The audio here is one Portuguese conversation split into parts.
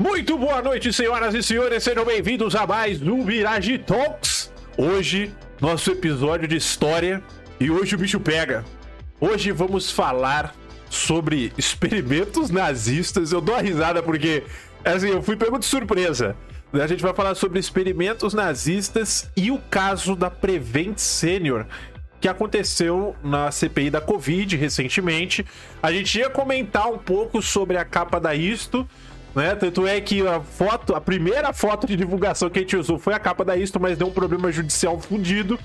Muito boa noite, senhoras e senhores, sejam bem-vindos a mais um Mirage Talks. Hoje, nosso episódio de história e hoje o bicho pega. Hoje vamos falar sobre experimentos nazistas. Eu dou a risada porque, assim, eu fui pego de surpresa. A gente vai falar sobre experimentos nazistas e o caso da Prevent Senior, que aconteceu na CPI da Covid recentemente. A gente ia comentar um pouco sobre a capa da Isto, né? Tanto é que a foto, a primeira foto de divulgação que a gente usou foi a capa da Isto, mas deu um problema judicial fundido.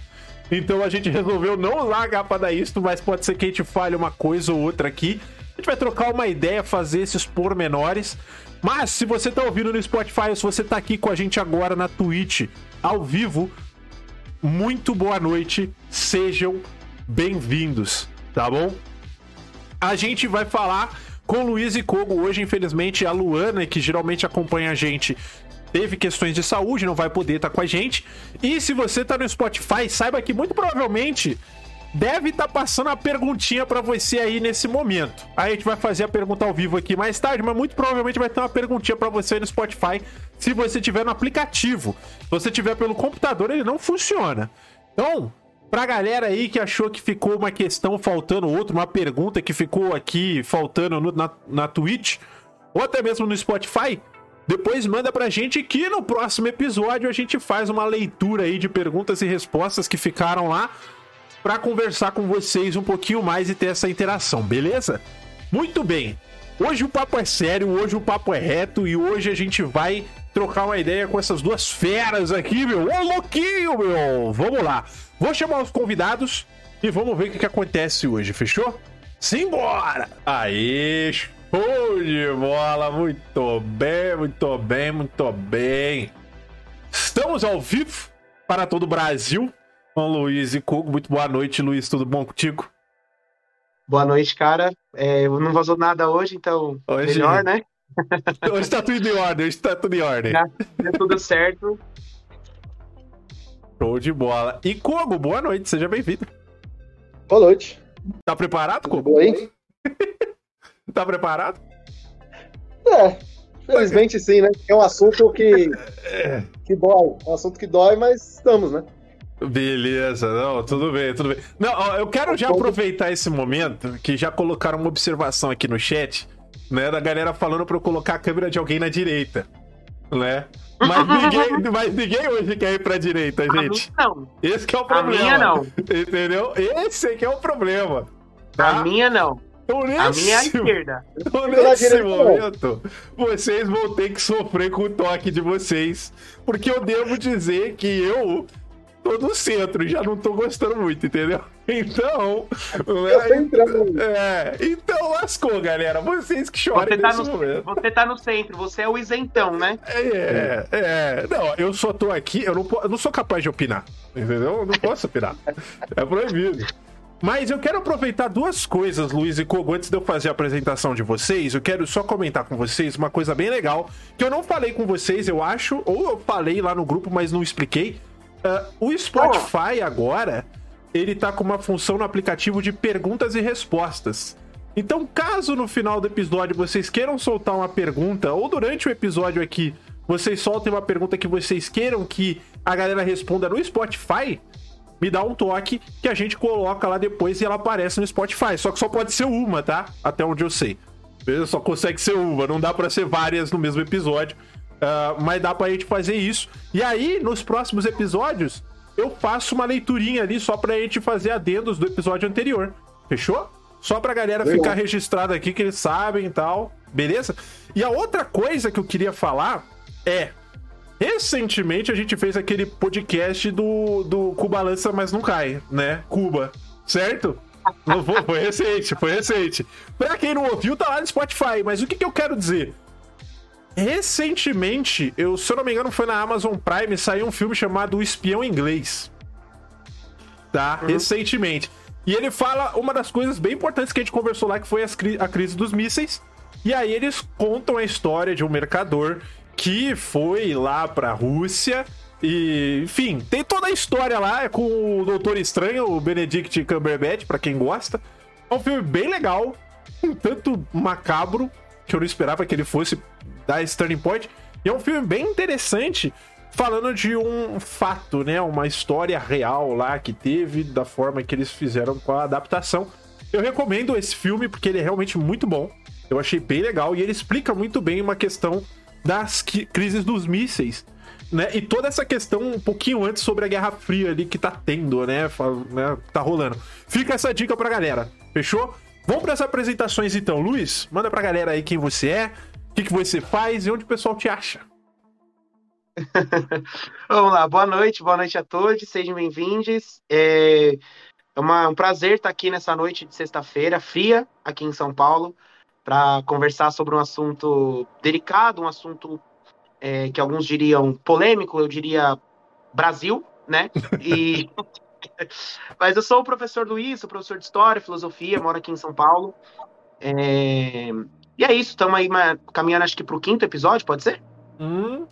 Então a gente resolveu não usar a capa da Isto, mas pode ser que a gente falhe uma coisa ou outra aqui. A gente vai trocar uma ideia, fazer esses pormenores. Mas se você tá ouvindo no Spotify, se você tá aqui com a gente agora na Twitch, ao vivo, muito boa noite, sejam bem-vindos, tá bom? A gente vai falar com Luiz e Kogo hoje, infelizmente, a Luana, que geralmente acompanha a gente, teve questões de saúde, não vai poder estar com a gente. E se você tá no Spotify, saiba que muito provavelmente deve estar passando a perguntinha para você aí nesse momento. Aí a gente vai fazer a pergunta ao vivo aqui mais tarde, mas muito provavelmente vai ter uma perguntinha para você no Spotify, se você tiver no aplicativo. Se você tiver pelo computador, ele não funciona. Então, pra galera aí que achou que ficou uma questão faltando outra, uma pergunta que ficou aqui faltando no, na, na Twitch, ou até mesmo no Spotify, depois manda pra gente que no próximo episódio a gente faz uma leitura aí de perguntas e respostas que ficaram lá para conversar com vocês um pouquinho mais e ter essa interação, beleza? Muito bem. Hoje o papo é sério, hoje o papo é reto e hoje a gente vai trocar uma ideia com essas duas feras aqui, meu. Ô, louquinho, meu! Vamos lá. Vou chamar os convidados e vamos ver o que, que acontece hoje, fechou? Simbora! Aê, show de bola! Muito bem, muito bem, muito bem. Estamos ao vivo para todo o Brasil com Luiz e Cugo. Muito boa noite, Luiz. Tudo bom contigo? Boa noite, cara. É, não vazou nada hoje, então Hoje- melhor, né? Hoje tá tudo em ordem, hoje tá tudo em ordem. Já deu tudo certo. Show de bola. E Kogo, boa noite, seja bem-vindo. Boa noite. Tá preparado, Kogo? aí? Tá preparado? É, felizmente sim, né? É um assunto que, que dói. É um assunto que dói, mas estamos, né? Beleza, não, tudo bem, tudo bem. Não, ó, eu quero já aproveitar esse momento que já colocaram uma observação aqui no chat, né, da galera falando pra eu colocar a câmera de alguém na direita, né? Mas ninguém, mas ninguém hoje quer ir pra direita, A gente. minha não. Esse que é o A problema. minha não. Entendeu? Esse que é o problema. A Tá? minha não. Então, A minha é a nesse- esquerda. Então, nesse não. momento, vocês vão ter que sofrer com o toque de vocês. Porque eu devo dizer que eu tô no centro e já não tô gostando muito, entendeu? Então. Eu tô entrando. É, então lascou, galera. Vocês que chorem Você tá, nesse no, momento. você tá no centro, você é o isentão, né? É, é. Não, eu só tô aqui, eu não, eu não sou capaz de opinar. Entendeu? Eu não posso opinar. É proibido. Mas eu quero aproveitar duas coisas, Luiz e Kogo, antes de eu fazer a apresentação de vocês. Eu quero só comentar com vocês uma coisa bem legal, que eu não falei com vocês, eu acho, ou eu falei lá no grupo, mas não expliquei. Ah, o Spotify agora, ele tá com uma função no aplicativo de perguntas e respostas. Então, caso no final do episódio vocês queiram soltar uma pergunta, ou durante o episódio aqui vocês soltem uma pergunta que vocês queiram que a galera responda no Spotify, me dá um toque que a gente coloca lá depois e ela aparece no Spotify. Só que só pode ser uma, tá? Até onde eu sei. Só consegue ser uma, não dá pra ser várias no mesmo episódio. Ah, mas dá pra gente fazer isso. E aí, nos próximos episódios, eu faço uma leiturinha ali só pra gente fazer adendos do episódio anterior. Fechou? Só pra galera Legal. ficar registrada aqui que eles sabem e tal. Beleza? E a outra coisa que eu queria falar é. Recentemente a gente fez aquele podcast do, do Cuba Lança, mas não cai, né? Cuba, certo? Não foi, foi recente, foi recente. Pra quem não ouviu, tá lá no Spotify. Mas o que, que eu quero dizer? Recentemente, eu, se eu não me engano, foi na Amazon Prime, saiu um filme chamado O Espião Inglês. Tá? Recentemente. E ele fala uma das coisas bem importantes que a gente conversou lá, que foi cri- a crise dos mísseis. E aí eles contam a história de um mercador que foi lá pra Rússia. E, enfim, tem toda a história lá é com o Doutor Estranho, o Benedict Cumberbatch, pra quem gosta. É um filme bem legal, um tanto macabro, que eu não esperava que ele fosse dar esse turning point. E é um filme bem interessante, falando de um fato, né? Uma história real lá que teve, da forma que eles fizeram com a adaptação. Eu recomendo esse filme porque ele é realmente muito bom. Eu achei bem legal e ele explica muito bem uma questão das crises dos mísseis. Né? E toda essa questão um pouquinho antes sobre a Guerra Fria ali que tá tendo, né? né? Tá rolando. Fica essa dica pra galera, fechou? Vamos para as apresentações então. Luiz, manda pra galera aí quem você é, o que, que você faz e onde o pessoal te acha. Vamos lá, boa noite, boa noite a todos, sejam bem-vindos. É, é uma, um prazer estar aqui nessa noite de sexta-feira, fria, aqui em São Paulo, para conversar sobre um assunto delicado, um assunto é, que alguns diriam polêmico, eu diria Brasil, né? E mas eu sou o professor Luiz, sou professor de História, Filosofia, moro aqui em São Paulo. É... E é isso, estamos aí caminhando acho que para o quinto episódio, pode ser? Hum,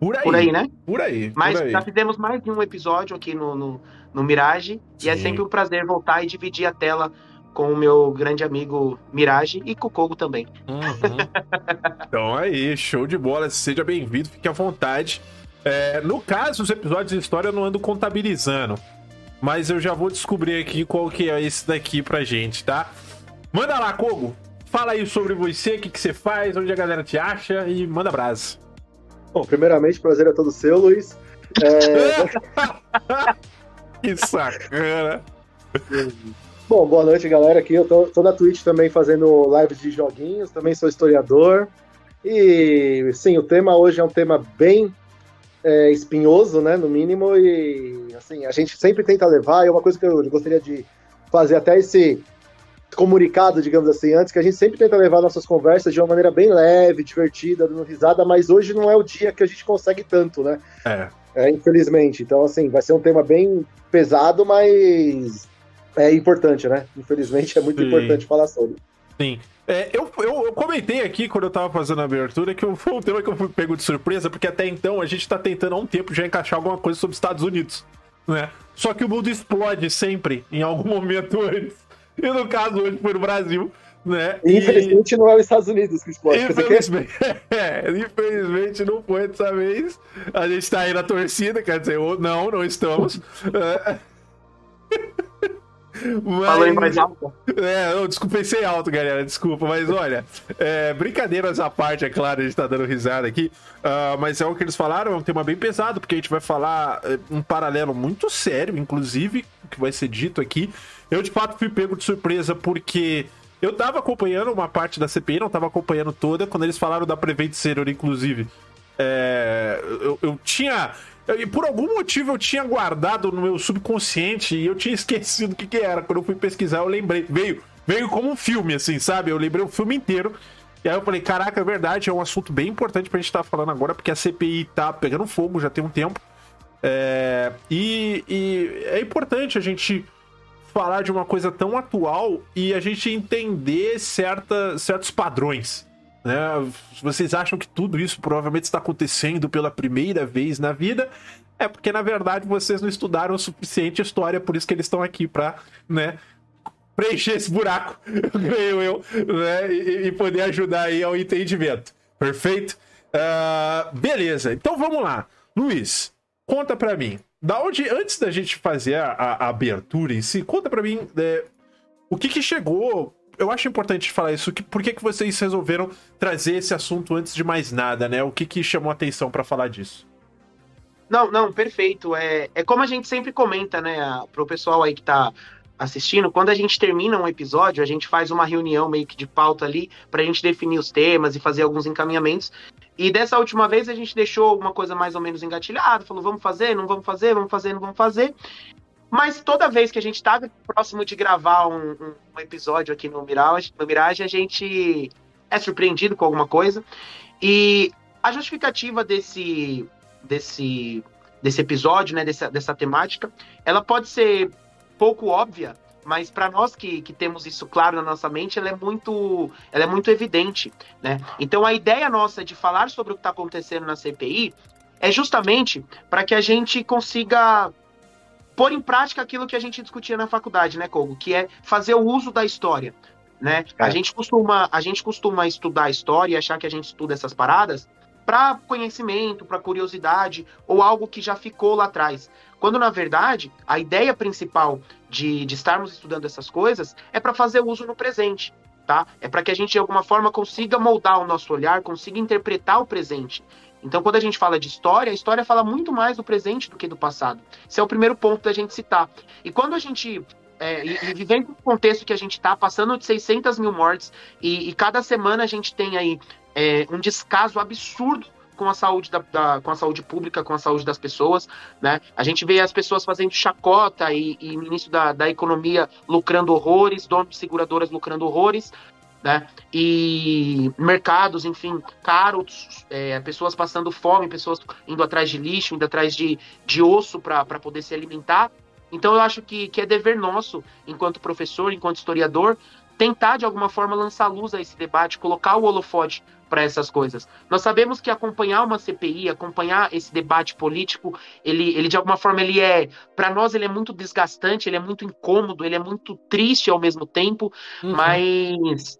por aí. Por aí, né? Por aí. Mas por aí. já fizemos mais de um episódio aqui no, no, no Mirage. Sim. E é sempre um prazer voltar e dividir a tela com o meu grande amigo Mirage e com o Kogo também. Uhum. então aí, show de bola. Seja bem-vindo, fique à vontade. É, no caso, os episódios de história eu não ando contabilizando. Mas eu já vou descobrir aqui qual que é esse daqui pra gente, tá? Manda lá, Kogo. Fala aí sobre você, o que, que você faz, onde a galera te acha e manda brasa. Bom, primeiramente, prazer é todo seu, Luiz. É... que sacana. Bom, boa noite, galera. Aqui eu tô, tô na Twitch também fazendo lives de joguinhos, também sou historiador. E sim, o tema hoje é um tema bem é, espinhoso, né, no mínimo, e assim, a gente sempre tenta levar, e é uma coisa que eu gostaria de fazer até esse comunicado, digamos assim, antes, que a gente sempre tenta levar nossas conversas de uma maneira bem leve, divertida, dando risada, mas hoje não é o dia que a gente consegue tanto, né? É. é infelizmente. Então, assim, vai ser um tema bem pesado, mas é importante, né? Infelizmente é muito Sim. importante falar sobre. Sim. É, eu, eu, eu, comentei aqui quando eu tava fazendo a abertura que foi um tema que eu fui pego de surpresa, porque até então a gente tá tentando há um tempo já encaixar alguma coisa sobre Estados Unidos, né? Só que o mundo explode sempre, em algum momento antes. E no caso hoje foi no Brasil, né? Infelizmente e... não é os Estados Unidos que explode. Infelizmente, é, infelizmente não foi dessa vez. A gente tá aí na torcida, quer dizer, não, não estamos. É. Mas... Falou em mais alto? É, eu desculpa, pensei alto, galera, desculpa, mas olha, é, brincadeiras à parte, é claro, a gente tá dando risada aqui, uh, mas é o que eles falaram, é um tema bem pesado, porque a gente vai falar é, um paralelo muito sério, inclusive, que vai ser dito aqui. Eu, de fato, fui pego de surpresa porque eu tava acompanhando uma parte da CPI, não tava acompanhando toda, quando eles falaram da Prevent Server, inclusive. É, eu, eu tinha e por algum motivo eu tinha guardado no meu subconsciente e eu tinha esquecido o que, que era. Quando eu fui pesquisar, eu lembrei. Veio, veio como um filme, assim, sabe? Eu lembrei o filme inteiro. E aí eu falei, caraca, é verdade, é um assunto bem importante pra gente estar tá falando agora, porque a CPI tá pegando fogo já tem um tempo. É, e, e é importante a gente falar de uma coisa tão atual e a gente entender certa, certos padrões. Né? Vocês acham que tudo isso provavelmente está acontecendo pela primeira vez na vida? É porque, na verdade, vocês não estudaram o suficiente história, por isso que eles estão aqui para né, preencher esse buraco, creio eu, né, e, e, poder ajudar aí ao entendimento. Perfeito? Uh, beleza, então vamos lá. Luiz, conta para mim. Da onde, antes da gente fazer a, a abertura em si, conta para mim é, o que, que chegou eu acho importante falar isso. Que, por que, que vocês resolveram trazer esse assunto antes de mais nada, né? O que, que chamou a atenção para falar disso? Não, não, perfeito. É, é como a gente sempre comenta, né, pro pessoal aí que tá assistindo, quando a gente termina um episódio, a gente faz uma reunião meio que de pauta ali pra gente definir os temas e fazer alguns encaminhamentos. E dessa última vez a gente deixou uma coisa mais ou menos engatilhada, falou, vamos fazer, não vamos fazer, vamos fazer, não vamos fazer. Mas toda vez que a gente estava próximo de gravar um, um, episódio aqui no Mirage, no Mirage, a gente é surpreendido com alguma coisa. E a justificativa desse, desse, desse episódio, né, dessa, dessa temática, ela pode ser pouco óbvia, mas para nós que, que temos isso claro na nossa mente, ela é muito, ela é muito evidente, né? Então a ideia nossa de falar sobre o que está acontecendo na CPI é justamente para que a gente consiga pôr em prática aquilo que a gente discutia na faculdade, né, Kogo? Que é fazer o uso da história. né? É. A gente costuma a gente costuma estudar a história e achar que a gente estuda essas paradas para conhecimento, para curiosidade ou algo que já ficou lá atrás. Quando na verdade a ideia principal de, de estarmos estudando essas coisas é para fazer uso no presente. Tá? É para que a gente de alguma forma consiga moldar o nosso olhar, consiga interpretar o presente. Então, quando a gente fala de história, a história fala muito mais do presente do que do passado. Esse é o primeiro ponto da gente citar. E quando a gente é, e, e, vivendo o contexto que a gente está, passando de 600 mil mortes, e, e, cada semana a gente tem aí é, um descaso absurdo com a saúde da, da, com a saúde pública, com a saúde das pessoas, né? A gente vê as pessoas fazendo chacota e, e ministro da, da economia lucrando horrores, donos de seguradoras lucrando horrores, né? E mercados, enfim, caros, é, pessoas passando fome, pessoas indo atrás de lixo, indo atrás de, de osso para poder se alimentar. Então eu acho que, que é dever nosso, enquanto professor, enquanto historiador, tentar de alguma forma lançar luz a esse debate, colocar o holofote para essas coisas. Nós sabemos que acompanhar uma CPI, acompanhar esse debate político, ele, ele de alguma forma ele é, para nós ele é muito desgastante, ele é muito incômodo, ele é muito triste ao mesmo tempo, uhum. mas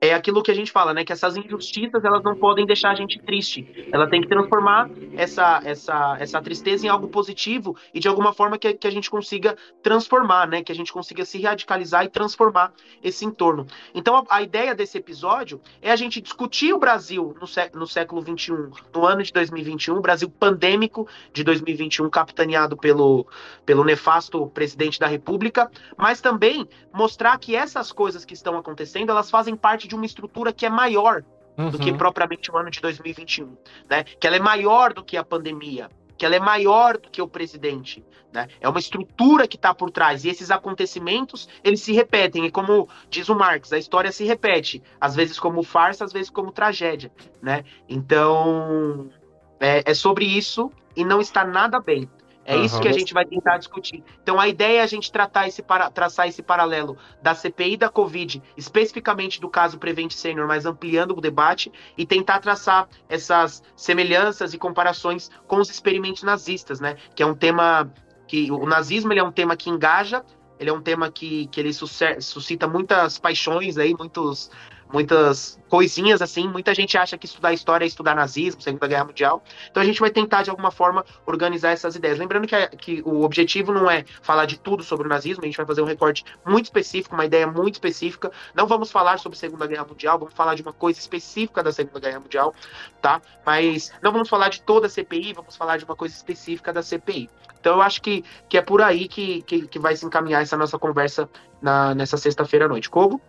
é aquilo que a gente fala, né? Que essas injustiças elas não podem deixar a gente triste. Ela tem que transformar essa, essa, essa tristeza em algo positivo e de alguma forma que, que a gente consiga transformar, né? Que a gente consiga se radicalizar e transformar esse entorno. Então a, a ideia desse episódio é a gente discutir o Brasil no, sé, no século XXI, no ano de 2021, o Brasil pandêmico de 2021, capitaneado pelo, pelo nefasto presidente da República, mas também mostrar que essas coisas que estão acontecendo elas fazem parte de uma estrutura que é maior uhum. do que uhum. propriamente o ano de 2021, né? Que ela é maior do que a pandemia, que ela é maior do que o presidente, né? É uma estrutura que está por trás e esses acontecimentos eles se repetem e como diz o Marx, a história se repete, às vezes como farsa, às vezes como tragédia, né? Então é, é sobre isso e não está nada bem. É uhum. isso que a gente vai tentar discutir. Então a ideia é a gente tratar esse para, traçar esse paralelo da CPI da Covid, especificamente do caso Prevent Senior, mas ampliando o debate e tentar traçar essas semelhanças e comparações com os experimentos nazistas, né? Que é um tema que o nazismo ele é um tema que engaja, ele é um tema que, que ele suscita muitas paixões aí, muitos muitas coisinhas assim. Muita gente acha que estudar história é estudar nazismo, Segunda Guerra Mundial. Então a gente vai tentar, de alguma forma, organizar essas ideias. Lembrando que, a, que o objetivo não é falar de tudo sobre o nazismo, a gente vai fazer um recorte muito específico, uma ideia muito específica. Não vamos falar sobre Segunda Guerra Mundial, vamos falar de uma coisa específica da Segunda Guerra Mundial, tá? Mas não vamos falar de toda a CPI, vamos falar de uma coisa específica da CPI. Então eu acho que, que é por aí que, que, que vai se encaminhar essa nossa conversa na, nessa sexta-feira à noite. Como?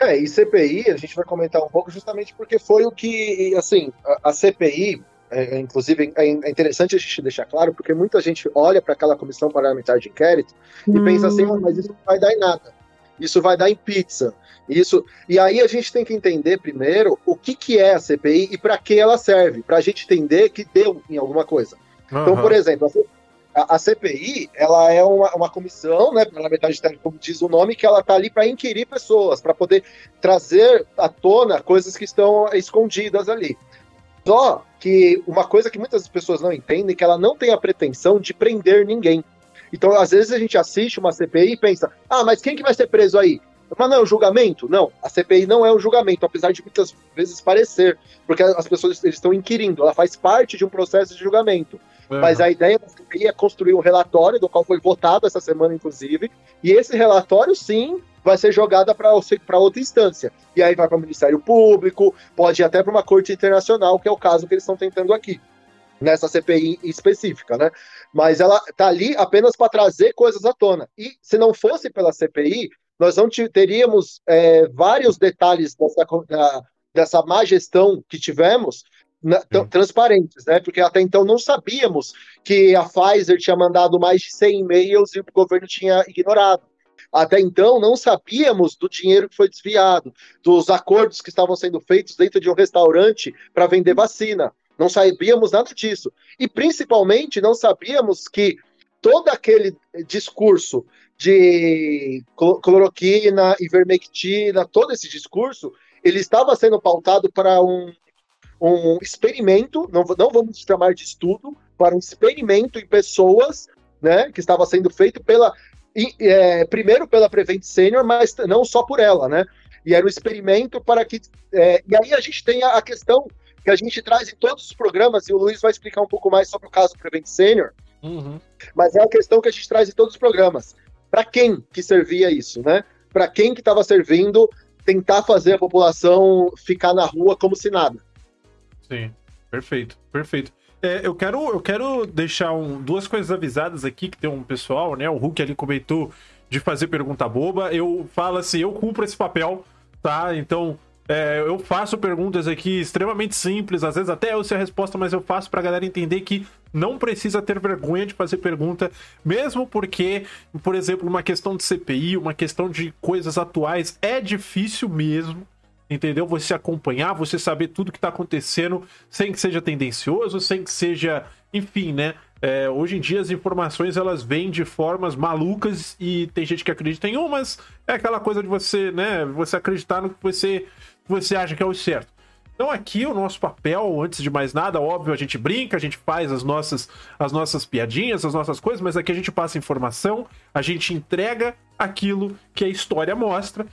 É, e CPI a gente vai comentar um pouco justamente porque foi o que, assim, a, a CPI, é, é, inclusive é, é interessante a gente deixar claro, porque muita gente olha para aquela comissão parlamentar de inquérito hum. e pensa assim, oh, mas isso não vai dar em nada, isso vai dar em pizza, isso. E aí a gente tem que entender primeiro o que, que é a CPI e para que ela serve, para a gente entender que deu em alguma coisa. Uhum. Então, por exemplo, a a, a CPI, ela é uma, uma comissão, né, parlamentar de como diz o nome, que ela está ali para inquirir pessoas, para poder trazer à tona coisas que estão escondidas ali. Só que uma coisa que muitas pessoas não entendem é que ela não tem a pretensão de prender ninguém. Então, às vezes a gente assiste uma CPI e pensa: ah, mas quem que vai ser preso aí? Mas não é um julgamento? Não, a CPI não é um julgamento, apesar de muitas vezes parecer, porque as pessoas estão inquirindo, ela faz parte de um processo de julgamento. Mas a ideia da CPI é construir um relatório, do qual foi votado essa semana, inclusive, e esse relatório, sim, vai ser jogado para outra instância. E aí vai para o Ministério Público, pode ir até para uma corte internacional, que é o caso que eles estão tentando aqui, nessa CPI específica, né? Mas ela tá ali apenas para trazer coisas à tona. E se não fosse pela CPI, nós não teríamos é, vários detalhes dessa, dessa má gestão que tivemos na, transparentes, né? Porque até então não sabíamos que a Pfizer tinha mandado mais de 100 e-mails e o governo tinha ignorado. Até então não sabíamos do dinheiro que foi desviado, dos acordos que estavam sendo feitos dentro de um restaurante para vender vacina. Não sabíamos nada disso. E principalmente não sabíamos que todo aquele discurso de cloroquina, ivermectina, todo esse discurso, ele estava sendo pautado para um um experimento, não, não vamos chamar de estudo, para um experimento em pessoas, né, que estava sendo feito pela, é, primeiro pela Prevent Senior, mas não só por ela, né, e era um experimento para que. É, e aí a gente tem a, a, questão que a gente traz em todos os programas, e o Luiz vai explicar um pouco mais sobre o caso Prevent Senior, uhum. mas é a questão que a gente traz em todos os programas. Para quem que servia isso, né? Para quem que estava servindo tentar fazer a população ficar na rua como se nada. Sim, perfeito, perfeito. É, eu, quero, eu quero deixar um, duas coisas avisadas aqui, que tem um pessoal, né? O Hulk ali comentou de fazer pergunta boba. Eu falo assim, eu cumpro esse papel, tá? Então, é, eu faço perguntas aqui extremamente simples, às vezes até eu sei a resposta, mas eu faço pra galera entender que não precisa ter vergonha de fazer pergunta, mesmo porque, por exemplo, uma questão de CPI, uma questão de coisas atuais, é difícil mesmo entendeu? Você acompanhar, você saber tudo que tá acontecendo, sem que seja tendencioso, sem que seja, enfim, né? É, hoje em dia as informações elas vêm de formas malucas e tem gente que acredita em umas, é aquela coisa de você, né, você acreditar no que você, você acha que é o certo. Então aqui o nosso papel, antes de mais nada, óbvio, a gente brinca, a gente faz as nossas, as nossas piadinhas, as nossas coisas, mas aqui a gente passa informação, a gente entrega aquilo que a história mostra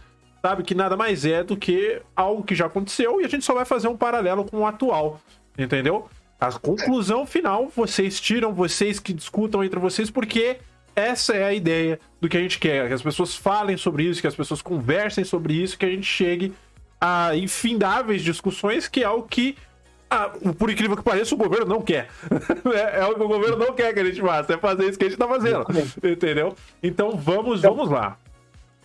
sabe? Que nada mais é do que algo que já aconteceu e a gente só vai fazer um paralelo com o atual, entendeu? A conclusão final, vocês tiram, vocês que discutam entre vocês, porque essa é a ideia do que a gente quer, que as pessoas falem sobre isso, que as pessoas conversem sobre isso, que a gente chegue a infindáveis discussões, que é o que ah, por incrível que pareça, o governo não quer. é, é, o que o governo não quer que a gente faça, é fazer isso que a gente tá fazendo. Entendeu? Então vamos, então, vamos lá.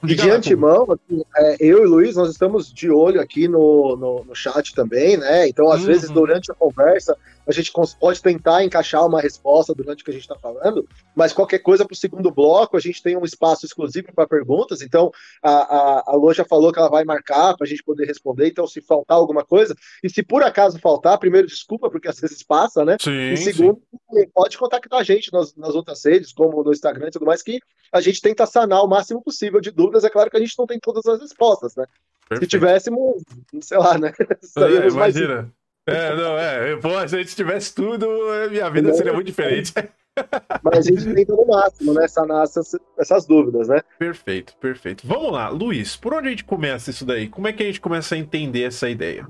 De antemão, assim, é, eu e Luiz, nós estamos de olho aqui no, no, no chat também, né? Então, às uhum. vezes, durante a conversa, a gente pode tentar encaixar uma resposta durante o que a gente está falando, mas qualquer coisa para o segundo bloco, a gente tem um espaço exclusivo para perguntas. Então, a, a, a Lô já falou que ela vai marcar para a gente poder responder. Então, se faltar alguma coisa, e se por acaso faltar, primeiro, desculpa, porque às vezes passa, né? Sim, e segundo, sim. pode contactar a gente nas, nas outras redes, como no Instagram e tudo mais, que a gente tenta sanar o máximo possível de dúvidas. É claro que a gente não tem todas as respostas, né? Perfeito. Se tivéssemos, sei lá, né? É, imagina. É, não, é. Pô, se a gente tivesse tudo, minha vida seria muito diferente. Mas a gente tenta no máximo, né? Sanar essas, essas dúvidas, né? Perfeito, perfeito. Vamos lá, Luiz, por onde a gente começa isso daí? Como é que a gente começa a entender essa ideia?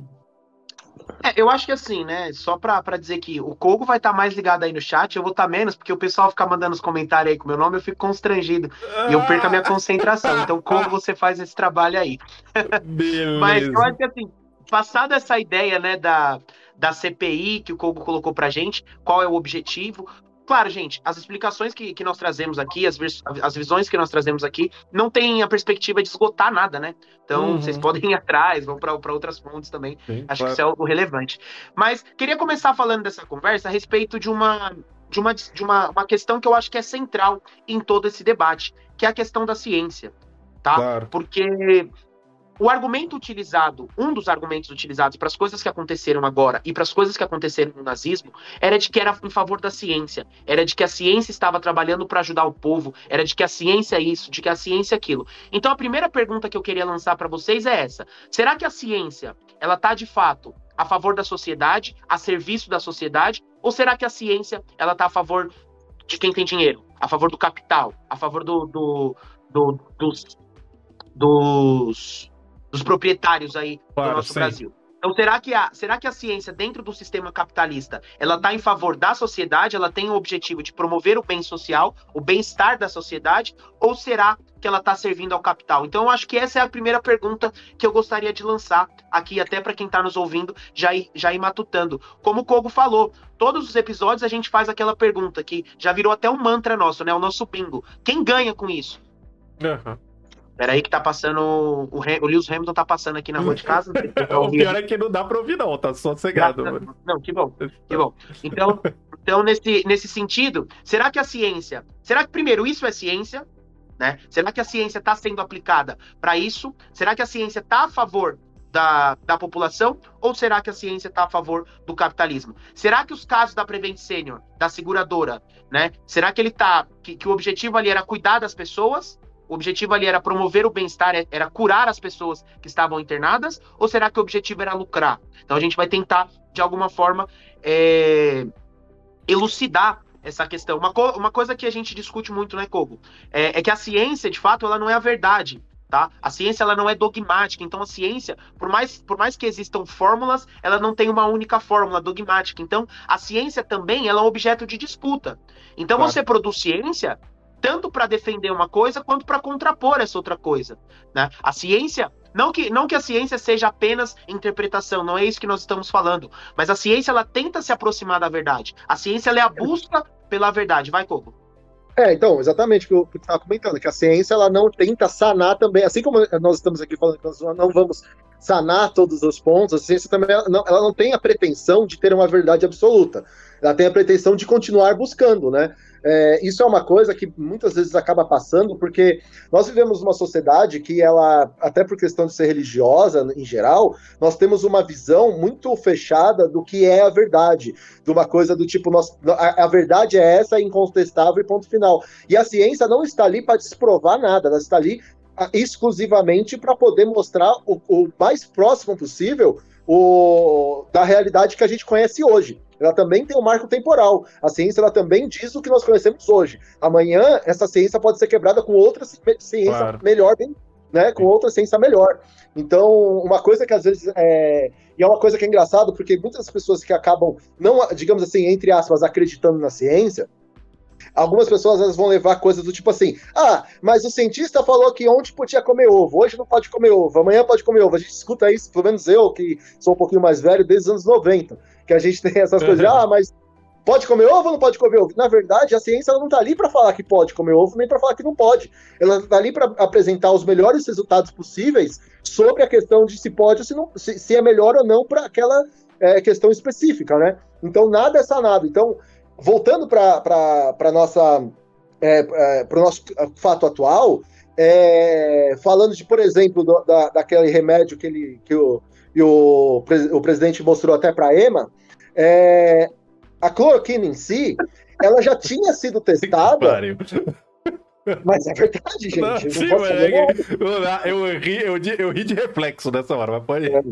É, eu acho que assim, né? Só pra, pra dizer que o Kogo vai estar tá mais ligado aí no chat, eu vou estar tá menos, porque o pessoal fica mandando os comentários aí com meu nome, eu fico constrangido. E eu perco a minha concentração. Então, como você faz esse trabalho aí? Beleza. Mas eu acho que assim, passada essa ideia, né, da, da CPI que o Kogo colocou pra gente, qual é o objetivo, Claro, gente, as explicações que, que nós trazemos aqui, as, as visões que nós trazemos aqui, não tem a perspectiva de esgotar nada, né? Então, uhum. vocês podem ir atrás, vão para outras fontes também. Sim, Acho claro. que isso é algo relevante. Mas queria começar falando dessa conversa a respeito de uma. De, uma, de uma, uma questão que eu acho que é central em todo esse debate, que é a questão da ciência. Tá? Claro. Porque o argumento utilizado, um dos argumentos utilizados para as coisas que aconteceram agora e para as coisas que aconteceram no nazismo, era de que era em favor da ciência, era de que a ciência estava trabalhando para ajudar o povo, era de que a ciência é isso, de que a ciência é aquilo. Então a primeira pergunta que eu queria lançar para vocês é essa: será que a ciência, ela está de fato a favor da sociedade, a serviço da sociedade, ou será que a ciência, ela está a favor de quem tem dinheiro, a favor do capital, a favor do, do, do dos dos dos proprietários aí claro, do nosso sim. Brasil. Então, será que, a, será que a ciência, dentro do sistema capitalista, ela está em favor da sociedade, ela tem o objetivo de promover o bem social, o bem-estar da sociedade, ou será que ela está servindo ao capital? Então, eu acho que essa é a primeira pergunta que eu gostaria de lançar aqui, até para quem está nos ouvindo, já ir, já ir matutando. Como o Kogo falou, todos os episódios a gente faz aquela pergunta que já virou até um mantra nosso, né? O nosso bingo. Quem ganha com isso? Uhum. Peraí que tá passando. O, o Lewis Hamilton tá passando aqui na rua de casa. o pior é que não dá pra ouvir, não, tá só cegado. Não, não, que bom, que bom. Então, então nesse, nesse sentido, será que a ciência. Será que, primeiro, isso é ciência? Né? Será que a ciência está sendo aplicada para isso? Será que a ciência está a favor da, da população ou será que a ciência está a favor do capitalismo? Será que os casos da Prevent Senior, da seguradora, né? Será que ele tá que, que o objetivo ali era cuidar das pessoas o objetivo ali era promover o bem-estar, é, era curar as pessoas que estavam internadas? Ou será que o objetivo era lucrar? Então a gente vai tentar, de alguma forma, é, elucidar essa questão. Uma, co uma coisa que a gente discute muito, né, Kogo? É, é, que a ciência, de fato, ela não é a verdade. tá? A ciência ela não é dogmática, então a ciência, por mais, por mais que existam fórmulas, ela não tem uma única fórmula dogmática. Então, a ciência também ela é um objeto de disputa. Então, claro. você produz ciência tanto para defender uma coisa quanto para contrapor essa outra coisa, né? A ciência não que, não que a ciência seja apenas interpretação, não é isso que nós estamos falando. Mas a ciência ela tenta se aproximar da verdade. A ciência é a busca pela verdade. Vai, Coco. É, então, exatamente o que eu estava comentando, que a ciência ela não tenta sanar também, assim como nós estamos aqui falando que nós não vamos sanar todos os pontos, a ciência também ela não, ela não tem a pretensão de ter uma verdade absoluta. Ela tem a pretensão de continuar buscando, né? É, isso é uma coisa que muitas vezes acaba passando, porque nós vivemos numa sociedade que ela, até por questão de ser religiosa em geral, nós temos uma visão muito fechada do que é a verdade, de uma coisa do tipo, nós, a, a verdade é essa, é incontestável e ponto final. E a ciência não está ali para desprovar nada, ela está ali exclusivamente para poder mostrar o, o mais próximo possível o, da realidade que a gente conhece hoje ela também tem um marco temporal. A ciência ela também diz o que nós conhecemos hoje. Amanhã, essa ciência pode ser quebrada com outra ciência claro. melhor, bem, né? Com outra ciência melhor. Então, uma coisa que às vezes é. E é uma coisa que é engraçado, porque muitas pessoas que acabam, não, digamos assim, entre aspas, acreditando na ciência, algumas pessoas elas vão levar coisas do tipo assim: ah, mas o cientista falou que ontem podia comer ovo, hoje não pode comer ovo, amanhã pode comer ovo. A gente escuta isso, pelo menos eu, que sou um pouquinho mais velho, desde os anos 90 que a gente tem essas coisas, ah, mas pode comer ovo ou não pode comer ovo? Na verdade, a ciência não está ali para falar que pode comer ovo, nem para falar que não pode. Ela está ali para apresentar os melhores resultados possíveis sobre a questão de se pode ou se, não, se, se é melhor ou não para aquela é, questão específica, né? Então, nada é sanado. Então, voltando para nossa é, é, para o nosso fato atual, é, falando de, por exemplo, do, da, daquele remédio que, ele, que o, e o, o presidente mostrou até para a EMA, é, a cloroquina em si, ela já tinha sido testada. Mas é verdade, gente. Não, sim, não é, eu, eu, ri, eu, eu, ri de reflexo nessa hora, mas pode. É.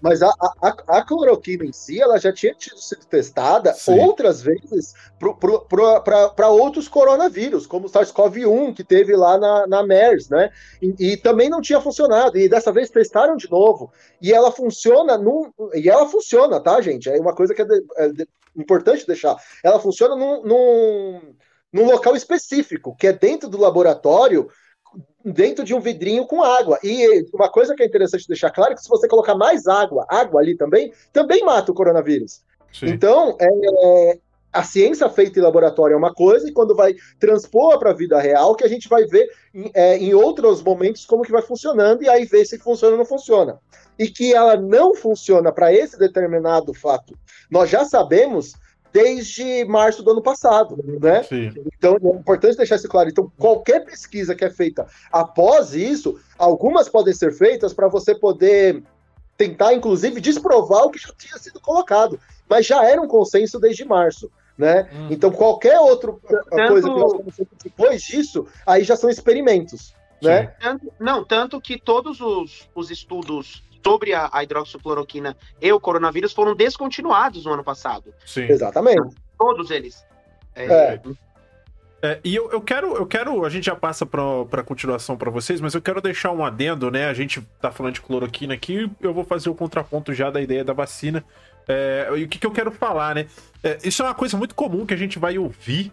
Mas a, a, a, cloroquina em si, ela já tinha sido testada sim. outras vezes para outros coronavírus, como o SARS-CoV-1, que teve lá na, na MERS, né? E, e, também não tinha funcionado. E dessa vez testaram de novo. E ela funciona num. E ela funciona, tá, gente? É uma coisa que é, de, é de, importante deixar. Ela funciona num, num num local específico, que é dentro do laboratório, dentro de um vidrinho com água. E uma coisa que é interessante deixar claro é que se você colocar mais água, água ali também, também mata o coronavírus. Sim. Então, é, a ciência feita em laboratório é uma coisa, e quando vai transpor para a vida real, que a gente vai ver em, é, em outros momentos como que vai funcionando, e aí ver se funciona ou não funciona. E que ela não funciona para esse determinado fato. Nós já sabemos desde março do ano passado, né? Sim. Então é importante deixar isso claro. Então qualquer pesquisa que é feita após isso, algumas podem ser feitas para você poder tentar, inclusive, desprovar o que já tinha sido colocado, mas já era um consenso desde março. Né? Hum. Então, qualquer outra tanto... coisa que nós vamos depois disso, aí já são experimentos. Né? Tanto, não, tanto que todos os, os estudos sobre a, a hidroxicloroquina e o coronavírus foram descontinuados no ano passado. Sim. Exatamente. Todos eles. É. é. É, e eu, eu quero, eu quero, a gente já passa para continuação para vocês, mas eu quero deixar um adendo, né? A gente tá falando de cloroquina aqui, eu vou fazer o contraponto já da ideia da vacina. É, e o que, que eu quero falar, né? É, isso é uma coisa muito comum que a gente vai ouvir.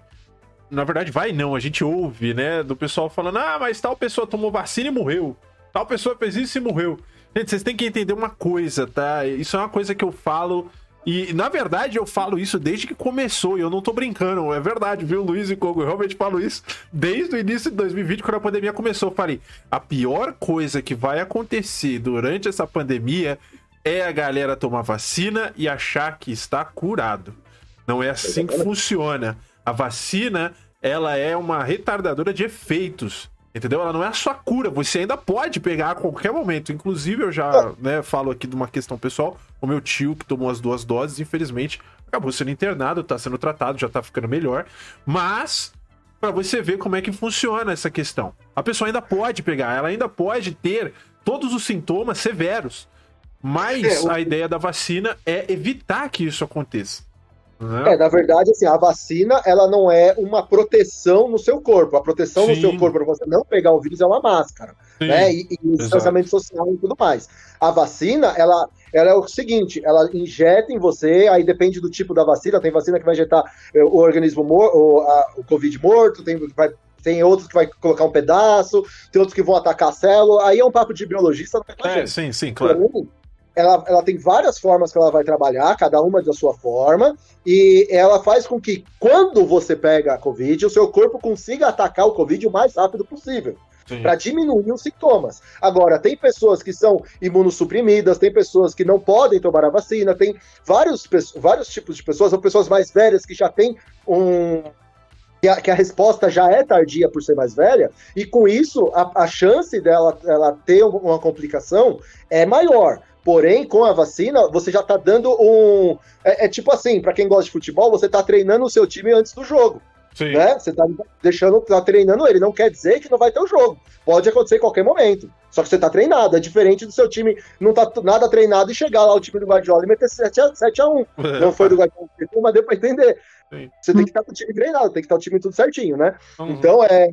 Na verdade, vai não, a gente ouve, né? Do pessoal falando, ah, mas tal pessoa tomou vacina e morreu. Tal pessoa fez isso e morreu. Gente, vocês têm que entender uma coisa, tá? Isso é uma coisa que eu falo. E, na verdade, eu falo isso desde que começou, e eu não tô brincando, é verdade, viu, Luiz e Kogo? Eu realmente falo isso desde o início de 2020, quando a pandemia começou. Eu falei: a pior coisa que vai acontecer durante essa pandemia é a galera tomar vacina e achar que está curado. Não é assim que funciona. A vacina, ela é uma retardadora de efeitos. Entendeu? Ela não é a sua cura, você ainda pode pegar a qualquer momento. Inclusive, eu já né, falo aqui de uma questão pessoal. O meu tio, que tomou as duas doses, infelizmente, acabou sendo internado, tá sendo tratado, já tá ficando melhor. Mas, para você ver como é que funciona essa questão. A pessoa ainda pode pegar, ela ainda pode ter todos os sintomas severos. Mas é, o... a ideia da vacina é evitar que isso aconteça. Uhum. É, na verdade, assim, a vacina, ela não é uma proteção no seu corpo. A proteção Sim. no seu corpo para você não pegar o vírus é uma máscara. Sim, né? E, e distanciamento social e tudo mais. A vacina, ela, ela é o seguinte: ela injeta em você, aí depende do tipo da vacina. Tem vacina que vai injetar eh, o organismo morto, o, a, o Covid morto, tem vai tem outros que vai colocar um pedaço, tem outros que vão atacar a célula. Aí é um papo de biologista. É, é sim, sim, claro. Então, ela, ela tem várias formas que ela vai trabalhar, cada uma da sua forma, e ela faz com que quando você pega a Covid, o seu corpo consiga atacar o Covid o mais rápido possível para diminuir os sintomas. Agora, tem pessoas que são imunossuprimidas, tem pessoas que não podem tomar a vacina, tem vários, vários tipos de pessoas, são pessoas mais velhas que já têm um. Que a, que a resposta já é tardia por ser mais velha, e com isso a, a chance dela ela ter uma complicação é maior. Porém, com a vacina, você já está dando um. É, é tipo assim, para quem gosta de futebol, você está treinando o seu time antes do jogo. Sim. Né? Você tá deixando, tá treinando ele. Não quer dizer que não vai ter o um jogo. Pode acontecer em qualquer momento. Só que você tá treinado. É diferente do seu time não tá nada treinado e chegar lá o time do Guardiola e meter 7x1. Não foi do Guardiola, mas deu pra entender. Sim. Você tem que estar com o time treinado, tem que estar o time tudo certinho, né? Uhum. Então, é.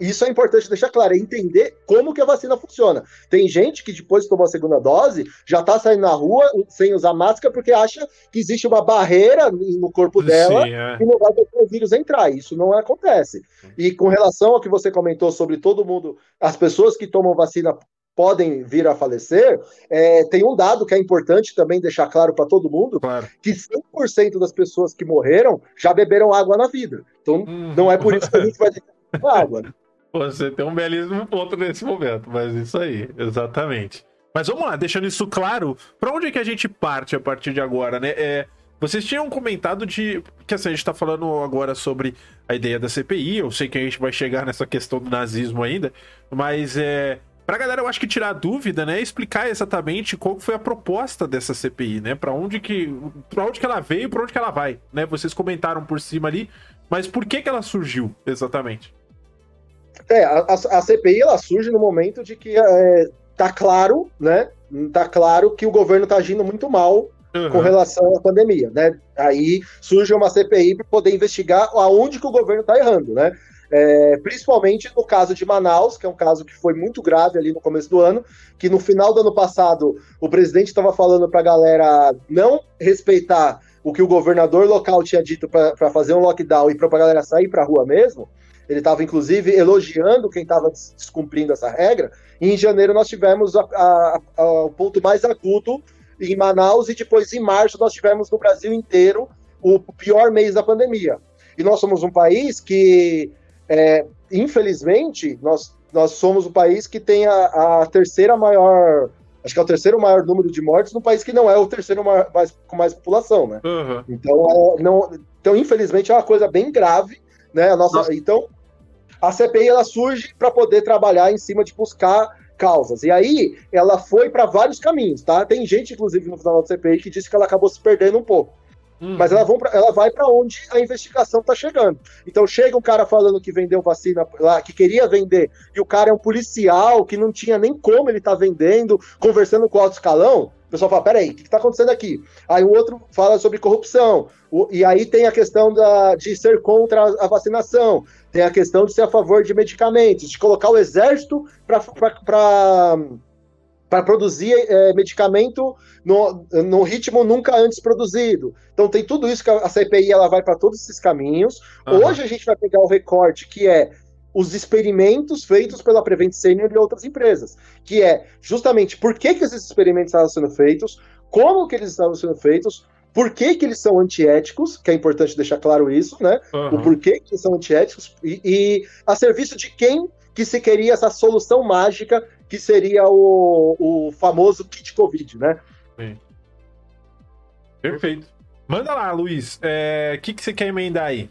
Isso é importante deixar claro, é entender como que a vacina funciona. Tem gente que depois de tomar a segunda dose já está saindo na rua sem usar máscara porque acha que existe uma barreira no corpo dela Sim, é. e não vai deixar o vírus entrar. Isso não acontece. E com relação ao que você comentou sobre todo mundo, as pessoas que tomam vacina podem vir a falecer, é, tem um dado que é importante também deixar claro para todo mundo, claro. que 100% das pessoas que morreram já beberam água na vida. Então, hum. não é por isso que a gente vai água. Você tem um belíssimo ponto nesse momento, mas isso aí, exatamente. Mas vamos lá, deixando isso claro, para onde é que a gente parte a partir de agora, né? É, vocês tinham comentado de. Que assim, a gente tá falando agora sobre a ideia da CPI. Eu sei que a gente vai chegar nessa questão do nazismo ainda, mas é. Pra galera, eu acho que tirar a dúvida, né? Explicar exatamente qual foi a proposta dessa CPI, né? Para onde que. para onde que ela veio e pra onde que ela vai, né? Vocês comentaram por cima ali, mas por que que ela surgiu exatamente? É, a, a, CPI ela surge no momento de que é, tá claro, né? Tá claro que o governo tá agindo muito mal uhum. com relação à pandemia, né? Aí surge uma CPI para poder investigar aonde que o governo tá errando, né? É, principalmente no caso de Manaus, que é um caso que foi muito grave ali no começo do ano, que no final do ano passado o presidente estava falando para a galera não respeitar o que o governador local tinha dito para fazer um lockdown e para a galera sair para a rua mesmo. Ele estava, inclusive, elogiando quem estava descumprindo essa regra. E em janeiro nós tivemos a, a, a, o ponto mais agudo em Manaus e depois em março nós tivemos no Brasil inteiro o pior mês da pandemia. E nós somos um país que, é, infelizmente, nós, nós somos o país que tem a, a, terceira maior. Acho que é o terceiro maior número de mortes no país que não é o terceiro maior, mais, com mais população, né? Uhum. Então, é, não, então, infelizmente, é uma coisa bem grave, né? A nossa, nossa. Então, a CPI ela surge para poder trabalhar em cima de buscar causas. E aí ela foi para vários caminhos, tá? Tem gente, inclusive, no final da CPI que disse que ela acabou se perdendo um pouco. Uhum. Mas ela, pra, ela vai para onde a investigação está chegando. Então chega um cara falando que vendeu vacina lá, que queria vender, e o cara é um policial que não tinha nem como ele tá vendendo, conversando com o alto escalão. O pessoal fala: peraí, o que está acontecendo aqui? Aí o outro fala sobre corrupção. O, e aí tem a questão da, de ser contra a vacinação, tem a questão de ser a favor de medicamentos, de colocar o exército para produzir é, medicamento no, no ritmo nunca antes produzido. Então tem tudo isso que a, a CPI ela vai para todos esses caminhos. Uhum. Hoje a gente vai pegar o recorte que é os experimentos feitos pela Prevent Senior e outras empresas, que é justamente por que, que esses experimentos estavam sendo feitos, como que eles estavam sendo feitos, por que, que eles são antiéticos, que é importante deixar claro isso, né? Uhum. O porquê que eles são antiéticos e, e, a serviço de quem que se queria essa solução mágica que seria o, o famoso kit Covid, né? Sim. Perfeito. Manda lá, Luiz. O é, que, que você quer emendar aí?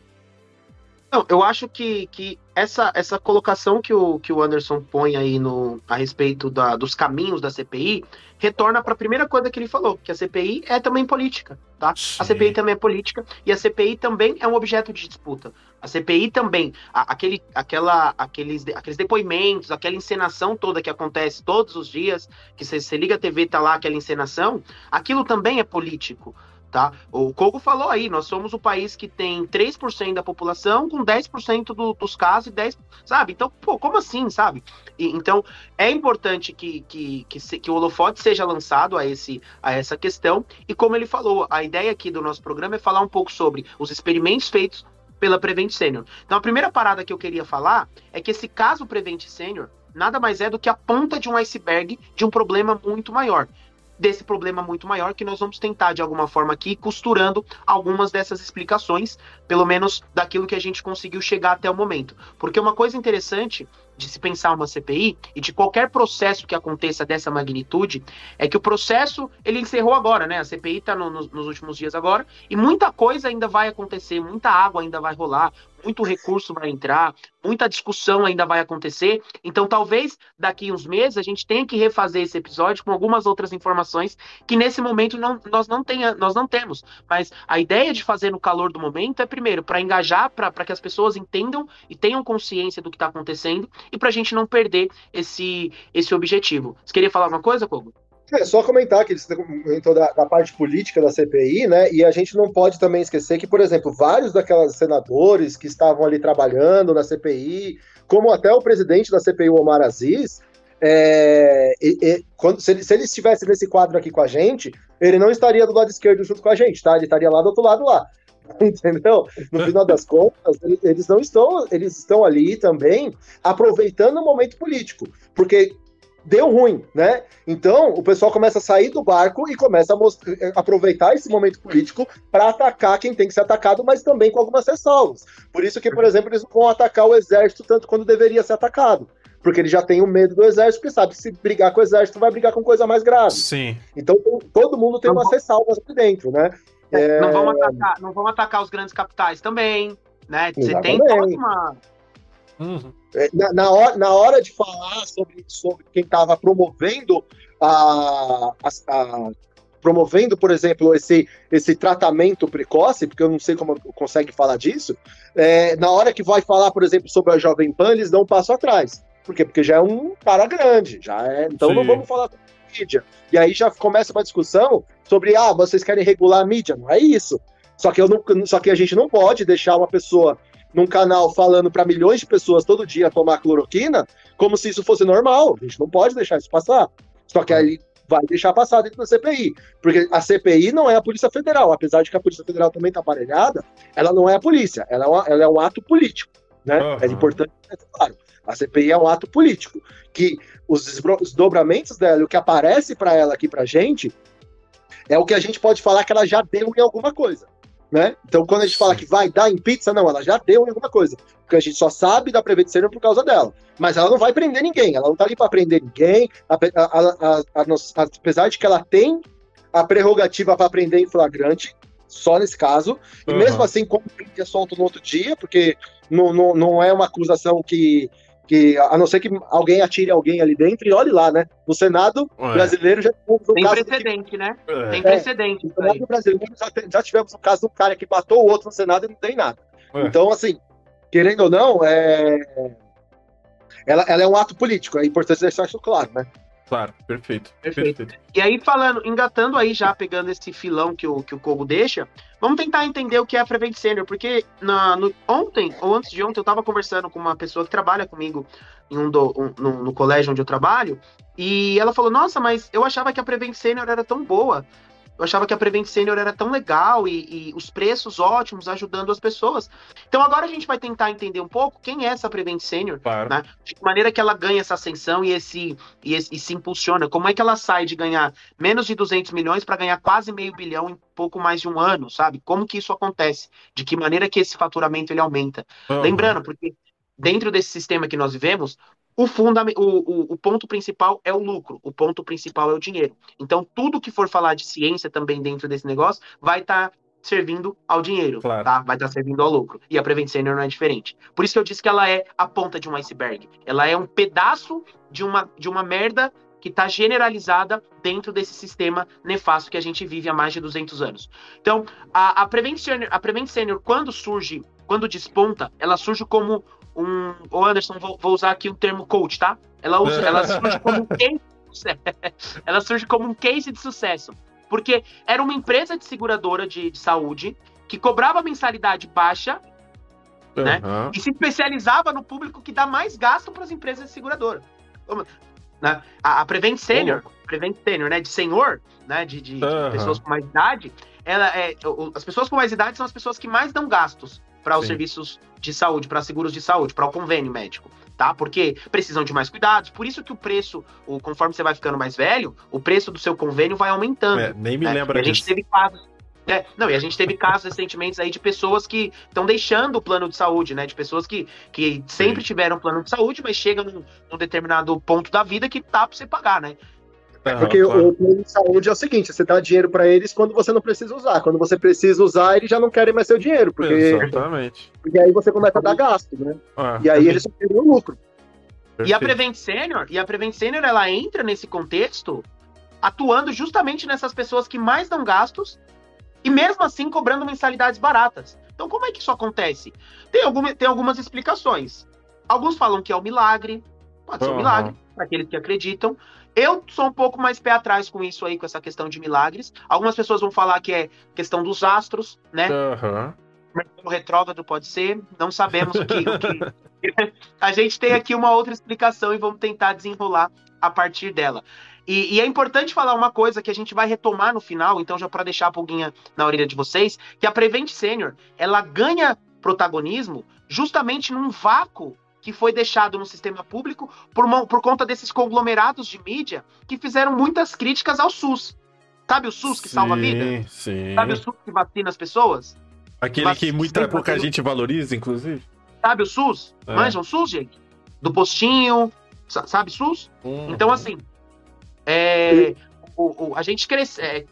Não, eu acho que, que essa, essa colocação que o, que o Anderson põe aí no, a respeito da, dos caminhos da CPI retorna para a primeira coisa que ele falou, que a CPI é também política, tá? Sim. A CPI também é política e a CPI também é um objeto de disputa. A CPI também, a, aquele, aquela, aqueles, aqueles depoimentos, aquela encenação toda que acontece todos os dias, que você, liga a TV tá lá aquela encenação, aquilo também é político tá? O Kogo falou aí, nós somos o país que tem 3% da população com 10% do, dos casos e 10%, sabe? Então, pô, como assim, sabe? E, então, é importante que, que, que, se, que, o holofote seja lançado a, esse, a essa questão, e como ele falou, a ideia aqui do nosso programa é falar um pouco sobre os experimentos feitos pela Prevent Senior. Então, a primeira parada que eu queria falar é que esse caso Prevent Senior nada mais é do que a ponta de um iceberg de um problema muito maior desse problema muito maior que nós vamos tentar de alguma forma aqui costurando algumas dessas explicações, pelo menos daquilo que a gente conseguiu chegar até o momento. Porque uma coisa interessante de se pensar uma CPI e de qualquer processo que aconteça dessa magnitude é que o processo ele encerrou agora, né? A CPI está no, no, nos últimos dias agora e muita coisa ainda vai acontecer, muita água ainda vai rolar, muito recurso vai entrar, muita discussão ainda vai acontecer. Então, talvez daqui uns meses a gente tenha que refazer esse episódio com algumas outras informações que nesse momento não, nós, não tenha, nós não temos. Mas a ideia de fazer no calor do momento é, primeiro, para engajar, para que as pessoas entendam e tenham consciência do que está acontecendo e para a gente não perder esse, esse objetivo. Você queria falar alguma coisa, Kogo? É só comentar que você comentou da, da, parte política da CPI, né? E a gente não pode também esquecer que, por exemplo, vários daquelas senadores que estavam ali trabalhando na CPI, como até o presidente da CPI, Omar Aziz, é, e, e, quando, se, ele, se ele estivesse nesse quadro aqui com a gente, ele não estaria do lado esquerdo junto com a gente, tá? Ele estaria lá do outro lado lá. Entendeu? No final das contas, eles não estão, eles estão ali também aproveitando o momento político, porque deu ruim, né? Então o pessoal começa a sair do barco e começa a eh, aproveitar esse momento político para atacar quem tem que ser atacado, mas também com algumas ressalvas. Por isso que, por exemplo, eles vão atacar o exército tanto quando deveria ser atacado. Porque ele já tem o medo do exército, porque sabe que se brigar com o exército vai brigar com coisa mais grave. Sim. Então todo mundo tem umas ressalvas aqui dentro, né? É... Não, vamos atacar, não vamos atacar os grandes capitais também, né? Você tem toda uma. Uhum. É, na, na, hora, na hora de falar sobre, sobre quem estava promovendo a, a, a, promovendo, por exemplo, esse, esse tratamento precoce, porque eu não sei como consegue falar disso, é, na hora que vai falar, por exemplo, sobre a Jovem Pan, eles dão um passo atrás. Por quê? Porque já é um cara grande, já é. Então Sim. não vamos falar sobre mídia. E aí já começa uma discussão sobre, ah, vocês querem regular a mídia. Não é isso. Só que, eu não, só que a gente não pode deixar uma pessoa num canal falando para milhões de pessoas todo dia tomar cloroquina como se isso fosse normal. A gente não pode deixar isso passar. Só que aí vai deixar passar dentro da CPI. Porque a CPI não é a Polícia Federal. Apesar de que a Polícia Federal também está aparelhada, ela não é a polícia. Ela é, uma, ela é um ato político. Né? Uhum. É importante, é claro. A CPI é um ato político. Que os desdobramentos dela, o que aparece para ela aqui para gente, é o que a gente pode falar que ela já deu em alguma coisa. Né? Então, quando a gente fala que vai dar em pizza, não, ela já deu em alguma coisa. Porque a gente só sabe da Prevent Senior por causa dela. Mas ela não vai prender ninguém, ela não tá ali para prender ninguém, a, a, a, apesar de que ela tem a prerrogativa para prender em flagrante, só nesse caso, e uhum. mesmo assim, como é solto no outro dia, porque não, não, não é uma acusação que que a não ser que alguém atire alguém ali dentro e olhe lá, né? No Senado Ué. brasileiro já tivemos um Tem caso precedente, que... né? É. Tem precedente. no Senado brasileiro já, já, tivemos um caso de um cara que matou o outro no Senado e não tem nada. Ué. Então, assim, querendo ou não, é... ela, ela é um ato político, é importante deixar isso claro, né? Claro, perfeito. perfeito. perfeito. E aí, falando, engatando aí já, pegando esse filão que o, que o Kogo deixa, vamos tentar entender o que é a Prevent Senior, porque na, no, ontem, ou antes de ontem, eu estava conversando com uma pessoa que trabalha comigo em um, do, um no, no, colégio onde eu trabalho, e ela falou, nossa, mas eu achava que a Prevent Senior era tão boa. Eu achava que a Prevent Senior era tão legal e, e, os preços ótimos, ajudando as pessoas. Então agora a gente vai tentar entender um pouco quem é essa Prevent Senior, claro. né? De que maneira que ela ganha essa ascensão e, esse, e, esse, e se impulsiona. Como é que ela sai de ganhar menos de 200 milhões para ganhar quase meio bilhão em pouco mais de um ano, sabe? Como que isso acontece? De que maneira que esse faturamento ele aumenta? Uhum. Lembrando, porque dentro desse sistema que nós vivemos, o, funda o, o, o, ponto principal é o lucro, o ponto principal é o dinheiro. Então, tudo que for falar de ciência também dentro desse negócio vai estar tá servindo ao dinheiro, claro. tá? Vai estar tá servindo ao lucro. E a Prevent Senior não é diferente. Por isso que eu disse que ela é a ponta de um iceberg. Ela é um pedaço de uma, de uma merda que está generalizada dentro desse sistema nefasto que a gente vive há mais de 200 anos. Então, a, a, Prevent, Senior, a Prevent Senior, quando surge, quando desponta, ela surge como um. Ô Anderson, vou, vou, usar aqui o termo coach, tá? Ela, usa, ela surge como um case. ela surge como um case de sucesso. Porque era uma empresa de seguradora de, de saúde que cobrava mensalidade baixa uhum. né? E se especializava no público que dá mais gasto para as empresas de seguradora. Né? A, a Prevent Senior, uhum. Prevent Senior, né? De senhor, né? De, de, uhum. de, pessoas com mais idade, ela é. As pessoas com mais idade são as pessoas que mais dão gastos para os serviços de saúde, para seguros de saúde, para o convênio médico, tá? Porque precisam de mais cuidados. Por isso que o preço, o, conforme você vai ficando mais velho, o preço do seu convênio vai aumentando. É, nem me né? lembra disso. A gente teve casos é, não, e a gente teve casos recentemente aí de pessoas que estão deixando o plano de saúde, né? De pessoas que, que sempre Sim. tiveram plano de saúde, mas chegam num, num, determinado ponto da vida que tá pra você pagar, né? É, porque claro. o plano de saúde é o seguinte: você dá dinheiro para eles quando você não precisa usar. Quando você precisa usar, eles já não querem mais seu dinheiro. Porque, Exatamente. Porque aí você começa a dar gasto, né? Ah, e aí eles só querem o lucro. E a Prevent Senior, e a Prevent Senior, ela entra nesse contexto atuando justamente nessas pessoas que mais dão gastos e mesmo assim cobrando mensalidades baratas. Então, como é que isso acontece? Tem, alguma, tem algumas explicações. Alguns falam que é um milagre, pode ser um milagre, para aqueles que acreditam. Eu sou um pouco mais pé atrás com isso aí, com essa questão de milagres. Algumas pessoas vão falar que é questão dos astros, né? Uhum. O retrógrado pode ser, não sabemos o que, o que... A gente tem aqui uma outra explicação e vamos tentar desenrolar a partir dela. E, e, é importante falar uma coisa que a gente vai retomar no final, então já para deixar a pulguinha na orelha de vocês, que a Prevent Senior, ela ganha protagonismo justamente num vácuo que foi deixado no sistema público por, uma, por conta desses conglomerados de mídia que fizeram muitas críticas ao SUS. Sabe o SUS que sim, salva a vida? Sim. Sabe o SUS que vacina as pessoas? Aquele que muita pouca gente valoriza, inclusive. Sabe o SUS? É. Manjam o SUS, gente? Do postinho, sabe SUS? Uhum. Então, assim, é, o, o, a gente cresce, é,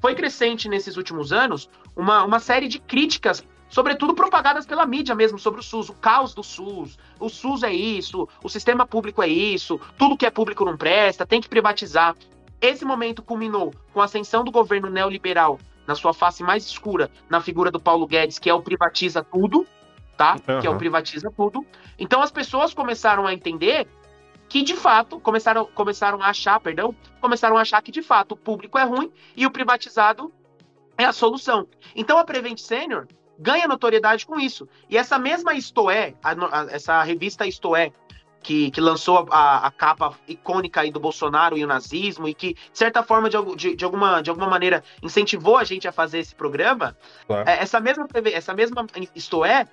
foi crescente nesses últimos anos uma, uma série de críticas, sobretudo propagadas pela mídia mesmo, sobre o SUS, o caos do SUS, o SUS é isso, o sistema público é isso, tudo que é público não presta, tem que privatizar. Esse momento culminou com a ascensão do governo neoliberal na sua face mais escura, na figura do Paulo Guedes, que é o privatiza tudo, tá? Uhum. Que é o privatiza tudo. Então as pessoas começaram a entender que de fato começaram, começaram a achar, perdão, começaram a achar que de fato o público é ruim e o privatizado é a solução. Então a Prevent Senior ganha notoriedade com isso. E essa mesma Istoé, essa revista Istoé, que, que lançou a, a, capa icônica aí do Bolsonaro e o nazismo, e que, de certa forma, de, de, de alguma, de alguma maneira, incentivou a gente a fazer esse programa, claro. é, essa mesma essa mesma Istoé,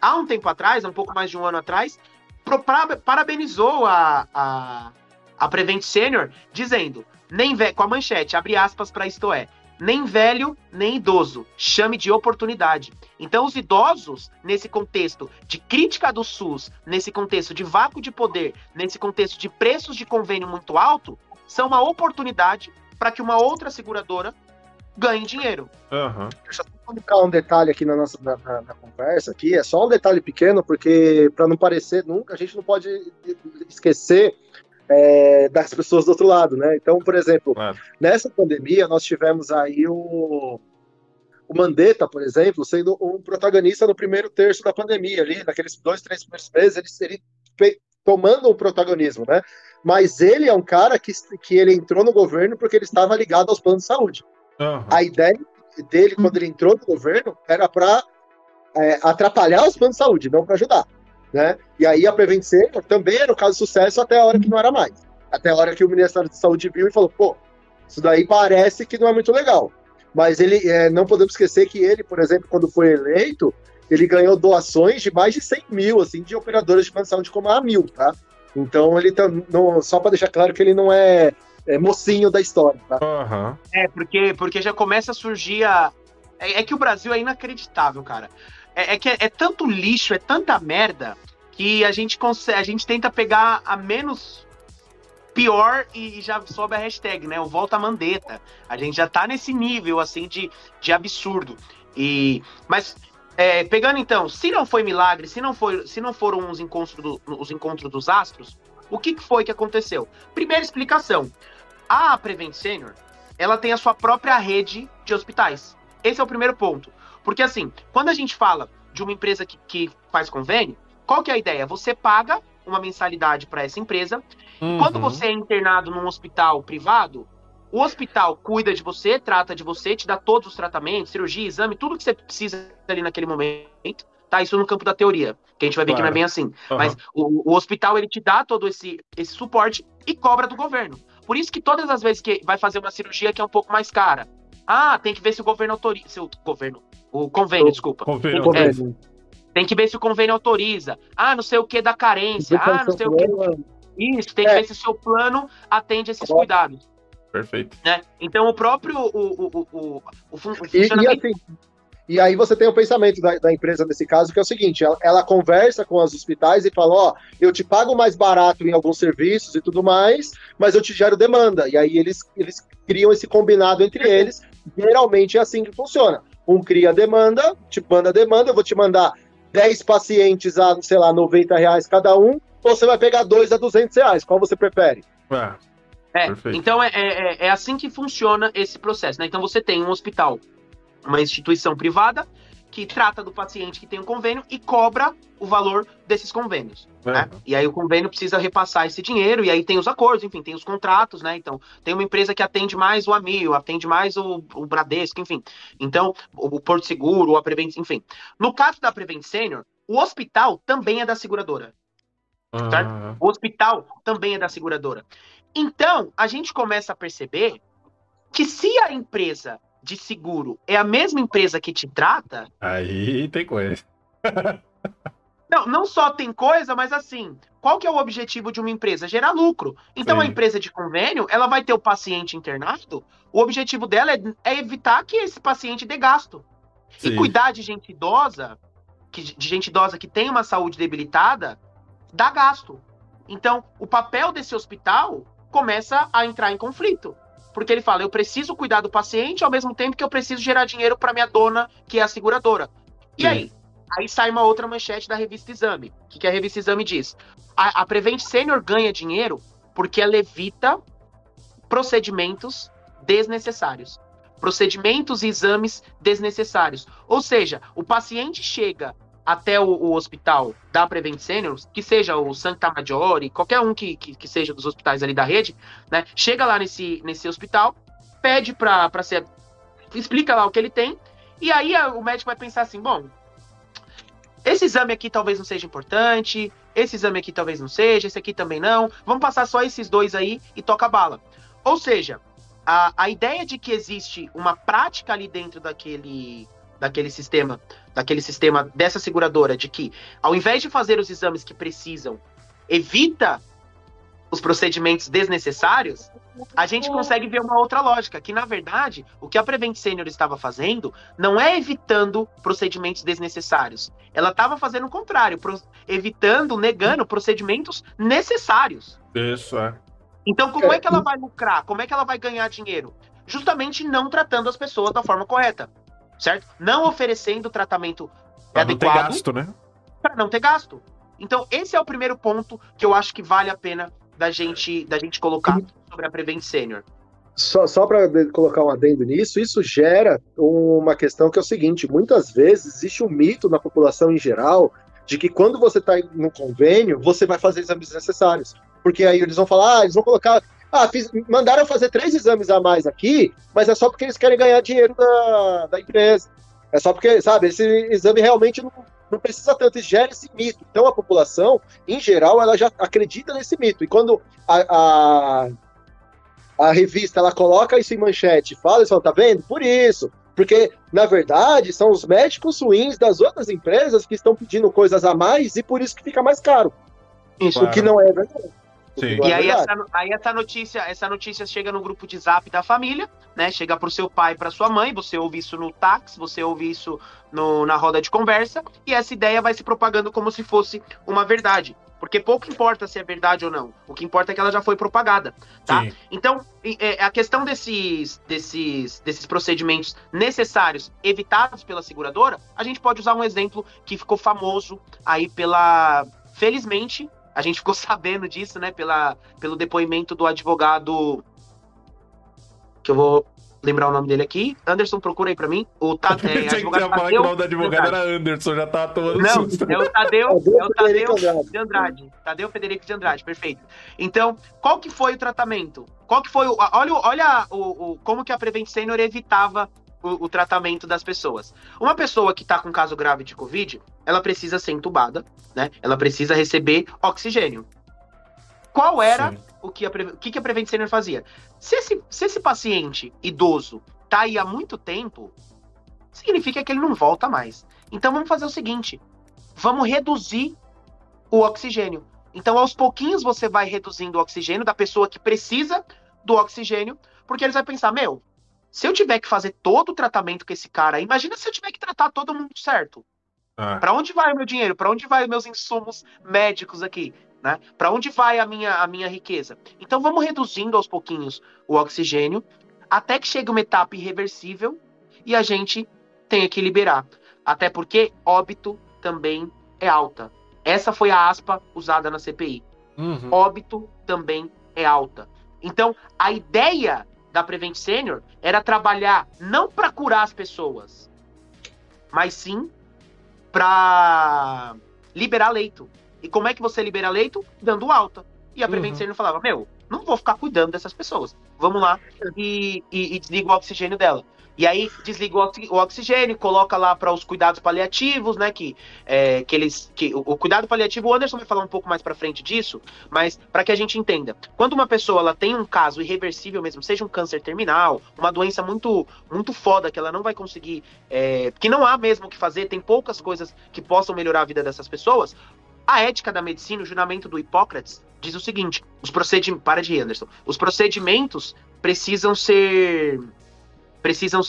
há um tempo atrás, um pouco mais de um ano atrás, parabenizou a, a, a Prevent Senior, dizendo, nem com a manchete, abre aspas para isto é, nem velho, nem idoso, chame de oportunidade. Então, os idosos, nesse contexto de crítica do SUS, nesse contexto de vácuo de poder, nesse contexto de preços de convênio muito alto, são uma oportunidade para que uma outra seguradora ganhe dinheiro. Uhum. Deixa eu só colocar um detalhe aqui na nossa na, na, na conversa aqui, é só um detalhe pequeno, porque para não parecer nunca, a gente não pode esquecer é, das pessoas do outro lado, né? Então, por exemplo, claro. nessa pandemia nós tivemos aí o, o Mandetta, por exemplo, sendo um protagonista no primeiro terço da pandemia ali, naqueles dois, três primeiros meses, ele, ele tomando o protagonismo, né? Mas ele é um cara que, que ele entrou no governo porque ele estava ligado aos planos de saúde. Uhum. A ideia dele, quando ele entrou no governo, era para é, atrapalhar os planos de saúde, não para ajudar. Né? E aí a Prevent também era o caso de sucesso até a hora que não era mais. Até a hora que o Ministério da Saúde viu e falou, pô, isso daí parece que não é muito legal. Mas ele, é, não podemos esquecer que ele, por exemplo, quando foi eleito, ele ganhou doações de mais de 100 mil, assim, de operadoras de plano de saúde como a Mil, tá? Então ele tá, não, só para deixar claro que ele não é é, mocinho da história, tá? Uhum. É, porque, porque já começa a surgir a. É, é que o Brasil é inacreditável, cara. É, é que é, é, tanto lixo, é tanta merda, que a gente consegue, a gente tenta pegar a menos pior e, e já sobe a hashtag, né? O Volta Mandetta. A gente já tá nesse nível, assim, de, de absurdo. E, mas é, pegando então, se não foi milagre, se não, foi, se não foram os encontros, do, os encontros dos astros, o que foi que aconteceu? Primeira explicação: a Prevent Senior, ela tem a sua própria rede de hospitais. Esse é o primeiro ponto. Porque assim, quando a gente fala de uma empresa que, que faz convênio, qual que é a ideia? Você paga uma mensalidade para essa empresa. Uhum. Quando você é internado num hospital privado, O hospital cuida de você, trata de você, te dá todos os tratamentos, cirurgia, exame, tudo que você precisa ali naquele momento. Tá, isso no campo da teoria, que a gente vai ver claro. que não é bem assim. Uhum. Mas o, o, hospital, ele te dá todo esse, esse suporte e cobra do governo. Por isso que todas as vezes que vai fazer uma cirurgia que é um pouco mais cara, ah, tem que ver se o governo autoriza. Se o governo. O convênio, o desculpa. Convênio. O convênio. É, tem que ver se o convênio autoriza. Ah, não sei o que da carência. Ah, não sei o que. Isso, tem que é. ver se o seu plano atende esses cuidados. Perfeito. Né? Então, o próprio. O, o, o, o, o funcionamento. E, e, assim, e aí você tem o pensamento da, da, empresa nesse caso, que é o seguinte: ela, ela conversa com os hospitais e fala: Ó, oh, eu te pago mais barato em alguns serviços e tudo mais, mas eu te gero demanda. E aí eles, eles criam esse combinado entre eles. Geralmente é assim que funciona. Um cria demanda, te manda demanda, eu vou te mandar 10 pacientes a, sei lá, 90 reais cada um, ou você vai pegar dois a 200 reais. Qual você prefere? É. É, então é, é, é, assim que funciona esse processo, né? Então você tem um hospital, uma instituição privada que trata do paciente que tem um convênio e cobra o valor desses convênios. É. Né? E aí o convênio precisa repassar esse dinheiro, e aí tem os acordos, enfim, tem os contratos, né? Então, tem uma empresa que atende mais o Amil, atende mais o, o Bradesco, enfim. Então, o, o Porto Seguro, o Prevent, enfim. No caso da Prevent Senior, o hospital também é da seguradora. Ah. O hospital também é da seguradora. Então, a gente começa a perceber que se a empresa de seguro é a mesma empresa que te trata. Aí tem coisa. não, não só tem coisa, mas assim, qual que é o objetivo de uma empresa? Gerar lucro. Então, Sim. a empresa de convênio, ela vai ter o paciente internado, o objetivo dela é, é evitar que esse paciente dê gasto. Sim. E cuidar de gente idosa, que, de gente idosa que tem uma saúde debilitada, dá gasto. Então, o papel desse hospital começa a entrar em conflito. Porque ele fala, eu preciso cuidar do paciente ao mesmo tempo que eu preciso gerar dinheiro para minha dona, que é a seguradora. E Sim. aí? Aí sai uma outra manchete da revista Exame. O que, que a revista Exame diz? A, a Prevent Senior ganha dinheiro porque ela evita procedimentos desnecessários. Procedimentos e exames desnecessários. Ou seja, o paciente chega até o, o, hospital da Prevent Seniors, que seja o Santa Maggiore, qualquer um que, que, que, seja dos hospitais ali da rede, né? Chega lá nesse, nesse hospital, pede para ser. explica lá o que ele tem, e aí a, o médico vai pensar assim: bom, esse exame aqui talvez não seja importante, esse exame aqui talvez não seja, esse aqui também não, vamos passar só esses dois aí e toca a bala. Ou seja, a, a ideia de que existe uma prática ali dentro daquele daquele sistema, daquele sistema dessa seguradora, de que ao invés de fazer os exames que precisam, evita os procedimentos desnecessários, a gente consegue ver uma outra lógica, que na verdade, o que a Prevent Senior estava fazendo não é evitando procedimentos desnecessários. Ela estava fazendo o contrário, evitando, negando procedimentos necessários. Isso é. Então, como é que ela vai lucrar? Como é que ela vai ganhar dinheiro? Justamente não tratando as pessoas da forma correta certo? Não oferecendo tratamento pra adequado. Não ter gasto, né? Para não ter gasto. Então, esse é o primeiro ponto que eu acho que vale a pena da gente, da gente colocar sobre a Prevent Senior. Só, só para colocar um adendo nisso, isso gera uma questão que é o seguinte: muitas vezes existe um mito na população em geral de que quando você está no convênio, você vai fazer exames necessários. Porque aí eles vão falar, ah, eles vão colocar ah, fiz, mandaram fazer três exames a mais aqui, mas é só porque eles querem ganhar dinheiro da, da empresa. É só porque, sabe, esse exame realmente não, não precisa tanto, gera esse mito. Então a população, em geral, ela já acredita nesse mito. E quando a, a, a revista ela coloca isso em manchete, fala, falam, tá vendo? Por isso. Porque, na verdade, são os médicos ruins das outras empresas que estão pedindo coisas a mais e por isso que fica mais caro. Isso claro. que não é verdade. Sim. E aí essa, aí essa notícia, essa notícia chega no grupo de zap da família, né? Chega pro seu pai, para sua mãe, você ouve isso no táxi, você ouve isso no, na roda de conversa, e essa ideia vai se propagando como se fosse uma verdade. Porque pouco importa se é verdade ou não. O que importa é que ela já foi propagada, tá? Sim. Então, é, a questão desses, desses, desses procedimentos necessários evitados pela seguradora, a gente pode usar um exemplo que ficou famoso aí pela. Felizmente, a gente ficou sabendo disso, né, pela, pelo depoimento do advogado que eu vou lembrar o nome dele aqui. Anderson, procura aí pra mim. O é, advogado falar que o nome do advogado era Anderson, já tá tomando Não, susto. é o Tadeu, é o Tadeu de Andrade. Tadeu Federico de Andrade, perfeito. Então, qual que foi o tratamento? Qual que foi o. Olha, olha o, o como que a Prevent Senior evitava o, o, tratamento das pessoas. Uma pessoa que está com caso grave de Covid, ela precisa ser entubada, né? Ela precisa receber oxigênio. Qual era Sim. o que a, o que a Prevent Senior fazia? Se esse, se esse paciente idoso tá aí há muito tempo, significa que ele não volta mais. Então vamos fazer o seguinte: vamos reduzir o oxigênio. Então, aos pouquinhos, você vai reduzindo o oxigênio da pessoa que precisa do oxigênio, porque eles vão pensar: meu, se eu tiver que fazer todo o tratamento com esse cara, imagina se eu tiver que tratar todo mundo certo. Ah. Para onde vai o meu dinheiro? Para onde vai os meus insumos médicos aqui? Né? Para onde vai a minha, a minha riqueza? Então vamos reduzindo aos pouquinhos o oxigênio até que chegue uma etapa irreversível e a gente tenha que liberar. Até porque óbito também é alta. Essa foi a aspa usada na CPI. Uhum. Óbito também é alta. Então, a ideia da Prevent Senior era trabalhar não para curar as pessoas, mas sim para liberar leito. E como é que você libera leito? Dando alta. E a Prevent uhum. Senior falava: Meu, não vou ficar cuidando dessas pessoas. Vamos lá e, e, e desliga o oxigênio dela. E aí desliga o oxigênio, coloca lá para os cuidados paliativos, né? Que, é, que eles. Que, o, o, cuidado paliativo, o Anderson vai falar um pouco mais para frente disso, mas para que a gente entenda. Quando uma pessoa ela tem um caso irreversível mesmo, seja um câncer terminal, uma doença muito, muito foda que ela não vai conseguir. É, que não há mesmo o que fazer, tem poucas coisas que possam melhorar a vida dessas pessoas. A ética da medicina, o juramento do Hipócrates, diz o seguinte: os procedimentos. Para de Anderson. Os procedimentos precisam ser precisam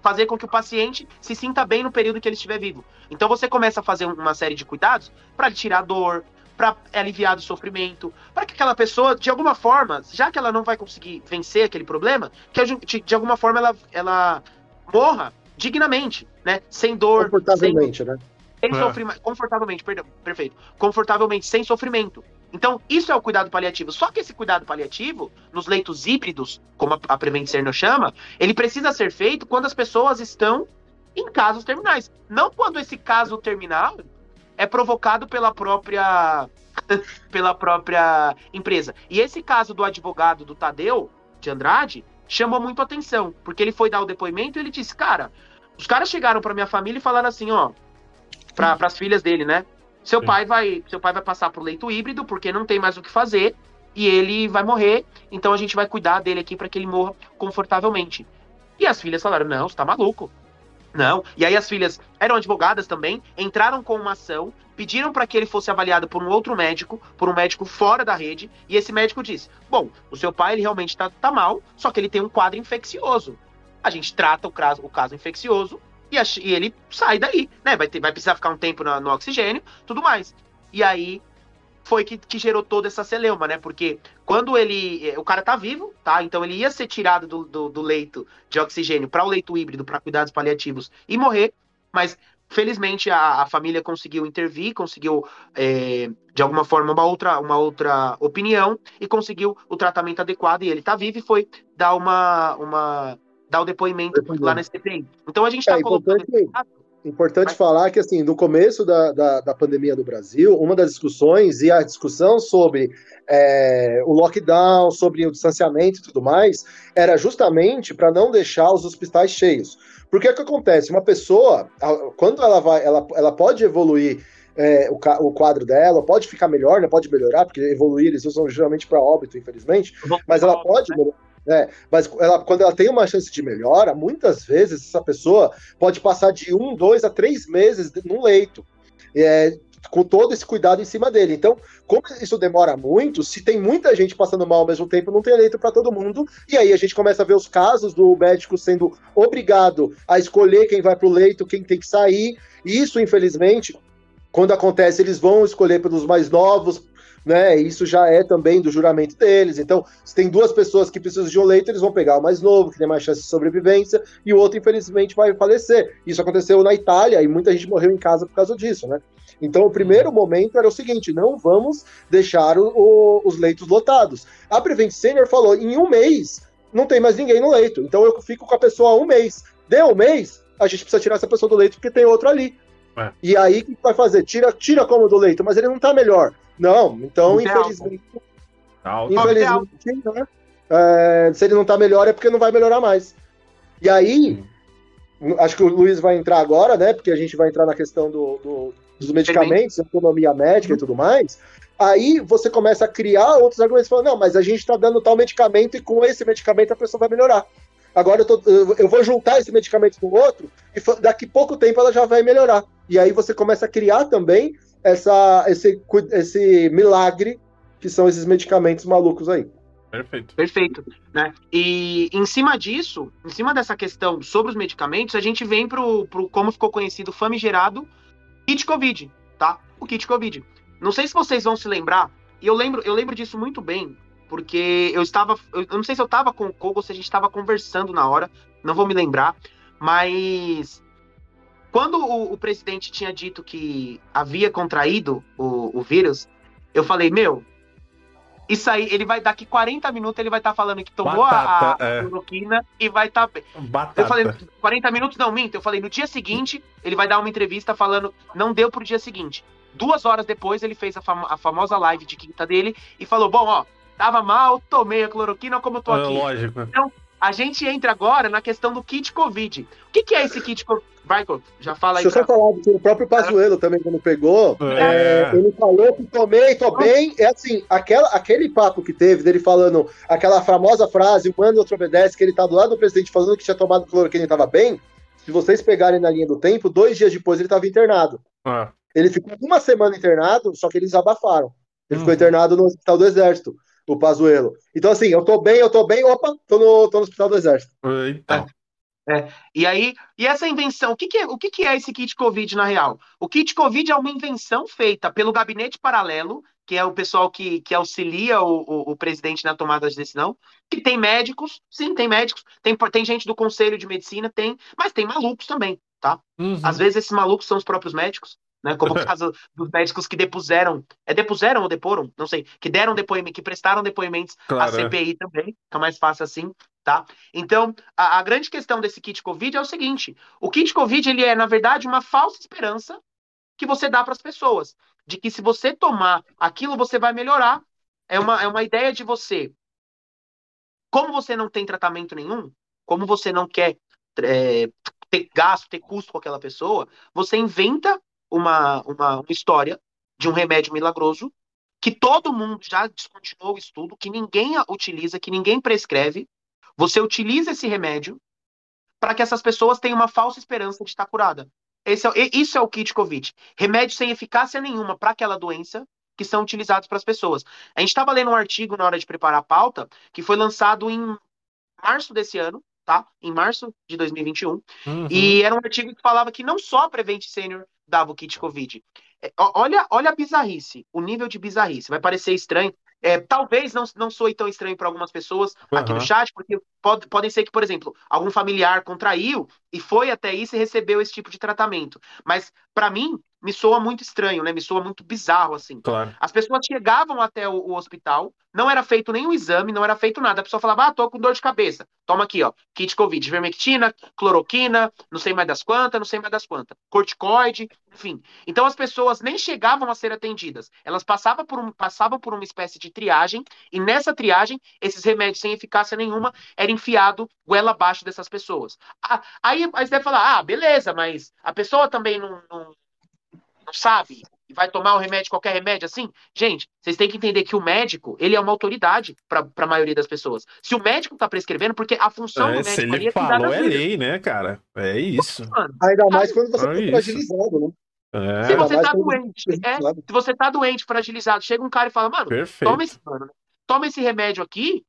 fazer com que o paciente se sinta bem no período que ele estiver vivo. Então você começa a fazer uma série de cuidados para tirar dor, para aliviar do sofrimento, para que aquela pessoa, de alguma forma, já que ela não vai conseguir vencer aquele problema, que de alguma forma ela, ela morra dignamente, né? Sem dor. Confortavelmente, sem, né? Sem é. sofrimento. Confortavelmente, perdão, perfeito. Confortavelmente, sem sofrimento. Então, isso é o cuidado paliativo. Só que esse cuidado paliativo, nos leitos híbridos, como a Prevent Cerno chama, ele precisa ser feito quando as pessoas estão em casos terminais. Não quando esse caso terminal é provocado pela própria pela própria empresa. E esse caso do advogado do Tadeu de Andrade chamou muito atenção, porque ele foi dar o depoimento e ele disse: "Cara, os caras chegaram para minha família e falaram assim, ó, para as filhas dele, né? Seu Sim. pai vai, seu pai vai passar pro leito híbrido porque não tem mais o que fazer e ele vai morrer. Então a gente vai cuidar dele aqui para que ele morra confortavelmente. E as filhas falaram: "Não, você tá maluco". Não. E aí as filhas eram advogadas também, entraram com uma ação, pediram para que ele fosse avaliado por um outro médico, por um médico fora da rede, e esse médico disse: "Bom, o seu pai ele realmente tá, tá mal, só que ele tem um quadro infeccioso. A gente trata o caso, o caso infeccioso e, a, e ele sai daí, né? Vai, ter, vai precisar ficar um tempo no, oxigênio, tudo mais. E aí foi que, que, gerou toda essa celeuma, né? Porque quando ele. O cara tá vivo, tá? Então ele ia ser tirado do, do, do leito de oxigênio para o leito híbrido, para cuidados paliativos e morrer, mas felizmente a, a família conseguiu intervir, conseguiu é, de alguma forma uma outra, uma outra opinião e conseguiu o tratamento adequado e ele tá vivo e foi dar uma, uma dar o depoimento, depoimento. lá na CPI. Então a gente está é, colocando. Importante, importante Mas... falar que, assim, no começo da, da, da, pandemia do Brasil, uma das discussões e a discussão sobre é, o lockdown, sobre o distanciamento e tudo mais, era justamente para não deixar os hospitais cheios. Porque o que acontece? Uma pessoa, quando ela vai, ela, ela pode evoluir é, o, o, quadro dela, pode ficar melhor, né, pode melhorar, porque evoluir eles usam geralmente para óbito, infelizmente, mas ela pode né? Mas ela, quando ela tem uma chance de melhora, muitas vezes essa pessoa pode passar de um, dois a três meses num leito. É, com todo esse cuidado em cima dele. Então, como isso demora muito, se tem muita gente passando mal ao mesmo tempo, não tem leito para todo mundo. E aí a gente começa a ver os casos do médico sendo obrigado a escolher quem vai para o leito, quem tem que sair. E isso, infelizmente, quando acontece, eles vão escolher pelos mais novos, né? Isso já é também do juramento deles. Então, se tem duas pessoas que precisam de um leito, eles vão pegar o mais novo, que tem mais chance de sobrevivência, e o outro, infelizmente, vai falecer. Isso aconteceu na Itália e muita gente morreu em casa por causa disso, né? Então, o primeiro uhum. momento era o seguinte: não vamos deixar o, o, os leitos lotados. A Prevent Senior falou: em um mês, não tem mais ninguém no leito. Então eu fico com a pessoa um mês. Deu um mês, a gente precisa tirar essa pessoa do leito porque tem outro ali. É. E aí o que vai fazer? Tira, tira como do leito, mas ele não tá melhor. Não, então, infelizmente. Infelizmente, né? É, se ele não tá melhor é porque não vai melhorar mais. E aí, acho que o Luiz vai entrar agora, né? Porque a gente vai entrar na questão do, do dos medicamentos, economia médica e tudo mais. Aí você começa a criar outros argumentos, falando, não, mas a gente está dando tal medicamento e com esse medicamento a pessoa vai melhorar. Agora eu, tô, eu vou juntar esse medicamento com outro e daqui pouco tempo ela já vai melhorar. E aí você começa a criar também essa, esse, esse milagre que são esses medicamentos malucos aí. Perfeito. Perfeito. Né? E em cima disso, em cima dessa questão sobre os medicamentos, a gente vem pro, pro como ficou conhecido, famigerado kit Covid, tá? O kit Covid. Não sei se vocês vão se lembrar, e eu lembro, eu lembro disso muito bem, porque eu estava. Eu não sei se eu estava com o Kogo ou se a gente estava conversando na hora, não vou me lembrar, mas quando o, o, presidente tinha dito que havia contraído o, o, vírus, eu falei, meu, isso aí, ele vai, daqui 40 minutos, ele vai estar tá falando que tomou Batata, a, a cloroquina é. e vai estar tá Batata. Eu falei, 40 minutos não, minto. Eu falei, no dia seguinte, ele vai dar uma entrevista falando, não deu pro dia seguinte. Duas horas depois, ele fez a, fam a famosa live de quinta dele e falou, bom, ó, tava mal, tomei a cloroquina, como eu tô é, aqui. lógico. Então, a gente entra agora na questão do kit Covid. O que, que é esse kit Covid? Vai, já fala aí. Deixa eu só falar que o próprio Pazuello também, quando pegou, é. É, ele falou que tomei, tô bem. É assim, aquela, aquele papo que teve dele falando aquela famosa frase, o mano outro obedece, que ele tá do lado do presidente falando que tinha tomado cloroquina e tava bem. Se vocês pegarem na linha do tempo, dois dias depois ele tava internado. Ah. Ele ficou uma semana internado, só que eles abafaram. Ele ficou uhum. internado no Hospital do Exército o Pazuello. Então, assim, eu tô bem, eu tô bem, opa, tô no, tô no Hospital do Exército. Então. É, e aí, e essa invenção, o que, que, é, o que, que é esse kit Covid na real? O kit Covid é uma invenção feita pelo gabinete paralelo, que é o pessoal que, que auxilia o, o, o, presidente na tomada de decisão, que tem médicos, sim, tem médicos, tem, tem gente do conselho de medicina, tem, mas tem malucos também, tá? Uhum. Às vezes esses malucos são os próprios médicos, né? Como o caso dos médicos que depuseram, é depuseram ou deporam? Não sei, que deram depoimento, que prestaram depoimentos claro, à CPI é. também, fica mais fácil assim, tá? Então, a, a, grande questão desse kit Covid é o seguinte: o kit Covid ele é, na verdade, uma falsa esperança que você dá para as pessoas, de que se você tomar aquilo, você vai melhorar. É uma, é uma ideia de você. Como você não tem tratamento nenhum, como você não quer é, ter gasto, ter custo com aquela pessoa, você inventa uma, uma, uma história de um remédio milagroso que todo mundo já descontinuou o estudo, que ninguém utiliza, que ninguém prescreve. Você utiliza esse remédio para que essas pessoas tenham uma falsa esperança de estar curada. Esse é, isso é o kit Covid. Remédio sem eficácia nenhuma para aquela doença que são utilizados para as pessoas. A gente estava lendo um artigo na hora de preparar a pauta que foi lançado em março desse ano, tá? Em março de 2021. Uhum. E era um artigo que falava que não só a Prevent Senior dava o kit Covid. É, olha, olha a bizarrice, o nível de bizarrice. Vai parecer estranho. É, talvez não, não soe tão estranho para algumas pessoas uhum. aqui no chat, porque pode, podem ser que, por exemplo, algum familiar contraiu e foi até isso e recebeu esse tipo de tratamento. Mas, para mim, me soa muito estranho, né? Me soa muito bizarro, assim. Claro. As pessoas chegavam até o, o, hospital, não era feito nenhum exame, não era feito nada. A pessoa falava, ah, tô com dor de cabeça. Toma aqui, ó, kit Covid, vermectina, cloroquina, não sei mais das quantas, não sei mais das quantas, corticoide, enfim. Então as pessoas nem chegavam a ser atendidas. Elas passavam por, um, passavam por uma espécie de triagem, e nessa triagem, esses remédios sem eficácia nenhuma eram enfiados goela abaixo dessas pessoas. Ah, aí, aí você deve falar, ah, beleza, mas a pessoa também não, não não sabe e vai tomar um remédio, qualquer remédio assim? Gente, vocês têm que entender que o médico, ele é uma autoridade para a maioria das pessoas. Se o médico está prescrevendo, porque a função é, do médico se ele é falou, é lei, né, cara? É isso. Mano, Ainda mais quando você está fragilizado, né? É. Se você tá doente, é, se você tá doente, fragilizado, chega um cara e fala, mano, Perfeito. toma esse, mano, toma esse remédio aqui,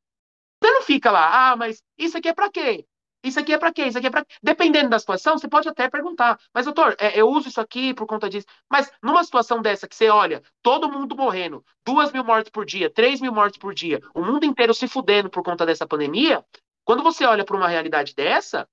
você não fica lá, ah, mas isso aqui é para quê? Isso aqui é para quê? Isso aqui é para. Dependendo da situação, você pode até perguntar. Mas, doutor, é, eu uso isso aqui por conta disso. Mas numa situação dessa que você olha, todo mundo morrendo, duas mil mortes por dia, três mil mortes por dia, o mundo inteiro se fudendo por conta dessa pandemia, quando você olha para uma realidade dessa,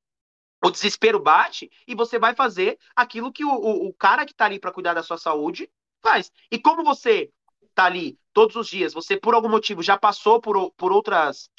o desespero bate e você vai fazer aquilo que o, o, o cara que está ali para cuidar da sua saúde faz. E como você está ali todos os dias, você por algum motivo já passou por, por outras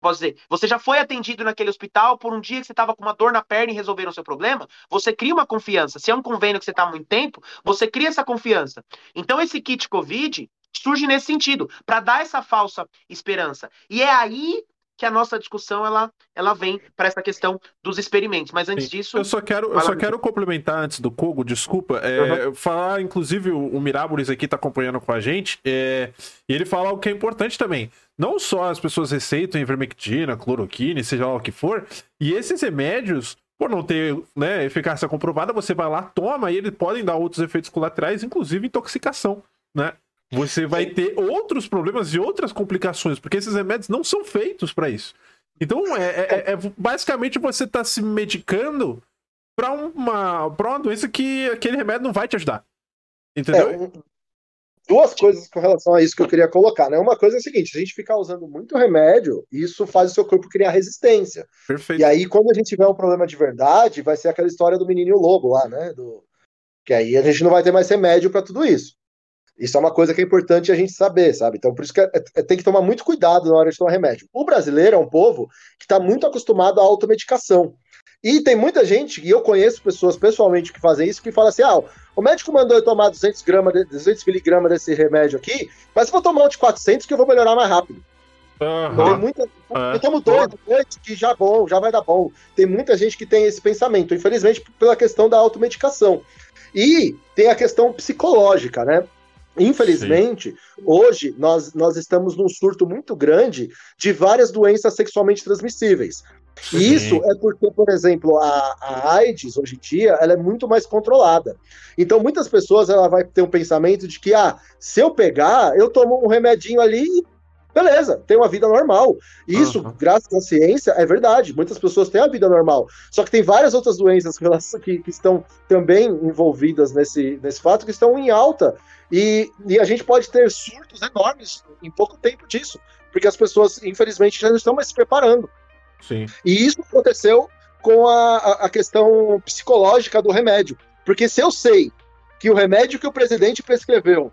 posso dizer, você já foi atendido naquele hospital por um dia que você estava com uma dor na perna e resolveram o seu problema, você cria uma confiança. Se é um convênio que você está há muito tempo, você cria essa confiança. Então, esse kit COVID surge nesse sentido, para dar essa falsa esperança. E é aí que a nossa discussão ela, ela vem para essa questão dos experimentos. Mas antes Sim. disso. Eu só quero, eu só quero complementar antes do Kogo, desculpa. É, uhum. Falar, inclusive, o, o Mirábolis aqui está acompanhando com a gente. É, e ele fala o que é importante também. Não só as pessoas receitam ivermectina, cloroquina, seja lá o que for, e esses remédios, por não ter né, eficácia comprovada, você vai lá, toma, e eles podem dar outros efeitos colaterais, inclusive intoxicação, né? Você vai ter outros problemas e outras complicações, porque esses remédios não são feitos para isso. Então, é, é, é, é basicamente você está se medicando para uma, pra uma doença que aquele remédio não vai te ajudar. Entendeu? É, duas coisas com relação a isso que eu queria colocar, né? Uma coisa é a seguinte: se a gente ficar usando muito remédio, isso faz o seu corpo criar resistência. Perfeito. E aí, quando a gente tiver um problema de verdade, vai ser aquela história do menino e o lobo lá, né? Do... Que aí a gente não vai ter mais remédio para tudo isso. Isso é uma coisa que é importante a gente saber, sabe? Então, por isso que é, é, tem que tomar muito cuidado na hora de tomar remédio. O brasileiro é um povo que está muito acostumado à automedicação. E tem muita gente, e eu conheço pessoas pessoalmente que fazem isso, que fala assim: ah, o médico mandou eu tomar 200 gramas, 200 miligramas desse remédio aqui, mas eu vou tomar um de 400 que eu vou melhorar mais rápido. Uhum. Tem muita, uhum. Eu tomo dois, que já bom, já vai dar bom. Tem muita gente que tem esse pensamento, infelizmente, pela questão da automedicação. E tem a questão psicológica, né? Infelizmente, Sim. hoje nós, nós estamos num surto muito grande de várias doenças sexualmente transmissíveis. E isso é porque, por exemplo, a, a AIDS, hoje em dia, ela é muito mais controlada. Então, muitas pessoas ela vai ter um pensamento de que, ah, se eu pegar, eu tomo um remedinho ali e beleza, tem uma vida normal. Isso, uhum. graças à ciência, é verdade. Muitas pessoas têm a vida normal. Só que tem várias outras doenças que, que estão também envolvidas nesse, nesse fato, que estão em alta. E, e a gente pode ter surtos enormes em pouco tempo disso. Porque as pessoas, infelizmente, já não estão mais se preparando. Sim. E isso aconteceu com a, a questão psicológica do remédio. Porque se eu sei que o remédio que o presidente prescreveu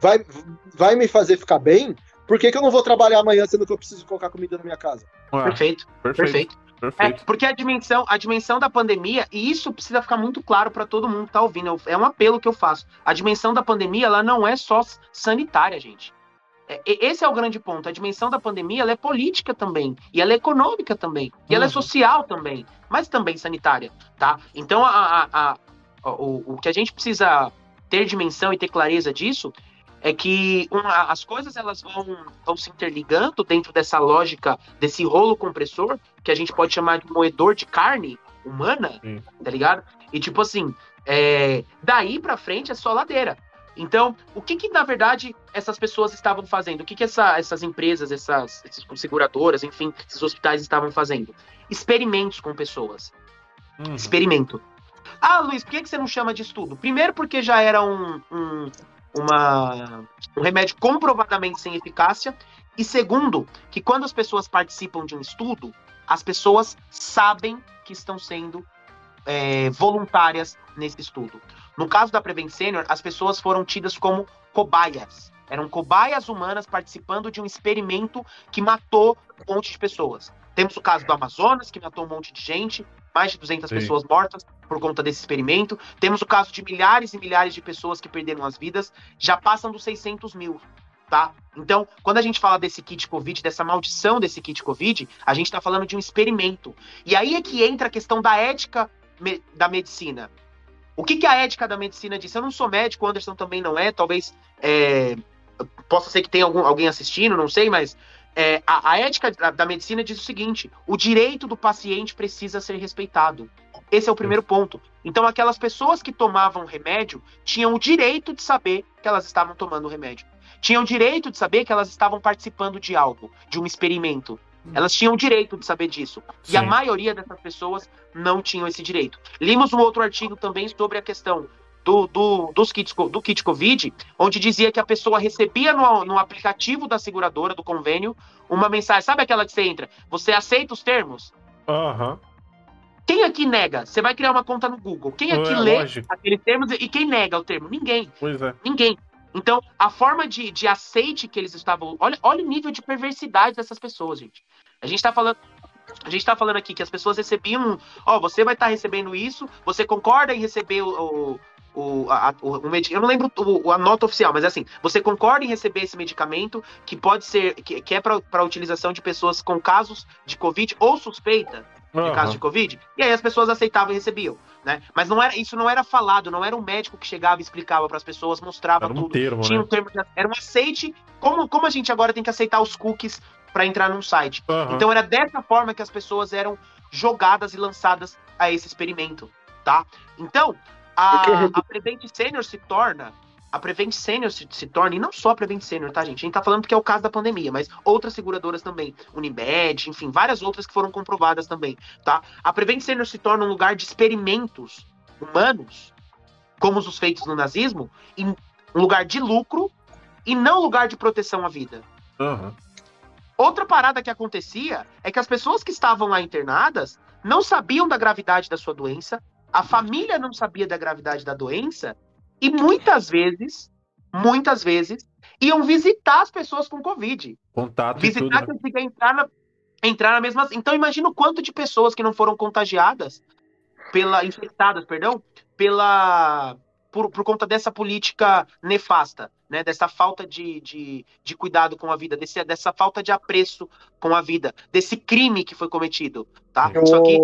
vai, vai me fazer ficar bem, por que, que eu não vou trabalhar amanhã sendo que eu preciso colocar comida na minha casa? Ué, perfeito, perfeito. perfeito. Perfeito. É, porque a dimensão, a dimensão da pandemia, e isso precisa ficar muito claro para todo mundo que tá ouvindo, é um apelo que eu faço. A dimensão da pandemia, ela não é só sanitária, gente. É, esse é o grande ponto. A dimensão da pandemia ela é política também, e ela é econômica também, e ela é uhum. social também, mas também sanitária, tá? Então, a, a, a, o, o que a gente precisa ter dimensão e ter clareza disso é que uma, as coisas elas vão, vão se interligando dentro dessa lógica desse rolo compressor que a gente pode chamar de moedor de carne humana, Sim. tá ligado? E tipo assim, é, daí para frente é só ladeira. Então, o que que na verdade essas pessoas estavam fazendo? O que que essa, essas empresas, essas, essas seguradoras, enfim, esses hospitais estavam fazendo? Experimentos com pessoas. Uhum. Experimento. Ah, Luiz, por que, que você não chama de estudo? Primeiro porque já era um, um uma, um remédio comprovadamente sem eficácia. E segundo, que quando as pessoas participam de um estudo, as pessoas sabem que estão sendo é, voluntárias nesse estudo. No caso da Prevent Senior, as pessoas foram tidas como cobaias. Eram cobaias humanas participando de um experimento que matou um monte de pessoas. Temos o caso do Amazonas, que matou um monte de gente mais de 200 Sim. pessoas mortas por conta desse experimento. Temos o caso de milhares e milhares de pessoas que perderam as vidas, já passam dos 600 mil, tá? Então, quando a gente fala desse kit Covid, dessa maldição desse kit Covid, a gente está falando de um experimento. E aí é que entra a questão da ética me da medicina. O que, que a ética da medicina diz? Eu não sou médico, o Anderson também não é, talvez é, possa ser que tenha algum, alguém assistindo, não sei, mas é, a, a, ética da, da, medicina diz o seguinte: o direito do paciente precisa ser respeitado. Esse é o primeiro ponto. Então, aquelas pessoas que tomavam remédio tinham o direito de saber que elas estavam tomando remédio. Tinham o direito de saber que elas estavam participando de algo, de um experimento. Elas tinham o direito de saber disso. Sim. E a maioria dessas pessoas não tinham esse direito. Limos um outro artigo também sobre a questão do, do, dos kits, do kit Covid, onde dizia que a pessoa recebia no, no aplicativo da seguradora, do convênio, uma mensagem. Sabe aquela que você entra? Você aceita os termos? Aham. Uhum. Quem aqui nega? Você vai criar uma conta no Google. Quem aqui é, lê lógico. aquele termo e quem nega o termo? Ninguém. Pois é. Ninguém. Então, a forma de, de aceite que eles estavam. Olha, olha o nível de perversidade dessas pessoas, gente. A gente tá falando. A gente tá falando aqui que as pessoas recebiam. Ó, você vai estar tá recebendo isso, você concorda em receber o, o, a, o, o eu não lembro o, a nota oficial, mas é assim, você concorda em receber esse medicamento que pode ser, que, que é para utilização de pessoas com casos de Covid ou suspeita de uhum. casos de Covid? E aí as pessoas aceitavam e recebiam, né? Mas não era, isso não era falado, não era um médico que chegava e explicava para as pessoas, mostrava era um tudo. Termo, Tinha né? um termo, era um aceite, como, como a gente agora tem que aceitar os cookies para entrar num site. Uhum. Então era dessa forma que as pessoas eram jogadas e lançadas a esse experimento, tá? Então, a, a Prevent Senior se torna. A Prevent Senior se, se, torna, e não só a Prevent Senior, tá, gente? A gente tá falando que é o caso da pandemia, mas outras seguradoras também. Unimed, enfim, várias outras que foram comprovadas também, tá? A Prevent Senior se torna um lugar de experimentos humanos, como os feitos no nazismo, em um lugar de lucro e não lugar de proteção à vida. Uhum. Outra parada que acontecia é que as pessoas que estavam lá internadas não sabiam da gravidade da sua doença, a família não sabia da gravidade da doença e muitas vezes, muitas vezes, iam visitar as pessoas com Covid. Contato visitar tudo, né? que entrar na, entrar na mesma. Então imagina o quanto de pessoas que não foram contagiadas pela infectadas, perdão, pela por, por conta dessa política nefasta, né? Dessa falta de, de, de cuidado com a vida, desse, dessa falta de apreço com a vida, desse crime que foi cometido, tá? Eu... Só que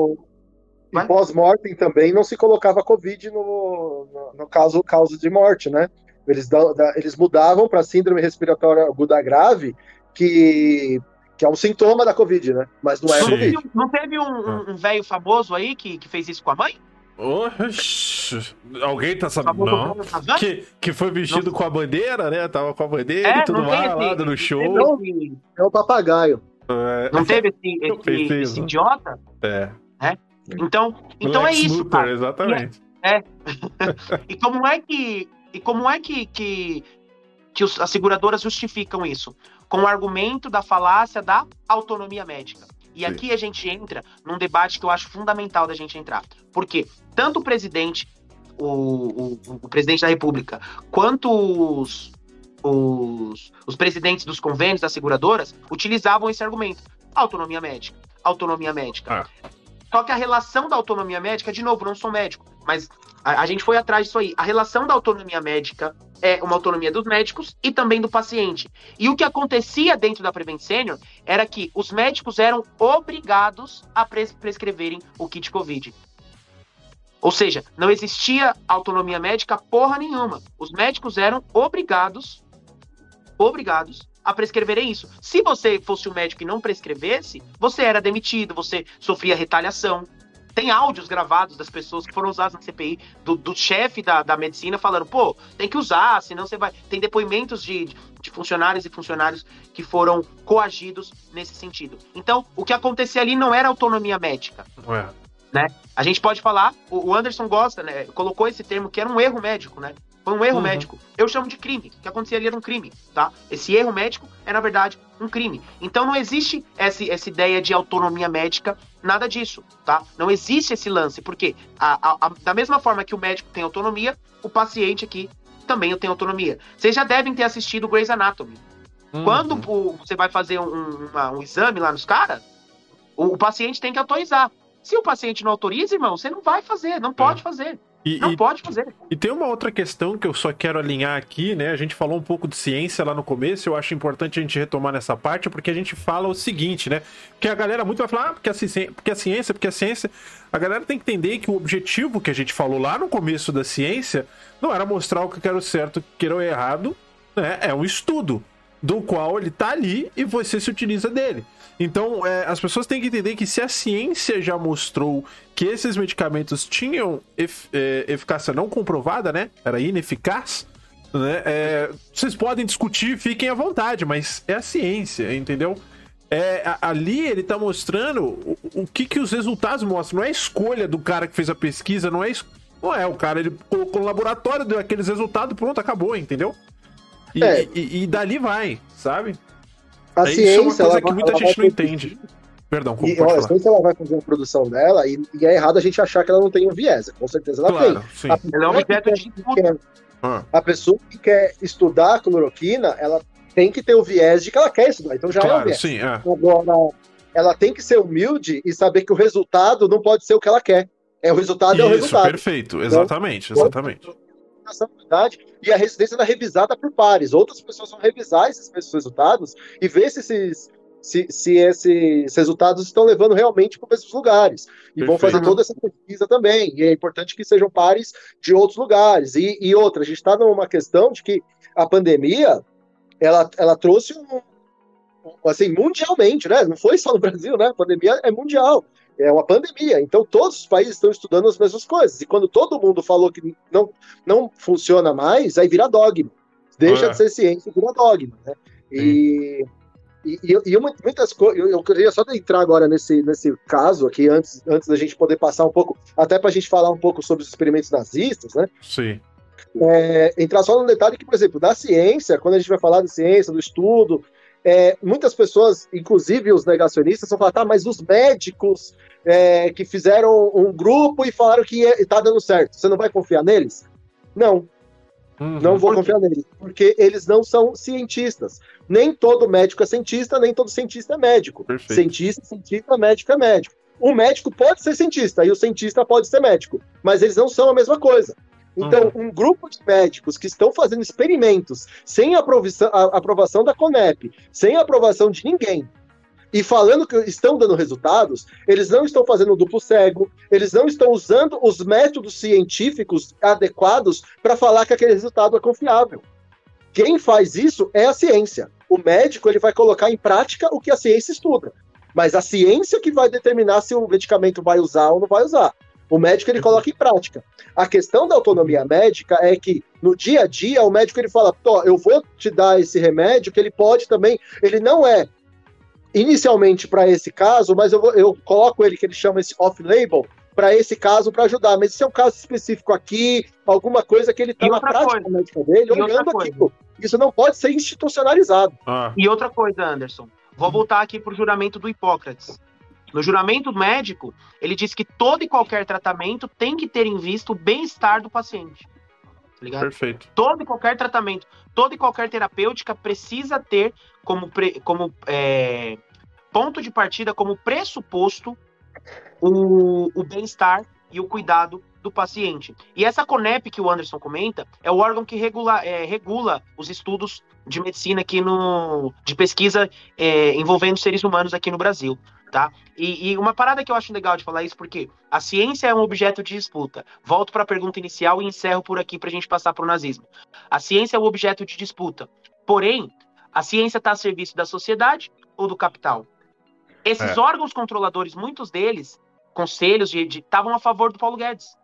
e pós-mortem também não se colocava Covid no, no, no caso, causa de morte, né? Eles, da, da, eles mudavam para síndrome respiratória aguda grave, que, que é um sintoma da Covid, né? Mas não é Sim. Covid. Não teve um, um, um velho famoso aí que, que fez isso com a mãe? Oxi, alguém tá sabendo? Não. Que, que foi vestido não. com a bandeira, né? Tava com a bandeira é, e tudo mais lá no show. É o papagaio. É. Não teve esse, esse, esse idiota? É. é? Então, então é isso. Luthor, exatamente. É. é. e como é que e como é que que, que os, as seguradoras justificam isso? Com o argumento da falácia da autonomia médica. E Sim. aqui a gente entra num debate que eu acho fundamental da gente entrar. Porque tanto o presidente, o, o, o presidente da República, quanto os, os, os presidentes dos convênios das seguradoras utilizavam esse argumento. Autonomia médica. Autonomia médica. Ah. Só que a relação da autonomia médica, de novo, não sou médico, mas a, a, gente foi atrás disso aí. A relação da autonomia médica é uma autonomia dos médicos e também do paciente. E o que acontecia dentro da Prevent Senior era que os médicos eram obrigados a pres prescreverem o kit Covid. Ou seja, não existia autonomia médica porra nenhuma. Os médicos eram obrigados, obrigados a prescreverem isso. Se você fosse um médico e não prescrevesse, você era demitido, você sofria retaliação. Tem áudios gravados das pessoas que foram usadas na CPI, do, do chefe da, da medicina falando, pô, tem que usar, senão você vai. Tem depoimentos de, de funcionários e funcionários que foram coagidos nesse sentido. Então, o que acontecia ali não era autonomia médica. Ué. Né? A gente pode falar, o Anderson gosta, né? Colocou esse termo que era um erro médico, né? Foi um erro uhum. médico. Eu chamo de crime. O que acontecia ali era um crime, tá? Esse erro médico é, na verdade, um crime. Então não existe essa, essa ideia de autonomia médica, nada disso, tá? Não existe esse lance, porque a, a, a, da mesma forma que o médico tem autonomia, o paciente aqui também tem autonomia. Vocês já devem ter assistido Grey's Anatomy. Uhum. Quando o, você vai fazer um, uma, um exame lá nos caras, o, o, paciente tem que autorizar. Se o paciente não autoriza, irmão, você não vai fazer, não pode é. fazer. E, não e, pode fazer. E tem uma outra questão que eu só quero alinhar aqui, né? A gente falou um pouco de ciência lá no começo, eu acho importante a gente retomar nessa parte, porque a gente fala o seguinte, né? Porque a galera muito vai falar, ah, porque a, ciência, porque a ciência, porque a ciência. A galera tem que entender que o objetivo que a gente falou lá no começo da ciência não era mostrar o que era o certo, o que era o errado, né? É um estudo do qual ele tá ali e você se utiliza dele. Então, é, as pessoas têm que entender que se a ciência já mostrou que esses medicamentos tinham ef é, eficácia não comprovada, né? Era ineficaz, né? É, vocês podem discutir, fiquem à vontade, mas é a ciência, entendeu? É, ali ele tá mostrando o, o, que, que os resultados mostram. Não é a escolha do cara que fez a pesquisa, não é, não é o cara, ele colocou no laboratório, deu aqueles resultados, pronto, acabou, entendeu? E, é. e, e dali vai, sabe? A é, ciência, isso é uma coisa que muita gente não entende. Perdão, como e, olha, a ciência ela vai fazer a produção dela e, e, é errado a gente achar que ela não tem um viés. Com certeza ela claro, tem. Sim. Ela é um objeto de quer, ah. A pessoa que quer estudar cloroquina, ela tem que ter o viés de que ela quer estudar. Então já claro, é um viés. Sim, é. Agora, ela tem que ser humilde e saber que o resultado não pode ser o que ela quer. É o resultado Isso, é o resultado. perfeito, exatamente, então, exatamente. E a residência é revisada por pares. Outras pessoas vão revisar esses mesmos resultados e ver se esses, se, se esses resultados estão levando realmente para os mesmos lugares. E Perfeito. vão fazer toda essa pesquisa também. E é importante que sejam pares de outros lugares. E, e outra, a gente está numa questão de que a pandemia ela, ela trouxe um, assim, mundialmente, né? Não foi só no Brasil, né? A pandemia é mundial. É uma pandemia, então todos os países estão estudando as mesmas coisas. E quando todo mundo falou que não, não funciona mais, aí vira dogma. Deixa é. de ser ciência e vira dogma. Né? E, e, e, muitas coisas. Eu, eu queria só entrar agora nesse, nesse caso aqui, antes, antes da gente poder passar um pouco, até para a gente falar um pouco sobre os experimentos nazistas, né? Sim. É, entrar só no detalhe que, por exemplo, da ciência, quando a gente vai falar de ciência, do estudo, é, muitas pessoas, inclusive os negacionistas, vão falar, tá, mas os médicos é, que fizeram um grupo e falaram que está dando certo, você não vai confiar neles? Não. Uhum. Não vou confiar neles, porque eles não são cientistas. Nem todo médico é cientista, nem todo cientista é médico. Perfeito. Cientista, cientista, médico é médico. O médico pode ser cientista e o cientista pode ser médico, mas eles não são a mesma coisa. Então, uhum. um grupo de médicos que estão fazendo experimentos sem a aprovação, a aprovação da CONEP, sem a aprovação de ninguém, e falando que estão dando resultados, eles não estão fazendo duplo cego, eles não estão usando os métodos científicos adequados para falar que aquele resultado é confiável. Quem faz isso é a ciência. O médico ele vai colocar em prática o que a ciência estuda. Mas a ciência que vai determinar se o medicamento vai usar ou não vai usar. O médico ele coloca em prática. A questão da autonomia médica é que no dia a dia o médico ele fala, eu vou te dar esse remédio que ele pode também, ele não é inicialmente para esse caso, mas eu, eu coloco ele que ele chama esse off-label para esse caso para ajudar. Mas se é um caso específico aqui, alguma coisa que ele está na prática coisa. médica dele, e olhando aquilo. Isso não pode ser institucionalizado. Ah. E outra coisa, Anderson, vou voltar aqui para o juramento do Hipócrates. No juramento médico, ele diz que todo e qualquer tratamento tem que ter em vista o bem-estar do paciente. Tá ligado? Perfeito. Todo e qualquer tratamento, toda e qualquer terapêutica precisa ter como, pre, como é, ponto de partida, como pressuposto, o, o bem-estar e o cuidado do paciente. E essa CONEP que o Anderson comenta é o órgão que regula, é, regula os estudos de medicina aqui no. de pesquisa é, envolvendo seres humanos aqui no Brasil tá? E, e, uma parada que eu acho legal de falar isso, porque a ciência é um objeto de disputa. Volto para a pergunta inicial e encerro por aqui para a gente passar para o nazismo. A ciência é um objeto de disputa. Porém, a ciência está a serviço da sociedade ou do capital? Esses é. órgãos controladores, muitos deles, conselhos, estavam a favor do Paulo Guedes.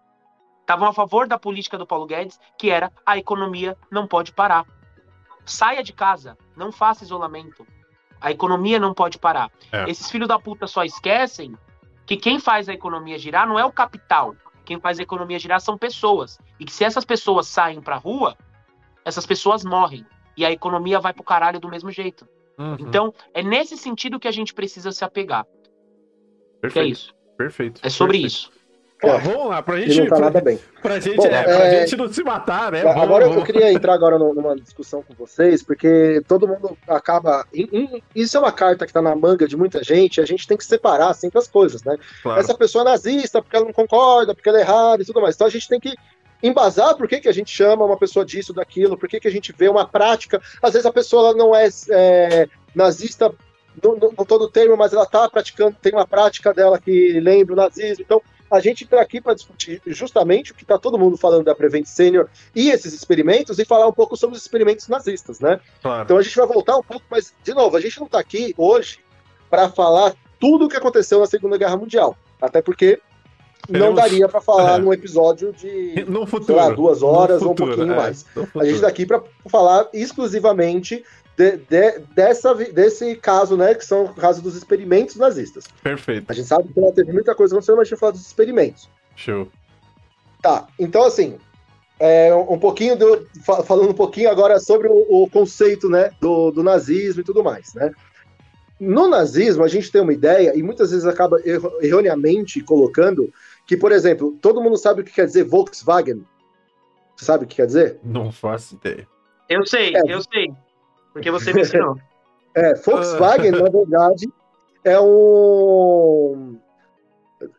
Estavam a favor da política do Paulo Guedes, que era a economia não pode parar. Saia de casa, não faça isolamento a economia não pode parar. É. Esses filhos da puta só esquecem que quem faz a economia girar não é o capital. Quem faz a economia girar são pessoas. E que se essas pessoas saem pra rua, essas pessoas morrem. E a economia vai pro caralho do mesmo jeito. Uhum. Então, é nesse sentido que a gente precisa se apegar. Perfeito. Que é isso. Perfeito. É sobre Perfeito. isso. Pô, vamos lá, pra gente. Não tá nada bem. Pra gente, Bom, é, pra é... gente não se matar, né? Agora vamos, eu, queria entrar agora numa discussão com vocês, porque todo mundo acaba. Isso é uma carta que tá na manga de muita gente, a gente tem que separar sempre as coisas, né? Claro. Essa pessoa é nazista porque ela não concorda, porque ela é errada e tudo mais. Então a gente tem que embasar por que, que a gente chama uma pessoa disso, daquilo, por que, que a gente vê uma prática. Às vezes a pessoa não é, é nazista no, no, no todo termo, mas ela tá praticando, tem uma prática dela que lembra o nazismo. Então a gente está aqui para discutir justamente o que está todo mundo falando da Prevent Senior e esses experimentos e falar um pouco sobre os experimentos nazistas, né? Claro. Então a gente vai voltar um pouco, mas, de novo, a gente não está aqui hoje para falar tudo o que aconteceu na Segunda Guerra Mundial. Até porque não daria para falar é. num episódio de no futuro, lá, duas horas ou um pouquinho é. mais. A gente está aqui para falar exclusivamente de, de, dessa, desse caso, né, que são o caso dos experimentos nazistas. Perfeito. A gente sabe que ela teve muita coisa acontecendo, mas a gente vai falar dos experimentos. Show. Tá, então assim, é, um pouquinho do, falando um pouquinho agora sobre o, o conceito, né, do, do, nazismo e tudo mais, né. No nazismo, a gente tem uma ideia, e muitas vezes acaba erroneamente colocando, que, por exemplo, todo mundo sabe o que quer dizer Volkswagen. Você sabe o que quer dizer? Não faço ideia. Eu sei, é, eu sei. Porque você me ensinou. É, Volkswagen, na verdade, é um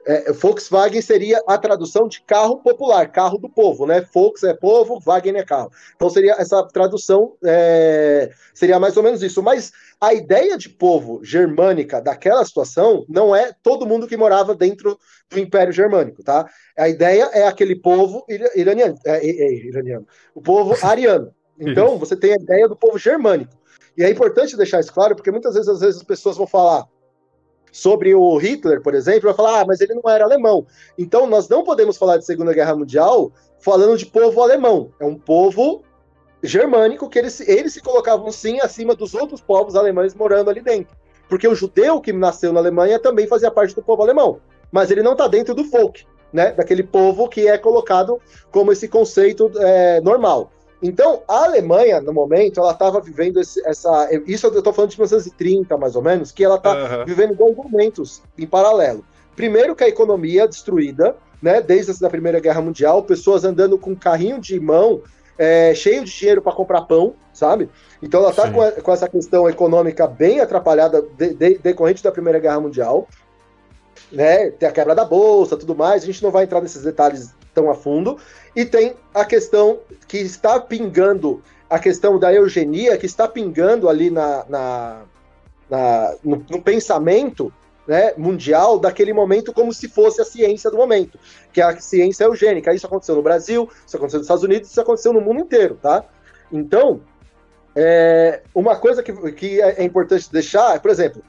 é, Volkswagen seria a tradução de carro popular, carro do povo, né? Volks é povo, Wagen é carro. Então seria essa tradução, é, seria mais ou menos isso. Mas a ideia de povo germânica daquela situação não é todo mundo que morava dentro do Império Germânico, tá? A ideia é aquele povo iraniano, é, é, é, iraniano o povo ariano. Então você tem a ideia do povo germânico. E é importante deixar isso claro, porque muitas vezes, às vezes as pessoas vão falar sobre o Hitler, por exemplo, vai falar, ah, mas ele não era alemão. Então, nós não podemos falar de Segunda Guerra Mundial falando de povo alemão. É um povo germânico que eles, eles se colocavam sim acima dos outros povos alemães morando ali dentro. Porque o judeu que nasceu na Alemanha também fazia parte do povo alemão. Mas ele não está dentro do folk, né? Daquele povo que é colocado como esse conceito é, normal. Então, a Alemanha, no momento, ela estava vivendo esse, essa. Isso eu estou falando de 1930, mais ou menos, que ela está uhum. vivendo dois momentos em paralelo. Primeiro, que a economia destruída, né, desde a Primeira Guerra Mundial, pessoas andando com carrinho de mão, é, cheio de dinheiro para comprar pão, sabe? Então, ela está com, com, essa questão econômica bem atrapalhada, de, de, decorrente da Primeira Guerra Mundial. Né, tem a quebra da bolsa, tudo mais. A gente não vai entrar nesses detalhes tão a fundo. E tem a questão que está pingando, a questão da eugenia, que está pingando ali na, na, na no, no, pensamento né, mundial daquele momento como se fosse a ciência do momento, que é a ciência eugênica. Isso aconteceu no Brasil, isso aconteceu nos Estados Unidos, isso aconteceu no mundo inteiro, tá? Então, é, uma coisa que, que é importante deixar, por exemplo,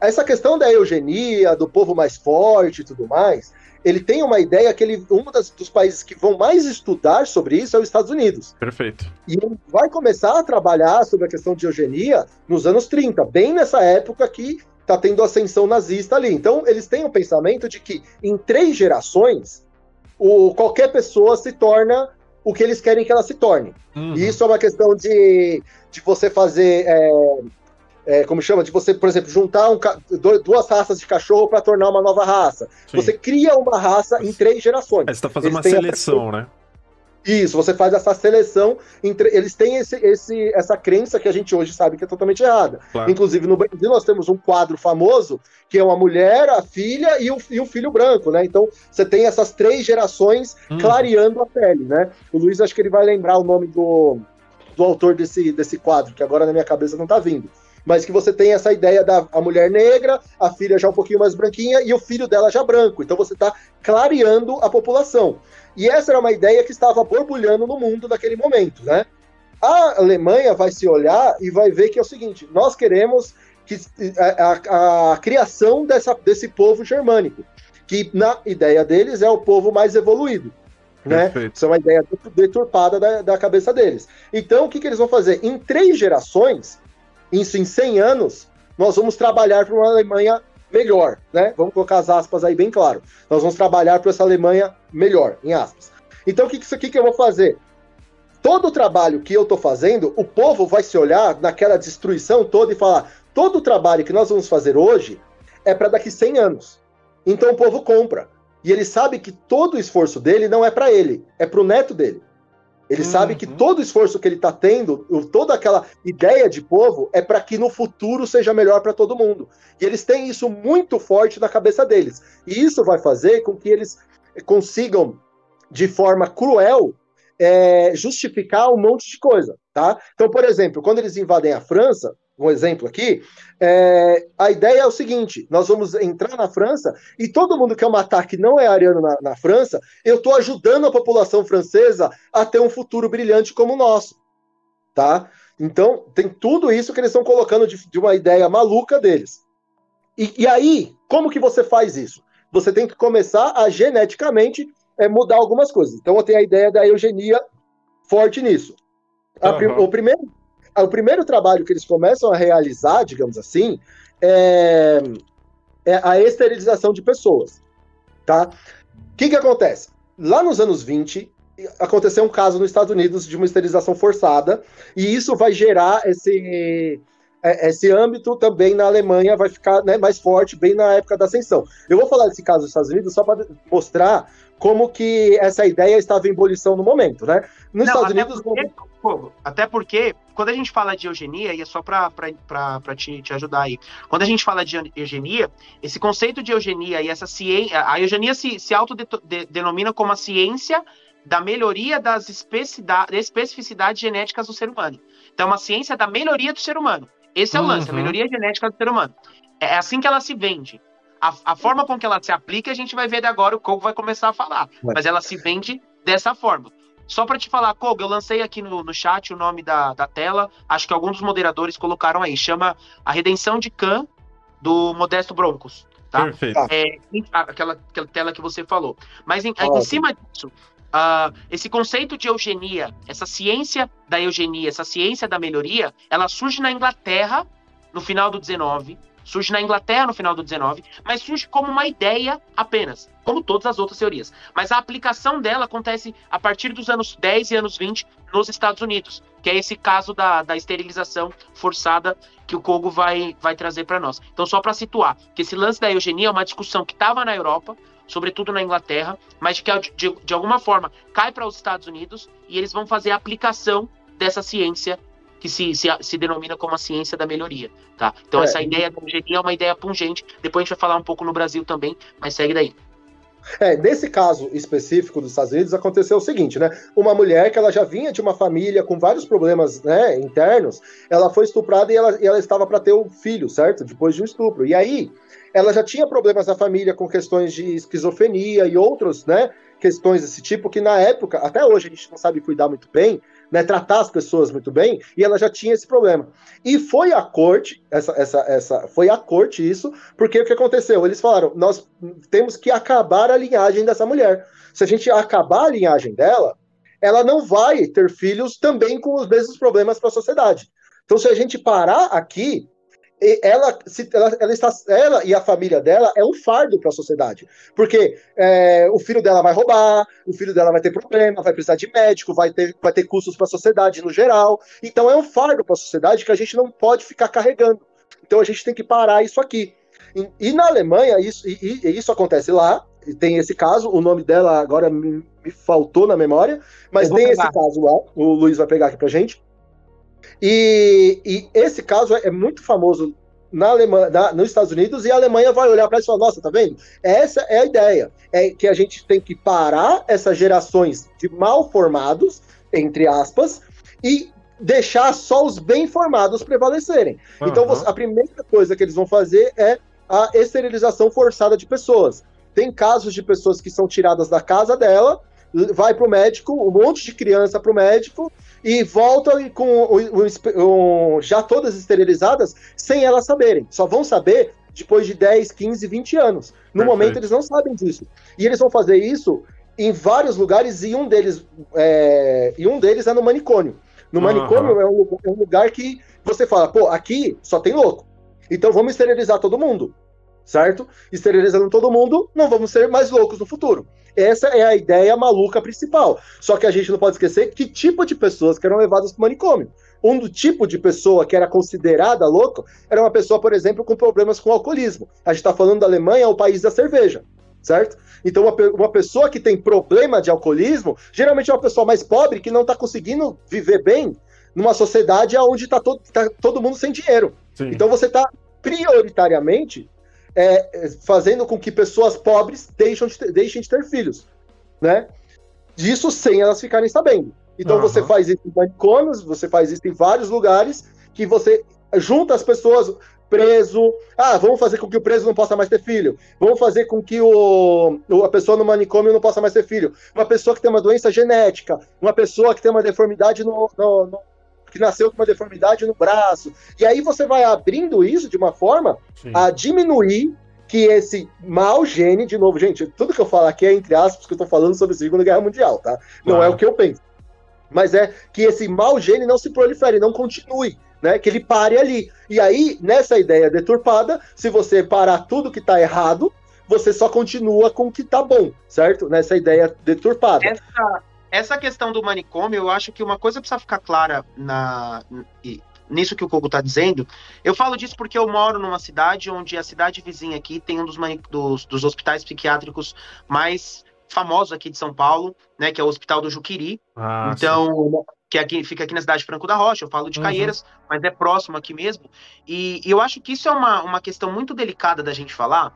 essa questão da eugenia, do povo mais forte e tudo mais, ele tem uma ideia que ele, um das, dos países que vão mais estudar sobre isso é os Estados Unidos. Perfeito. E ele vai começar a trabalhar sobre a questão de eugenia nos anos 30, bem nessa época que está tendo ascensão nazista ali. Então, eles têm o pensamento de que em três gerações, o, qualquer pessoa se torna o que eles querem que ela se torne. Uhum. E isso é uma questão de, de você fazer é, é, como chama, de você, por exemplo, juntar um, duas raças de cachorro para tornar uma nova raça. Sim. Você cria uma raça em três gerações. Aí você está fazendo eles uma seleção, né? Isso, você faz essa seleção. Entre, eles têm esse, esse, essa crença que a gente hoje sabe que é totalmente errada. Claro. Inclusive, no Brasil, nós temos um quadro famoso que é uma mulher, a filha e o, e o filho branco, né? Então, você tem essas três gerações hum. clareando a pele, né? O Luiz, acho que ele vai lembrar o nome do, do autor desse, desse quadro, que agora na minha cabeça não está vindo mas que você tem essa ideia da a mulher negra, a filha já um pouquinho mais branquinha e o filho dela já branco. Então você está clareando a população. E essa era uma ideia que estava borbulhando no mundo naquele momento, né? A Alemanha vai se olhar e vai ver que é o seguinte: nós queremos que a, a, a criação dessa, desse povo germânico, que na ideia deles é o povo mais evoluído. Né? Isso é uma ideia deturpada da, da cabeça deles. Então, o que, que eles vão fazer? Em três gerações, isso em 100 anos, nós vamos trabalhar para uma Alemanha melhor, né? Vamos colocar as aspas aí bem claro. Nós vamos trabalhar para essa Alemanha melhor, em aspas. Então, o que isso aqui que eu vou fazer? Todo o trabalho que eu estou fazendo, o povo vai se olhar naquela destruição toda e falar: todo o trabalho que nós vamos fazer hoje é para daqui 100 anos. Então o povo compra. E ele sabe que todo o esforço dele não é para ele, é para o neto dele. Ele uhum. sabe que todo o esforço que ele está tendo, toda aquela ideia de povo, é para que no futuro seja melhor para todo mundo. E eles têm isso muito forte na cabeça deles. E isso vai fazer com que eles consigam, de forma cruel, é, justificar um monte de coisa. Tá? Então, por exemplo, quando eles invadem a França, um exemplo aqui, é, a ideia é o seguinte: nós vamos entrar na França e todo mundo que é um ataque não é ariano na, na França, eu estou ajudando a população francesa a ter um futuro brilhante como o nosso. Tá? Então, tem tudo isso que eles estão colocando de, de uma ideia maluca deles. E, e, aí, como que você faz isso? Você tem que começar a geneticamente é, mudar algumas coisas. Então, eu tenho a ideia da eugenia forte nisso. Uhum. o primeiro o primeiro trabalho que eles começam a realizar, digamos assim, é, é a esterilização de pessoas. Tá? O que, que acontece? Lá nos anos 20, aconteceu um caso nos Estados Unidos de uma esterilização forçada, e isso vai gerar esse, é, esse âmbito também na Alemanha, vai ficar né, mais forte bem na época da ascensão. Eu vou falar desse caso dos Estados Unidos só para mostrar como que essa ideia estava em ebulição no momento, né? Nos Não, Estados Unidos. Porque, até porque quando a gente fala de eugenia, e é só para te, te ajudar aí, quando a gente fala de eugenia, esse conceito de eugenia e essa ciência, a eugenia se, se autodenomina como a ciência da melhoria das especificidades genéticas do ser humano. Então, é uma ciência da melhoria do ser humano. Esse é o uhum. lance, a uhum. melhoria genética do ser humano. É assim que ela se vende. A, a, forma com que ela se aplica, a gente vai ver agora, o Kogo vai começar a falar. Mas ela se vende dessa forma. Só para te falar, Kogo, eu lancei aqui no, no chat o nome da, da tela, acho que alguns dos moderadores colocaram aí, chama A Redenção de Khan, do Modesto Broncos. Tá? Perfeito. É, aquela, aquela tela que você falou. Mas em, em cima disso, uh, esse conceito de eugenia, essa ciência da eugenia, essa ciência da melhoria, ela surge na Inglaterra no final do 19, surge na Inglaterra no final do 19, mas surge como uma ideia apenas, como todas as outras teorias. Mas a aplicação dela acontece a partir dos anos 10 e anos 20 nos Estados Unidos, que é esse caso da, da esterilização forçada que o Kogo vai, vai trazer para nós. Então, só para situar, que esse lance da eugenia é uma discussão que estava na Europa, sobretudo na Inglaterra, mas que de, de alguma forma cai para os Estados Unidos e eles vão fazer a aplicação dessa ciência que se, se, se denomina como a ciência da melhoria, tá? Então é. essa ideia da engenharia é uma ideia pungente, depois a gente vai falar um pouco no Brasil também, mas segue daí. É, nesse caso específico dos Estados Unidos aconteceu o seguinte, né? Uma mulher que ela já vinha de uma família com vários problemas né, internos, ela foi estuprada e ela, e ela estava para ter um filho, certo? Depois de um estupro. E aí, ela já tinha problemas na família com questões de esquizofrenia e outros, né? Questões desse tipo que na época, até hoje a gente não sabe cuidar muito bem, né, tratar as pessoas muito bem, e ela já tinha esse problema. E foi a corte, essa, essa, essa, foi a corte isso, porque o que aconteceu? Eles falaram: nós temos que acabar a linhagem dessa mulher. Se a gente acabar a linhagem dela, ela não vai ter filhos também com os mesmos problemas para a sociedade. Então, se a gente parar aqui, ela, ela, ela, está, ela e a família dela é um fardo para a sociedade. Porque é, o filho dela vai roubar, o filho dela vai ter problema, vai precisar de médico, vai ter, vai ter custos para a sociedade no geral. Então é um fardo para a sociedade que a gente não pode ficar carregando. Então a gente tem que parar isso aqui. E, e na Alemanha, isso, e, e, isso acontece lá, tem esse caso, o nome dela agora me, me faltou na memória, mas tem pegar. esse caso lá, o Luiz vai pegar aqui pra gente. E, e esse caso é, é muito famoso na Alemanha, na, nos Estados Unidos e a Alemanha vai olhar para isso e falar: nossa, tá vendo? Essa é a ideia. É que a gente tem que parar essas gerações de mal formados, entre aspas, e deixar só os bem formados prevalecerem. Uhum. Então, a primeira coisa que eles vão fazer é a esterilização forçada de pessoas. Tem casos de pessoas que são tiradas da casa dela, vai para o médico, um monte de criança para o médico, e voltam com o, o, o, já todas esterilizadas sem elas saberem. Só vão saber depois de 10, 15, 20 anos. No Perfeito. momento eles não sabem disso. E eles vão fazer isso em vários lugares e um deles é, e um deles é no manicômio. No manicômio uhum. é, um, é um lugar que você fala, pô, aqui só tem louco. Então vamos esterilizar todo mundo certo? Esterilizando todo mundo, não vamos ser mais loucos no futuro. Essa é a ideia maluca principal. Só que a gente não pode esquecer que tipo de pessoas que eram levadas para o manicômio. Um do tipo de pessoa que era considerada louca era uma pessoa, por exemplo, com problemas com alcoolismo. A gente está falando da Alemanha, o país da cerveja, certo? Então, uma, uma pessoa que tem problema de alcoolismo, geralmente é uma pessoa mais pobre que não está conseguindo viver bem numa sociedade onde está todo, tá todo mundo sem dinheiro. Sim. Então, você está prioritariamente é, fazendo com que pessoas pobres deixem de, ter, deixem de ter filhos, né? Disso sem elas ficarem sabendo. Então uhum. você faz isso em manicômios, você faz isso em vários lugares, que você junta as pessoas preso. Ah, vamos fazer com que o preso não possa mais ter filho. Vamos fazer com que o, a pessoa no manicômio não possa mais ter filho. Uma pessoa que tem uma doença genética, uma pessoa que tem uma deformidade no, no, no que nasceu com uma deformidade no braço. E aí você vai abrindo isso de uma forma Sim. a diminuir que esse mau gene, de novo, gente, tudo que eu falo aqui é entre aspas, que eu tô falando sobre a Segunda Guerra Mundial, tá? Não é o que eu penso. Mas é que esse mau gene não se prolifere, não continue, né? Que ele pare ali. E aí, nessa ideia deturpada, se você parar tudo que tá errado, você só continua com o que tá bom, certo? Nessa ideia deturpada. Essa, essa questão do manicômio, eu acho que uma coisa precisa ficar clara na, nisso que o Kogo está dizendo. Eu falo disso porque eu moro numa cidade onde a cidade vizinha aqui tem um dos, dos, dos hospitais psiquiátricos mais famosos aqui de São Paulo, né, que é o Hospital do Juquiri. Ah, então, sim. que aqui, fica aqui na cidade de Franco da Rocha, eu falo de Uhum. Caieiras, mas é próximo aqui mesmo. E, e eu acho que isso é uma, uma questão muito delicada da gente falar,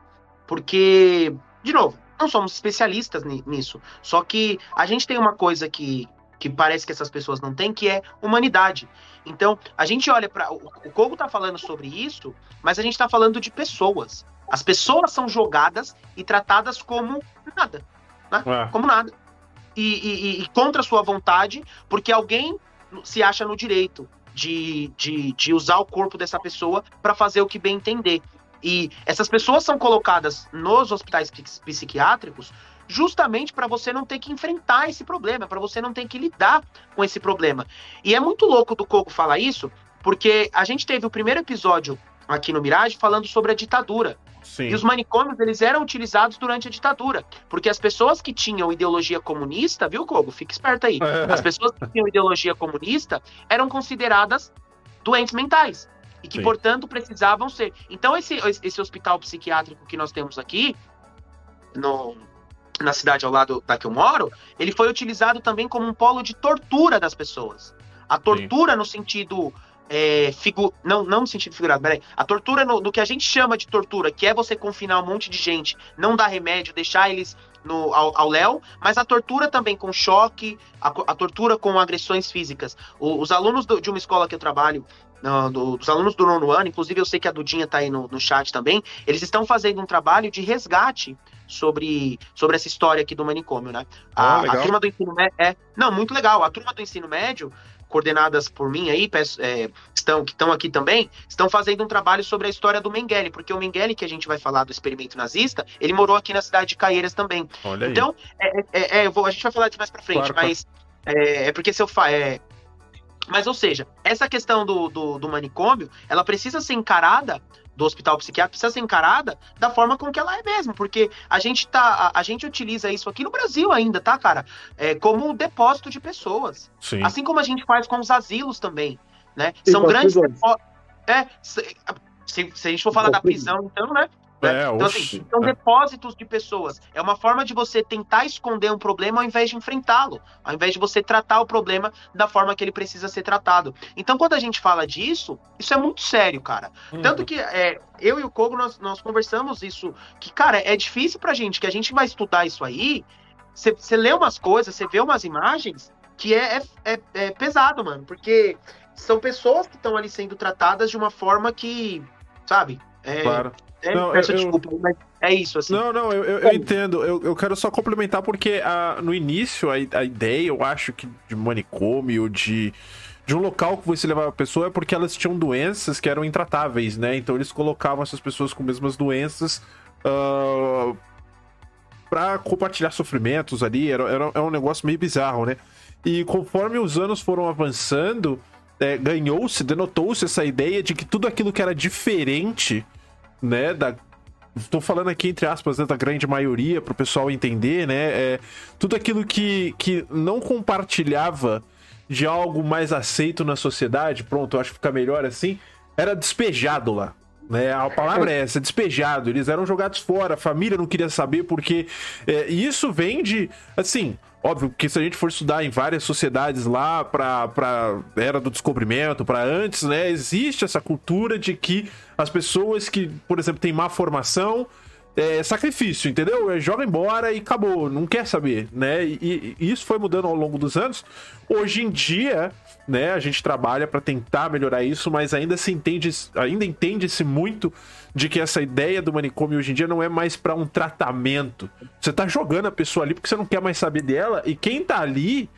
porque, de novo, não somos especialistas ni- nisso. Só que a gente tem uma coisa que, que parece que essas pessoas não têm, que é humanidade. Então, a gente olha para. O, o Kogo tá falando sobre isso, mas a gente tá falando de pessoas. As pessoas são jogadas e tratadas como nada É. como nada. E, e- e- contra sua vontade, porque alguém se acha no direito de, de, de usar o corpo dessa pessoa para fazer o que bem entender. E essas pessoas são colocadas nos hospitais psi- psiquiátricos justamente para você não ter que enfrentar esse problema, para você não ter que lidar com esse problema. E é muito louco do Coco falar isso, porque a gente teve o primeiro episódio aqui no Mirage falando sobre a ditadura. Sim. E os manicômios, eles eram utilizados durante a ditadura. Porque as pessoas que tinham ideologia comunista, viu, Kogo? Fica esperto aí. As pessoas que tinham ideologia comunista eram consideradas doentes mentais. E que, Sim. portanto, precisavam ser. Então, esse, esse hospital psiquiátrico que nós temos aqui, no, na cidade ao lado da que eu moro, ele foi utilizado também como um polo de tortura das pessoas. A tortura no sentido. É, figu... não, não no sentido figurado, peraí. A tortura no, no que a gente chama de tortura, que é você confinar um monte de gente, não dar remédio, deixar eles no, ao, léu, mas a tortura também com choque, a, a tortura com agressões físicas. O- os alunos do- de uma escola que eu trabalho, do- dos alunos do nono ano, inclusive eu sei que a Dudinha tá aí no, no chat também, eles estão fazendo um trabalho de resgate sobre, sobre essa história aqui do manicômio, né? Ah, A, turma do ensino médio. É, não, muito legal. A turma do ensino médio, coordenadas por mim aí, peço- é, estão, que estão aqui também, estão fazendo um trabalho sobre a história do Mengele, porque o Mengele, que a gente vai falar do experimento nazista, ele morou aqui na cidade de Caieiras também. Olha. Então, é, é, é, eu vou, a gente vai falar disso mais pra frente, Claro, claro. mas é, é porque se eu fa é, Mas, ou seja, essa questão do, do, do manicômio, ela precisa ser encarada, do hospital psiquiátrico, precisa ser encarada da forma com que ela é mesmo, porque a gente tá. A, a gente utiliza isso aqui no Brasil ainda, tá, cara? É, como um depósito de pessoas. Sim. Assim como a gente faz com os asilos também, né? E São grandes É, se, se, a gente for falar da prisão, então, né? É, Então, assim, são depósitos de pessoas. É uma forma de você tentar esconder um problema ao invés de enfrentá-lo. Ao invés de você tratar o problema da forma que ele precisa ser tratado. Então, quando a gente fala disso, isso é muito sério, cara. Uhum. Tanto que é, eu e o Kogo, nós, nós conversamos isso. Que, cara, é difícil pra gente, que a gente vai estudar isso aí. Você lê umas coisas, você vê umas imagens, que é, é, é- é pesado, mano. Porque são pessoas que estão ali sendo tratadas de uma forma que, sabe? É, Claro. é, Não, peço eu- desculpa, mas é isso, assim. Não, não, eu, eu- eu entendo. Eu, eu quero só complementar porque ah, no início a, a ideia, eu acho que de manicômio, de, de um local que você levava a pessoa é porque elas tinham doenças que eram intratáveis, né? Então eles colocavam essas pessoas com mesmas doenças ah, pra compartilhar sofrimentos ali. Era, era, era um negócio meio bizarro, né? E conforme os anos foram avançando, é, ganhou-se, denotou-se essa ideia de que tudo aquilo que era diferente, né, da, Estou falando aqui, entre aspas, né, da grande maioria, para o pessoal entender, né? É, tudo aquilo que, que não compartilhava de algo mais aceito na sociedade, pronto, eu acho que fica melhor assim, era despejado lá. Né? A palavra é essa, despejado. Eles eram jogados fora, a família não queria saber, porque é, e isso vem de. Assim, óbvio que se a gente for estudar em várias sociedades lá pra, pra era do descobrimento, pra antes, né? Existe essa cultura de que as pessoas que, por exemplo, têm má formação. É sacrifício, entendeu? É, joga embora e acabou, não quer saber, né? E, e isso foi mudando ao longo dos anos. Hoje em dia, né, a gente trabalha para tentar melhorar isso, mas ainda se entende, ainda entende-se muito de que essa ideia do manicômio hoje em dia não é mais para um tratamento. Você tá jogando a pessoa ali porque você não quer mais saber dela e quem tá ali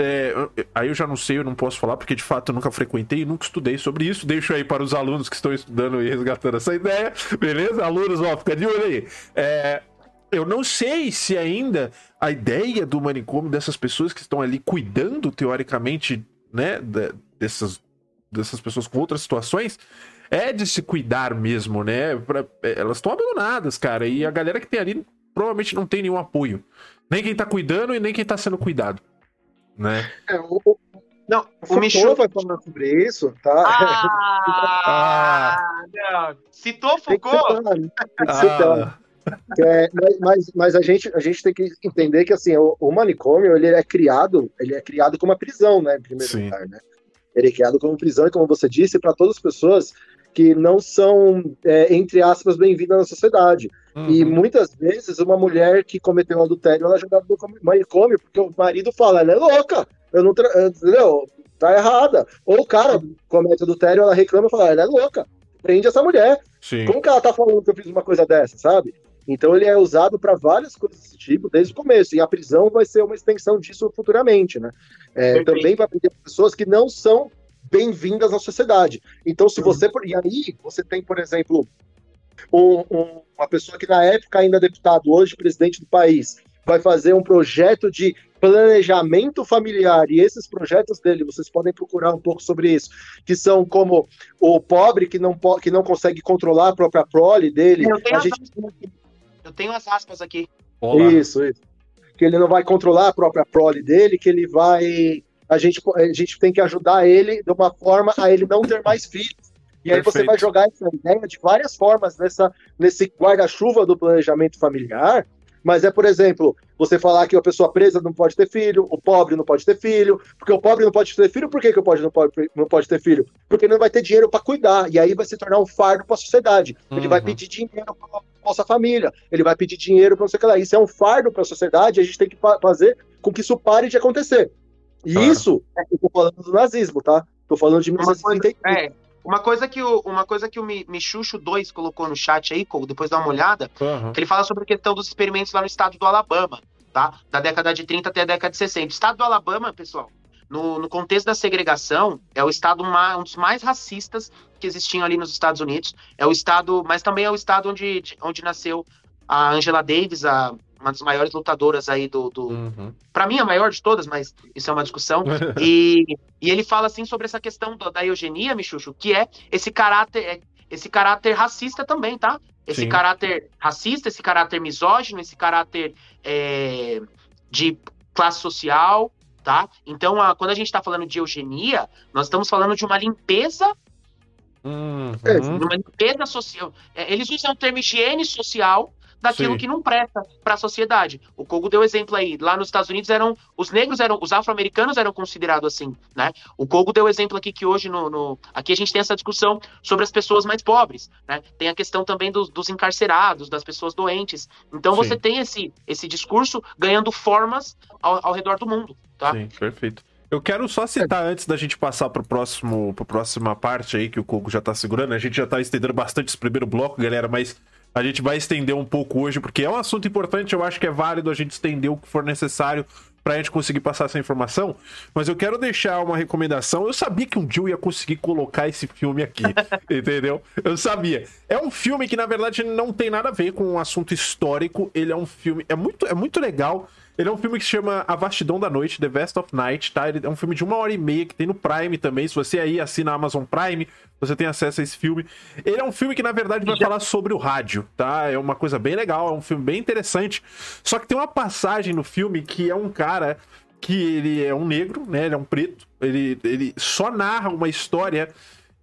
é, aí eu já não sei, eu não posso falar, porque de fato eu nunca frequentei e nunca estudei sobre isso. Deixo aí para os alunos que estão estudando e resgatando essa ideia, beleza? Alunos, ó, fica de olho aí. É, eu não sei se ainda a ideia do manicômio dessas pessoas que estão ali cuidando, teoricamente, né, de- dessas, dessas pessoas com outras situações, é de se cuidar mesmo, né? Pra- é, elas estão abandonadas, cara, e a galera que tem ali provavelmente não tem nenhum apoio. Nem quem tá cuidando e nem quem tá sendo cuidado. Né? É, o, o Não, o Foucault Michu. vai falar sobre isso, tá? Ah, não. Citou Foucault? citar, citar. Ah, É, mas, mas a, gente, a gente tem que entender que assim, o, o, manicômio ele é criado, ele é criado como uma prisão, né? Em primeiro Sim. lugar, né? Ele é criado como prisão, e como você disse, para todas as pessoas que não são, é, entre aspas, bem-vindas na sociedade. Uhum. E muitas vezes uma mulher que cometeu um adultério, ela é jogada no manicômio, porque o marido fala, ela é louca, eu não, entendeu? Tá errada. Ou o cara comete adultério, ela reclama e fala, ela é louca, prende essa mulher. Sim. Como que ela tá falando que eu fiz uma coisa dessa, sabe? Então ele é usado para várias coisas desse tipo desde o começo. E a prisão vai ser uma extensão disso futuramente, né? É, também para prender pessoas que não são bem-vindas à sociedade. Então, se você. E aí, você tem, por exemplo, um, um, uma pessoa que na época ainda é deputado, hoje presidente do país, vai fazer um projeto de planejamento familiar. E esses projetos dele, vocês podem procurar um pouco sobre isso, que são como o pobre que não, que não consegue controlar a própria prole dele. Eu tenho, a gente... Eu tenho as aspas aqui. Olá. Isso, isso. Que ele não vai controlar a própria prole dele, que ele vai a gente, a gente tem que ajudar ele de uma forma a ele não ter mais filhos. E aí Perfeito. você vai jogar essa ideia de várias formas nessa, nesse guarda-chuva do planejamento familiar, mas é, por exemplo, você falar que a pessoa presa não pode ter filho, o pobre não pode ter filho, porque o pobre não pode ter filho, por que, que o pobre não pode, não pode ter filho? Porque ele não vai ter dinheiro para cuidar, e aí vai se tornar um fardo para a sociedade. Ele uhum. vai pedir dinheiro para nossa família, ele vai pedir dinheiro para não sei o que lá. Isso é um fardo para a sociedade, e a gente tem que fazer com que isso pare de acontecer. E claro. isso, eu tô falando do nazismo, tá? Tô falando de 1933. É, uma coisa que o, uma coisa que o Michucho 2 colocou no chat aí, depois dá uma olhada, uhum. que ele fala sobre a questão dos experimentos lá no estado do Alabama, tá? Da década de 30 até a década de 60. O estado do Alabama, pessoal, no, no contexto da segregação, é o estado mais, um dos mais racistas que existiam ali nos Estados Unidos. É o estado, mas também é o estado onde, onde nasceu a Angela Davis, a uma das maiores lutadoras aí do. do... Uhum. para mim, a maior de todas, mas isso é uma discussão. e, e ele fala assim sobre essa questão da, da eugenia, Michucho, que é esse caráter, é, esse caráter racista também, tá? Esse Sim. caráter racista, esse caráter misógino, esse caráter é, de classe social, tá? Então, a, quando a gente está falando de eugenia, nós estamos falando de uma limpeza Uhum. Uma limpeza social. É, eles usam o termo higiene social daquilo Sim. que não presta para a sociedade. O Kogo deu exemplo aí. Lá nos Estados Unidos eram os negros eram os afro-americanos eram considerados assim, né? O Kogo deu exemplo aqui que hoje no, no, aqui a gente tem essa discussão sobre as pessoas mais pobres, né? Tem a questão também dos, dos encarcerados, das pessoas doentes. Então Sim. você tem esse esse discurso ganhando formas ao, ao redor do mundo, tá? Sim, perfeito. Eu quero só citar antes da gente passar para próximo, pra próxima parte aí que o Kogo já tá segurando. A gente já tá estendendo bastante esse primeiro bloco, galera, mas a gente vai estender um pouco hoje, porque é um assunto importante, eu acho que é válido a gente estender o que for necessário pra gente conseguir passar essa informação. Mas eu quero deixar uma recomendação. Eu sabia que um dia eu ia conseguir colocar esse filme aqui, entendeu? Eu sabia. É um filme que, na verdade, não tem nada a ver com um assunto histórico. Ele é um filme. É muito, é muito legal. Ele é um filme que se chama A Vastidão da Noite, The Vast of Night, tá? Ele é um filme de uma hora e meia que tem no Prime também. Se você aí assina a Amazon Prime, você tem acesso a esse filme. Ele é um filme que, na verdade, vai Já... falar sobre o rádio, tá? É uma coisa bem legal, é um filme bem interessante. Só que tem uma passagem no filme que é um cara que ele é um negro, né? Ele é um preto. Ele, ele só narra uma história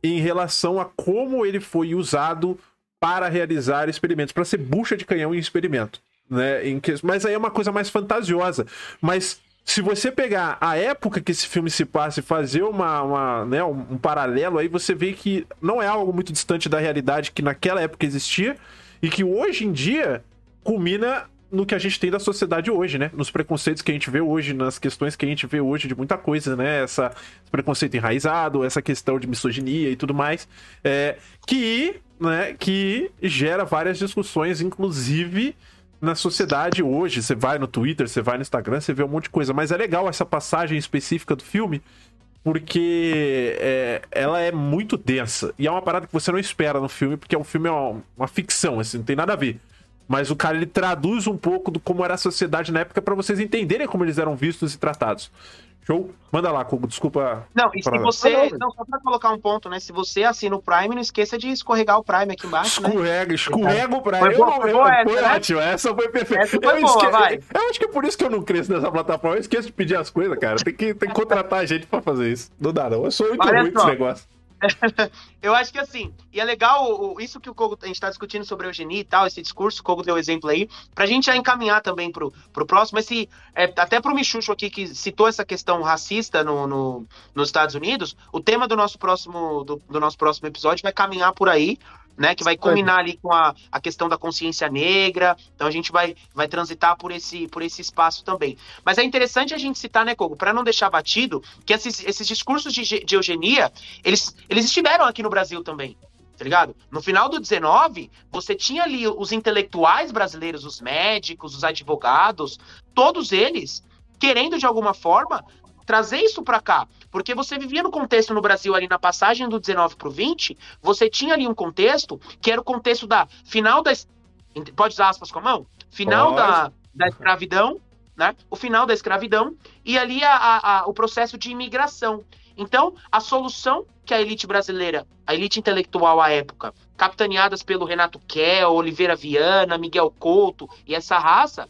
em relação a como ele foi usado para realizar experimentos, para ser bucha de canhão em experimento né? Em que... Mas aí é uma coisa mais fantasiosa. Mas se você pegar a época que esse filme se passa e fazer uma, uma né, um, paralelo, aí você vê que não é algo muito distante da realidade que naquela época existia e que hoje em dia culmina no que a gente tem da sociedade hoje, né? Nos preconceitos que a gente vê hoje, nas questões que a gente vê hoje de muita coisa, né? Essa, esse preconceito enraizado, essa questão de misoginia e tudo mais, é, que, né, que gera várias discussões, inclusive na sociedade hoje. Você vai no Twitter, você vai no Instagram, você vê um monte de coisa. Mas é legal essa passagem específica do filme, porque é, ela é muito densa. E é uma parada que você não espera no filme, porque o filme é uma, uma ficção, assim, não tem nada a ver. Mas o cara ele traduz um pouco do como era a sociedade na época para vocês entenderem como eles eram vistos e tratados. Show? Manda lá, Cuco, desculpa. Não, e se você. Ah, não, não, só pra colocar um ponto, né? Se você assina o Prime, não esqueça de escorregar o Prime aqui embaixo. Né? Escorrega, né? escorrega o Prime. Foi, boa, foi, boa essa, foi né? ótimo, essa foi perfeita. Essa foi eu, boa, esque... vai. eu acho que é por isso que eu não cresço nessa plataforma. Eu esqueço de pedir as coisas, cara. Tem que, tem que contratar gente pra fazer isso. Não dá, não. Eu sou muito Olha ruim desse negócio. eu acho que assim, e é legal isso que o Kogo, a gente está discutindo sobre eugenia e tal, esse discurso, o Kogo deu exemplo aí, para a gente já encaminhar também pro, pro próximo, esse, é, até pro Michucho aqui, que citou essa questão racista no, no, nos Estados Unidos, o tema do nosso próximo, do, do nosso próximo episódio vai caminhar por aí, né, que vai culminar ali com a, a questão da consciência negra. Então a gente vai, vai transitar por esse, por esse espaço também. Mas é interessante a gente citar, né, Kogo, para não deixar batido, que esses, esses discursos de, de eugenia, eles, eles estiveram aqui no Brasil também tá ligado? No final do 19, você tinha ali os intelectuais brasileiros, os médicos, os advogados, todos eles querendo de alguma forma trazer isso para cá. Porque você vivia no contexto no Brasil ali na passagem do 19 para o 20, você tinha ali um contexto que era o contexto da final da. Pode usar aspas com a mão? Final da, da escravidão, né? O final da escravidão e ali a, a, a, o processo de imigração. Então, a solução que a elite brasileira, a elite intelectual à época, capitaneadas pelo Renato Kell, Oliveira Viana, Miguel Couto e essa raça,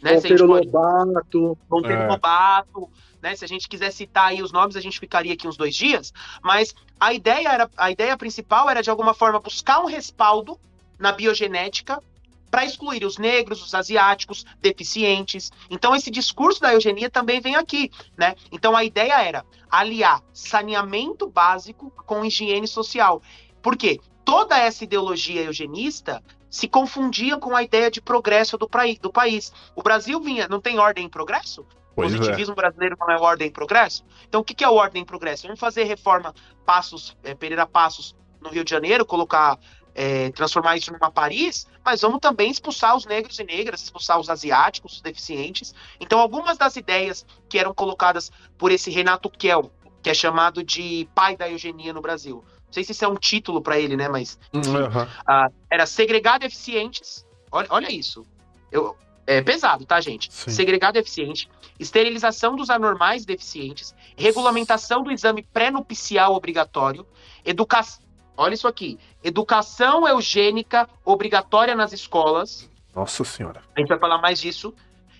né? Monteiro Lobato. Monteiro é. Lobato, né? Se a gente quiser citar aí os nomes, a gente ficaria aqui uns dois dias. Mas a ideia era, a ideia principal era de alguma forma buscar um respaldo na biogenética para excluir os negros, os asiáticos, deficientes. Então esse discurso da eugenia também vem aqui, né? Então a ideia era aliar saneamento básico com higiene social. Por quê? Toda essa ideologia eugenista se confundia com a ideia de progresso do, do país. O Brasil vinha, não tem ordem em progresso? Pois Positivismo é. brasileiro não é ordem em progresso? Então, o que, é ordem em progresso? Vamos fazer reforma Passos, é, Pereira Passos, no Rio de Janeiro, colocar, é, transformar isso numa Paris, mas vamos também expulsar os negros e negras, expulsar os asiáticos, os deficientes. Então, algumas das ideias que eram colocadas por esse Renato Kell, que é chamado de pai da eugenia no Brasil. Não sei se isso é um título para ele, né? Mas enfim, uhum. uh, era segregar deficientes. Olha, olha isso. Eu, é pesado, tá, gente? Sim. Segregado eficiente, esterilização dos anormais deficientes, regulamentação do exame pré-nupcial obrigatório, educação. Olha isso aqui. Educação eugênica obrigatória nas escolas. Nossa Senhora. A gente vai falar mais disso.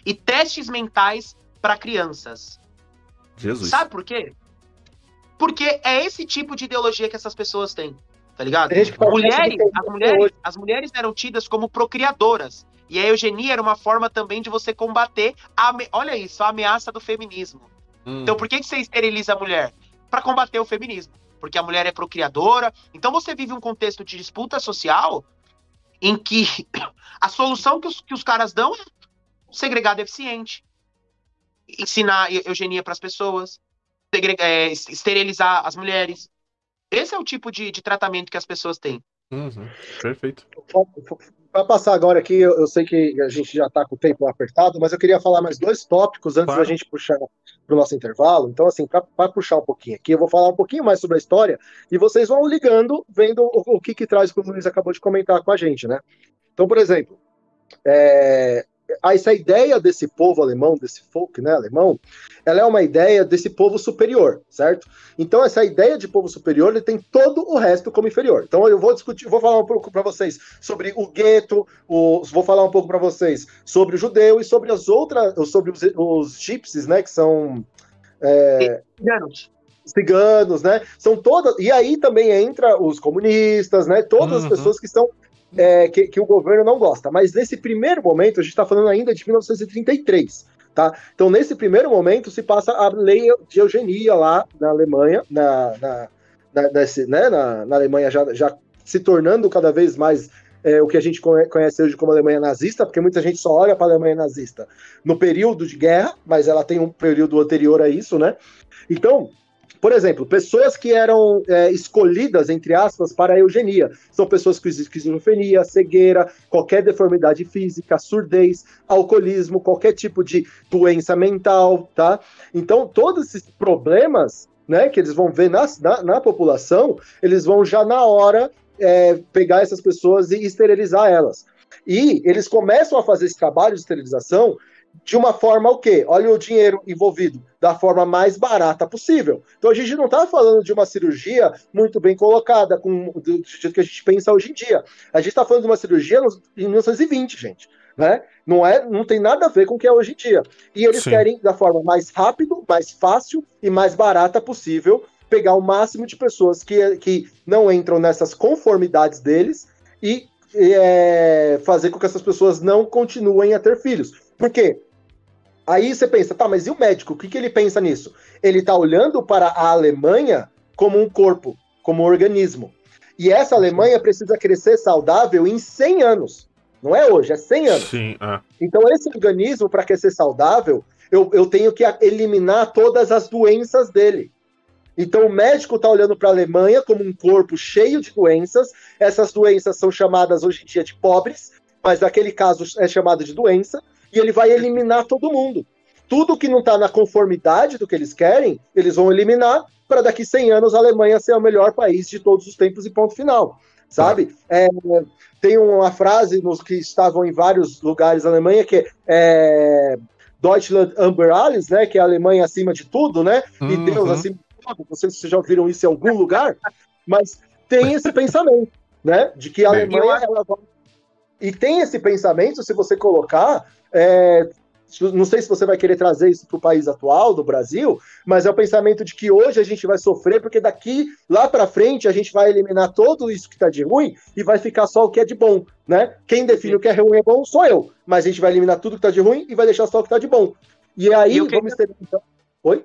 E testes mentais para crianças. Jesus. Sabe por quê? Porque é esse tipo de ideologia que essas pessoas têm. Tá ligado? Mulheres, as, mulheres, as mulheres eram tidas como procriadoras. E a eugenia era uma forma também de você combater a, olha isso, a ameaça do feminismo. Hum. Então, por que, que você esteriliza a mulher? Para combater o feminismo. Porque a mulher é procriadora. Então, você vive um contexto de disputa social em que a solução que os, que os caras dão é segregar deficiente, ensinar eugenia para as pessoas, é, esterilizar as mulheres. Esse é o tipo de, de tratamento que as pessoas têm. Uhum, perfeito. Para passar agora aqui, eu, eu, sei que a gente já está com o tempo apertado, mas eu queria falar mais dois tópicos antes claro. da gente puxar para o nosso intervalo. Então, assim, para puxar um pouquinho aqui, eu vou falar um pouquinho mais sobre a história e vocês vão ligando, vendo o, o que, que traz, como o Luiz acabou de comentar com a gente, né? Então, por exemplo, é, essa ideia desse povo alemão, desse folk né, alemão, ela é uma ideia desse povo superior, certo? Então, essa ideia de povo superior, ele tem todo o resto como inferior. Então, eu vou discutir, vou falar um pouco para vocês sobre o gueto, o, vou falar um pouco para vocês sobre o judeu e sobre as outras, sobre os, os gypsies, né, que são... É, ciganos. Ciganos, né? São todas. E aí também entra os comunistas, né? Todas uhum. as pessoas que estão é, que, que, o governo não gosta. Mas nesse primeiro momento, a gente está falando ainda de 1933. Tá? Então, nesse primeiro momento, se passa a lei de eugenia lá na Alemanha, na, na, na, nesse, né, na, na Alemanha já, já se tornando cada vez mais é, o que a gente conhece hoje como Alemanha nazista, porque muita gente só olha para a Alemanha nazista no período de guerra, mas ela tem um período anterior a isso, né? Então, por exemplo, pessoas que eram é, escolhidas, entre aspas, para a eugenia. São pessoas com esquizofrenia, cegueira, qualquer deformidade física, surdez, alcoolismo, qualquer tipo de doença mental, tá? Então, todos esses problemas né, que eles vão ver na, na, na população, eles vão já na hora é, pegar essas pessoas e esterilizar elas. E eles começam a fazer esse trabalho de esterilização de uma forma o quê? Olha o dinheiro envolvido, da forma mais barata possível. Então a gente não está falando de uma cirurgia muito bem colocada, com, do jeito que a gente pensa hoje em dia. A gente está falando de uma cirurgia em 1920, gente. Né? Não, é, não tem nada a ver com o que é hoje em dia. E eles Sim. querem da forma mais rápida, mais fácil e mais barata possível pegar o máximo de pessoas que, que não entram nessas conformidades deles e é, fazer com que essas pessoas não continuem a ter filhos. Por quê? Aí você pensa, tá, mas e o médico? O que, que ele pensa nisso? Ele está olhando para a Alemanha como um corpo, como um organismo. E essa Alemanha precisa crescer saudável em 100 anos. Não é hoje, é 100 anos. Sim, é. Então, esse organismo, para crescer saudável, eu, eu tenho que eliminar todas as doenças dele. Então, o médico está olhando para a Alemanha como um corpo cheio de doenças. Essas doenças são chamadas hoje em dia de pobres, mas naquele caso é chamada de doença e ele vai eliminar todo mundo. Tudo que não está na conformidade do que eles querem, eles vão eliminar para daqui 100 anos a Alemanha ser o melhor país de todos os tempos e ponto final. Sabe? É, tem uma frase nos que estavam em vários lugares da Alemanha que é Deutschland über alles, né? Que é a Alemanha acima de tudo, né? E uhum. Deus acima de tudo. Não sei se vocês já ouviram isso em algum lugar, mas tem esse pensamento, né? De que a Alemanha ela e tem esse pensamento se você colocar é, não sei se você vai querer trazer isso para o país atual, do Brasil, mas é o pensamento de que hoje a gente vai sofrer, porque daqui lá para frente a gente vai eliminar tudo isso que está de ruim e vai ficar só o que é de bom, né? Quem define o que é ruim é bom sou eu, mas a gente vai eliminar tudo que está de ruim e vai deixar só o que está de bom. E aí, e queria... vamos ter. Então... Oi?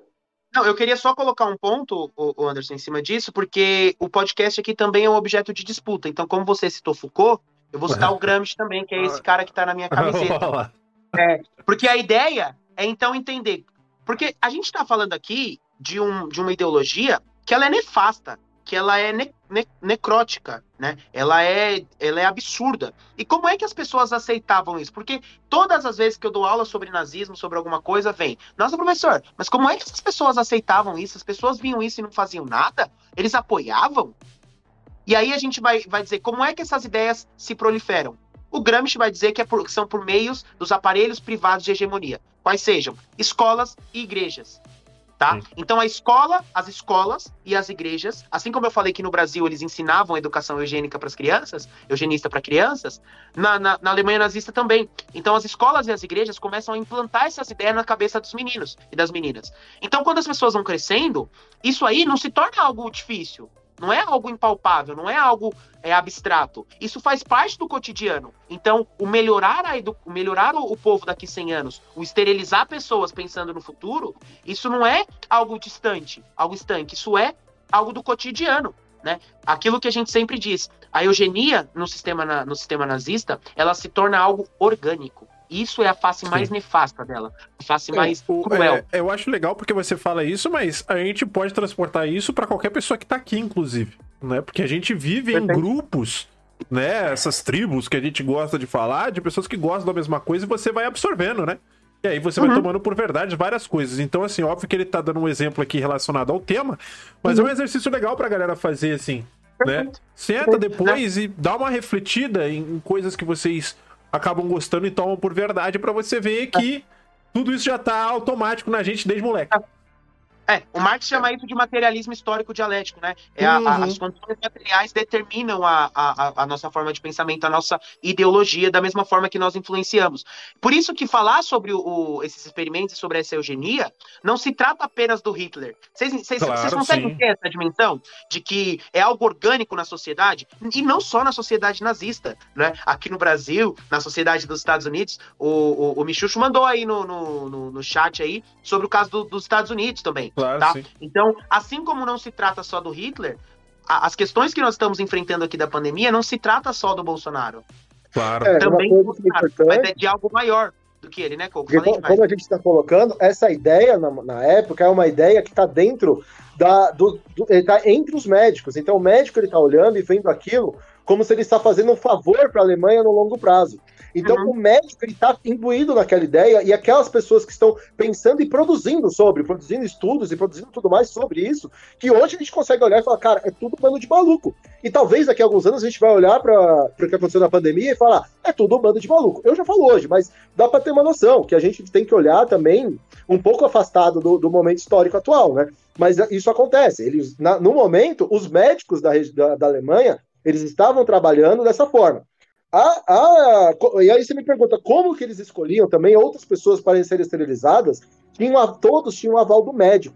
Não, eu queria só colocar um ponto, o Anderson, em cima disso, porque o podcast aqui também é um objeto de disputa. Então, como você citou Foucault, eu vou citar o Gramsci também, que é esse cara que está na minha camiseta. É, porque a ideia é então entender. Porque a gente está falando aqui de, um, de uma ideologia que ela é nefasta, que ela é ne, ne, necrótica, né? Ela é, ela é absurda. E como é que as pessoas aceitavam isso? Porque todas as vezes que eu dou aula sobre nazismo, sobre alguma coisa, vem, nossa, professor, mas como é que as pessoas aceitavam isso? As pessoas viam isso e não faziam nada? Eles apoiavam? E aí a gente vai, vai dizer como é que essas ideias se proliferam. O Gramsci vai dizer que, é por, que são por meios dos aparelhos privados de hegemonia, quais sejam escolas e igrejas. Tá? Então a escola, as escolas e as igrejas, assim como eu falei que no Brasil eles ensinavam a educação eugênica para as crianças, eugenista para crianças, na, na, na, Alemanha nazista também. Então as escolas e as igrejas começam a implantar essas ideias na cabeça dos meninos e das meninas. Então quando as pessoas vão crescendo, isso aí não se torna algo difícil. Não é algo impalpável, não é algo é, abstrato. Isso faz parte do cotidiano. Então, o melhorar, a edu... melhorar o, o povo daqui 100 anos, o esterilizar pessoas pensando no futuro, isso não é algo distante, algo estanque. Isso é algo do cotidiano. Né? Aquilo que a gente sempre diz, a eugenia no sistema, na, no sistema nazista, ela se torna algo orgânico. Isso é a face Sim. mais nefasta dela. A face é, mais o, cruel. É, eu acho legal porque você fala isso, mas a gente pode transportar isso para qualquer pessoa que tá aqui, inclusive. Né? Porque a gente vive Perfeito. em grupos, né? Essas tribos que a gente gosta de falar, de pessoas que gostam da mesma coisa e você vai absorvendo, né? E aí você uhum. vai tomando por verdade várias coisas. Então, assim, óbvio que ele tá dando um exemplo aqui relacionado ao tema, mas uhum. é um exercício legal pra galera fazer, assim, né? Senta depois e dá uma refletida em coisas que vocês acabam gostando e tomam por verdade para você ver que tudo isso já tá automático na gente desde moleque. É, o Marx chama isso de materialismo histórico dialético, né? É a, uhum. a, as condições materiais determinam a, a, a, nossa forma de pensamento, a nossa ideologia, da mesma forma que nós influenciamos. Por isso que falar sobre o, o, esses experimentos e sobre essa eugenia não se trata apenas do Hitler. Vocês claro, conseguem sim. ter essa dimensão de que é algo orgânico na sociedade? E não só na sociedade nazista, né? Aqui no Brasil, na sociedade dos Estados Unidos, o, o, o Michucho mandou aí no, no, no, no chat aí sobre o caso do, dos Estados Unidos também. Claro, tá? Sim. Então, assim como não se trata só do Hitler, a, as questões que nós estamos enfrentando aqui da pandemia não se trata só do Bolsonaro. Claro. É, Também do Bolsonaro, mas é de algo maior do que ele, né, Coco? Como, como a gente está colocando, essa ideia na, na, época é uma ideia que está dentro da. Do, do, tá entre os médicos. Então o médico ele está olhando e vendo aquilo como se ele está fazendo um favor para a Alemanha no longo prazo. Então, uhum. o médico está imbuído naquela ideia e aquelas pessoas que estão pensando e produzindo sobre, produzindo estudos e produzindo tudo mais sobre isso, que hoje a gente consegue olhar e falar, cara, é tudo bando de maluco. E talvez daqui a alguns anos a gente vai olhar para o que aconteceu na pandemia e falar, é tudo um bando de maluco. Eu já falo hoje, mas dá para ter uma noção que a gente tem que olhar também um pouco afastado do, do momento histórico atual, né? Mas isso acontece. Eles, na, no momento, os médicos da, da, da Alemanha, eles estavam trabalhando dessa forma. E aí você me pergunta como que eles escolhiam também outras pessoas para serem esterilizadas? Tinham, todos tinham um aval do médico.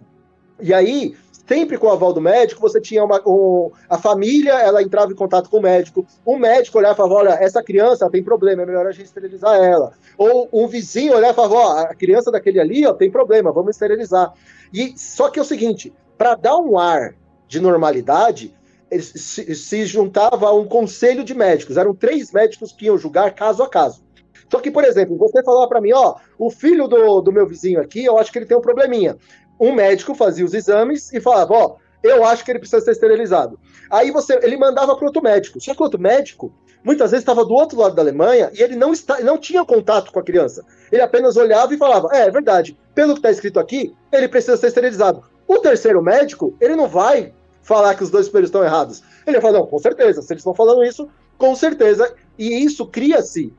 E aí, sempre com o aval do médico, você tinha uma. Um, a família, ela entrava em contato com o médico, o médico olhava e falava: olha, essa criança tem problema, é melhor a gente esterilizar ela. Ou um vizinho olhava e falava: ó, a criança daquele ali ó, tem problema, vamos esterilizar. E só que é o seguinte: para dar um ar de normalidade, se, juntava a um conselho de médicos. Eram três médicos que iam julgar caso a caso. Só que, por exemplo, você falava para mim, ó, o filho do, do meu vizinho aqui, eu acho que ele tem um probleminha. Um médico fazia os exames e falava, ó, eu acho que ele precisa ser esterilizado. Aí você, ele mandava para outro médico. Só que outro médico, muitas vezes estava do outro lado da Alemanha e ele não, está, não tinha contato com a criança. Ele apenas olhava e falava, é, é verdade, pelo que está escrito aqui, ele precisa ser esterilizado. O terceiro médico, ele não vai falar que os dois superiores estão errados. Ele vai falar, não, com certeza, se eles estão falando isso, com certeza. E isso cria-se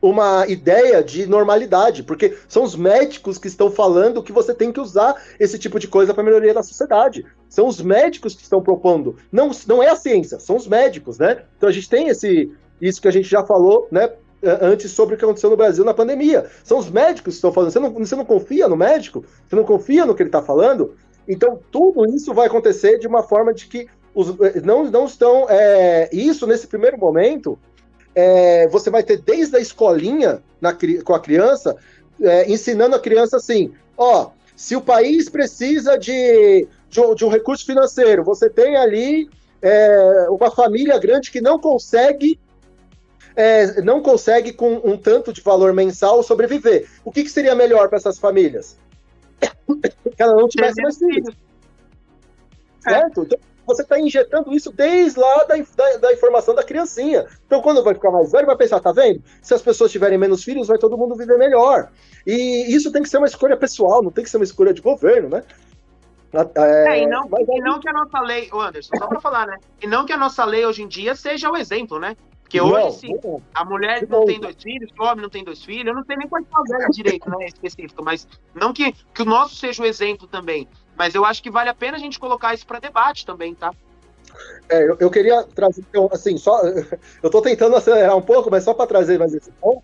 uma ideia de normalidade, porque são os médicos que estão falando que você tem que usar esse tipo de coisa para melhoria da sociedade. São os médicos que estão propondo. Não, não é a ciência, são os médicos, né? Então a gente tem esse isso que a gente já falou, né? Antes sobre o que aconteceu no Brasil na pandemia. São os médicos que estão falando. Você não, você não confia no médico? Você não confia no que ele está falando? Então, tudo isso vai acontecer de uma forma de que os, não, não estão. É, isso, nesse primeiro momento, é, você vai ter desde a escolinha na, com a criança, é, ensinando a criança assim: ó, se o país precisa de, de, um, de um recurso financeiro, você tem ali é, uma família grande que não consegue. Não consegue com um tanto de valor mensal sobreviver. O que, que seria melhor para essas famílias? Que ela não tivesse mais filhos. Certo? Então, você está injetando isso desde lá da, da, da, informação da criancinha. Então, quando vai ficar mais velho, vai pensar, tá vendo? Se as pessoas tiverem menos filhos, vai todo mundo viver melhor. E isso tem que ser uma escolha pessoal, não tem que ser uma escolha de governo, né? É, é, e, não, mas... e não que a nossa lei, o Anderson, só para falar, né? E não que a nossa lei hoje em dia seja o exemplo, né? Porque hoje, não, não. a mulher não, tem dois filhos, o homem não tem dois filhos, eu não sei nem qual é direito, né, específico, mas não que, que o nosso seja o exemplo também. Mas eu acho que vale a pena a gente colocar isso para debate também, tá? É, eu, eu, queria trazer, então, assim, só. Eu estou tentando acelerar um pouco, mas só para trazer mais esse ponto,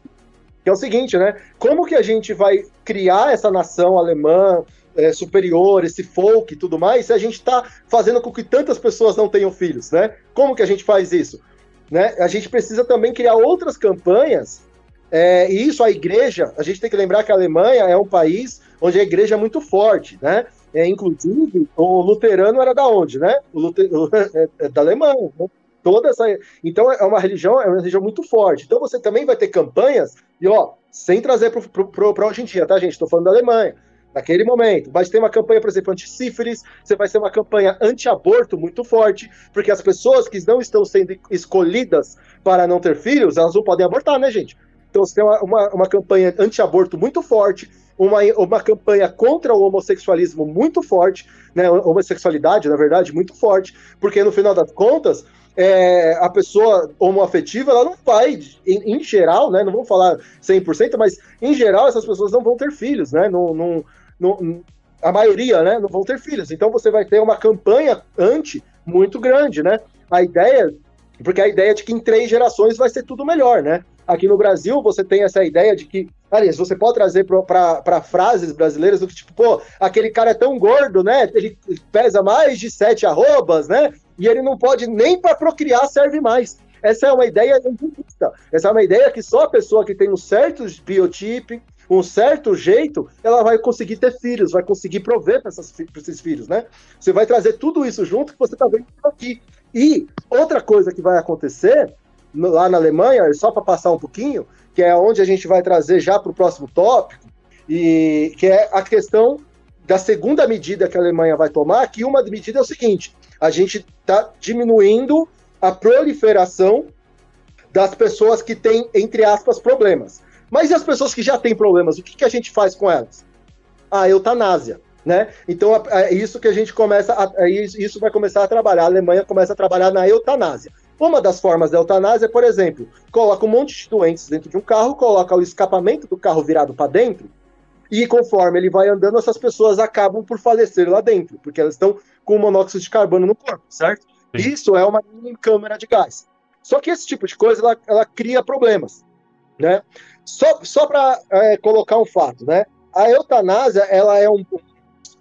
que é o seguinte, né? Como que a gente vai criar essa nação alemã é, superior, esse folk e tudo mais, se a gente está fazendo com que tantas pessoas não tenham filhos, né? Como que a gente faz isso? Né? A gente precisa também criar outras campanhas, é, e isso a igreja, a gente tem que lembrar que a Alemanha é um país onde a igreja é muito forte, né? É, inclusive, o luterano era da onde, né? O é, é da Alemanha. Né? Toda essa... Então é uma religião, é uma religião muito forte. Então você também vai ter campanhas, e ó, sem trazer para hoje em dia, tá, gente? Estou falando da Alemanha. Naquele momento, vai ter uma campanha, por exemplo, anti-sífilis, você vai ter uma campanha anti-aborto muito forte, porque as pessoas que não estão sendo escolhidas para não ter filhos, elas não podem abortar, né, gente? Então você tem uma, uma, uma campanha anti-aborto muito forte, uma, uma campanha contra o homossexualismo muito forte, né, homossexualidade, na verdade, muito forte, porque no final das contas, é, a pessoa homoafetiva, ela não vai, em, em, geral, né, não vou falar 100%, mas em geral essas pessoas não vão ter filhos, né, não, não, a maioria, né, não vão ter filhos. Então você vai ter uma campanha anti muito grande, né, a ideia, porque a ideia é de que em três gerações vai ser tudo melhor, né, Aqui no Brasil, você tem essa ideia de que, aliás, você pode trazer para frases brasileiras do que, tipo, pô, aquele cara é tão gordo, né? Ele pesa mais de sete arrobas, né? E ele não pode nem para procriar serve mais. Essa é uma ideia injusta. Essa é uma ideia que só a pessoa que tem um certo biotipo, um certo jeito, ela vai conseguir ter filhos, vai conseguir prover para esses filhos, né? Você vai trazer tudo isso junto que você está vendo aqui. E outra coisa que vai acontecer lá na Alemanha, só para passar um pouquinho, que é onde a gente vai trazer já para o próximo tópico, e que é a questão da segunda medida que a Alemanha vai tomar, que uma medida é o seguinte: a gente está diminuindo a proliferação das pessoas que têm, entre aspas, problemas. Mas e as pessoas que já têm problemas, o que, que a gente faz com elas? A eutanásia. Né? Então é isso que a gente começa, a, isso vai começar a trabalhar. A Alemanha começa a trabalhar na eutanásia. Uma das formas da eutanásia é, por exemplo, coloca um monte de doentes dentro de um carro, coloca o escapamento do carro virado para dentro, e conforme ele vai andando, essas pessoas acabam por falecer lá dentro, porque elas estão com monóxido de carbono no corpo, certo? Sim. Isso é uma mini câmara de gás. Só que esse tipo de coisa ela, ela cria problemas, né? Só, só para é, colocar um fato, né? A eutanásia ela é um,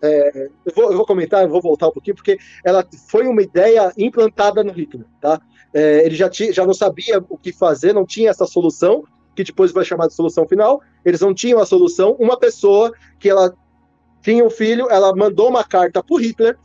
é, eu, vou, eu, vou, comentar, eu vou voltar um pouquinho, porque ela foi uma ideia implantada no Hitler, tá? É, ele já, tinha, já não sabia o que fazer, não tinha essa solução, que depois vai chamar de solução final. Eles não tinham a solução. Uma pessoa que ela tinha um filho, ela mandou uma carta para Hitler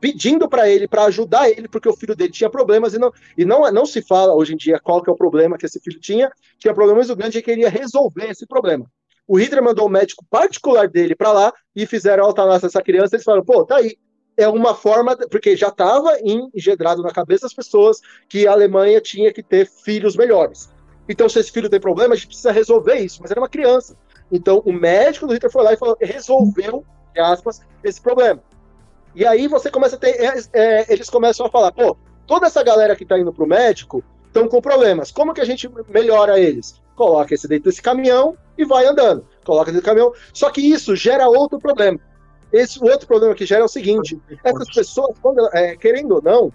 pedindo para ele para ajudar ele porque o filho dele tinha problemas e não e não não se fala hoje em dia qual que é o problema que esse filho tinha tinha problemas o grande e queria resolver esse problema o Hitler mandou um médico particular dele para lá e fizeram a eutanásia dessa criança. Eles falaram, pô, tá aí. É uma forma, porque já estava engedrado na cabeça das pessoas que a Alemanha tinha que ter filhos melhores. Então, se esse filho tem problema, a gente precisa resolver isso. Mas era uma criança. Então, o médico do Hitler foi lá e falou, resolveu, aspas, esse problema. E aí você começa a ter. É, é, eles começam a falar, pô, toda essa galera que está indo para o médico estão com problemas. Como que a gente melhora eles? Coloca esse dentro desse caminhão e vai andando. Coloca dentro do caminhão. Só que isso gera outro problema. Esse outro problema que gera é o seguinte: essas pessoas, quando, é, querendo ou não,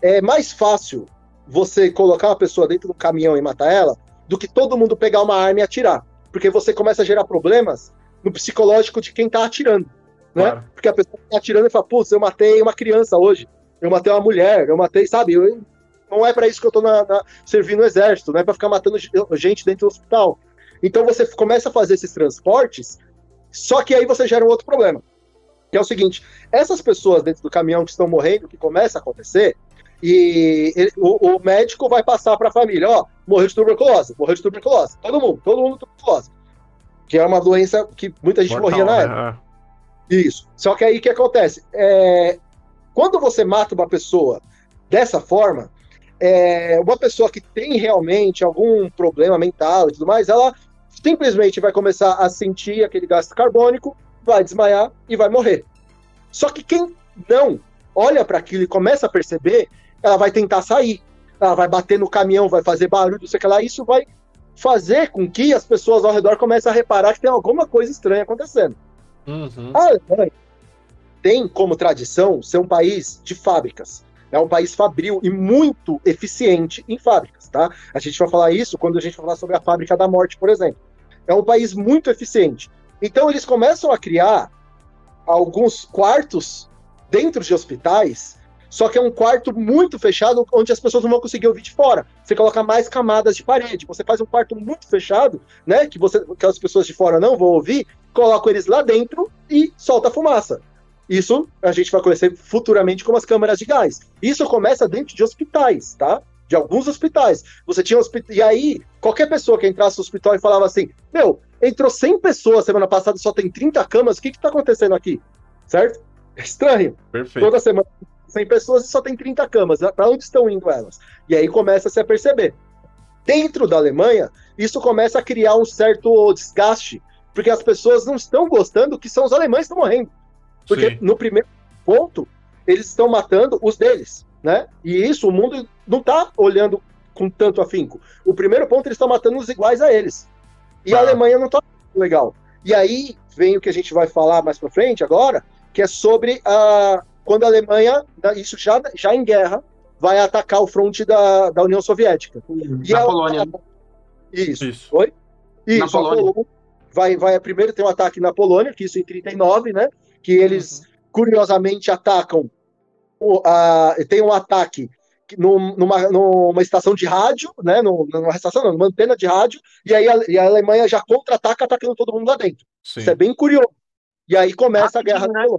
é mais fácil você colocar uma pessoa dentro do caminhão e matar ela do que todo mundo pegar uma arma e atirar. Porque você começa a gerar problemas no psicológico de quem está atirando. Né? Claro. Porque a pessoa está atirando e fala, putz, eu matei uma criança hoje, eu matei uma mulher, eu matei, sabe? Eu, não é para isso que eu estou na, na, servindo no exército, não é para ficar matando gente dentro do hospital. Então você começa a fazer esses transportes, só que aí você gera um outro problema. Que é o seguinte: essas pessoas dentro do caminhão que estão morrendo, que começa a acontecer, e ele, o, o, médico vai passar para a família: ó, morreu de tuberculose, morreu de tuberculose. Todo mundo, todo mundo tuberculose. Que é uma doença que muita gente Mortal, morria na época. Né? Isso. Só que aí o que acontece? É, quando você mata uma pessoa dessa forma, é, uma pessoa que tem realmente algum problema mental e tudo mais, ela simplesmente vai começar a sentir aquele gasto carbônico, vai desmaiar e vai morrer. Só que quem não olha para aquilo e começa a perceber, ela vai tentar sair. Ela vai bater no caminhão, vai fazer barulho, não sei o que lá. Isso vai fazer com que as pessoas ao redor comecem a reparar que tem alguma coisa estranha acontecendo. Uhum. A Alemanha tem como tradição ser um país de fábricas. É um país fabril e muito eficiente em fábricas, tá? A gente vai falar isso quando a gente falar sobre a fábrica da morte, por exemplo. É um país muito eficiente. Então eles começam a criar alguns quartos dentro de hospitais, só que é um quarto muito fechado onde as pessoas não vão conseguir ouvir de fora. Você coloca mais camadas de parede. Você faz um quarto muito fechado, né, que você que as pessoas de fora não vão ouvir, coloca eles lá dentro e solta fumaça. Isso a gente vai conhecer futuramente como as câmeras de gás. Isso começa dentro de hospitais, tá? De alguns hospitais. Você tinha hospital. E aí, qualquer pessoa que entrasse no hospital e falava assim: Meu, entrou 100 pessoas semana passada só tem 30 camas, o que que tá acontecendo aqui? Certo? É estranho. Perfeito. Toda semana 100 pessoas e só tem 30 camas. Para onde estão indo elas? E aí começa a se a perceber. Dentro da Alemanha, isso começa a criar um certo desgaste, porque as pessoas não estão gostando que são os alemães que estão morrendo. Porque Sim. no primeiro ponto, eles estão matando os deles, né? E isso o mundo não está olhando com tanto afinco. O primeiro ponto, eles estão matando os iguais a eles. E ah. a Alemanha não está legal. E aí vem o que a gente vai falar mais para frente agora, que é sobre a quando a Alemanha, isso já, já em guerra, vai atacar o fronte da, da União Soviética. E na Polônia. Isso. isso. Oi? Isso, na Polônia. Vai, vai primeiro tem um ataque na Polônia, que isso em 39, né? que eles uhum. curiosamente atacam. O, a, tem um ataque numa, numa estação de rádio, né, numa estação, não, numa antena de rádio, e aí a, e a Alemanha já contra-ataca atacando todo mundo lá dentro. Sim. Isso é bem curioso. E aí começa rapidinho, a guerra né?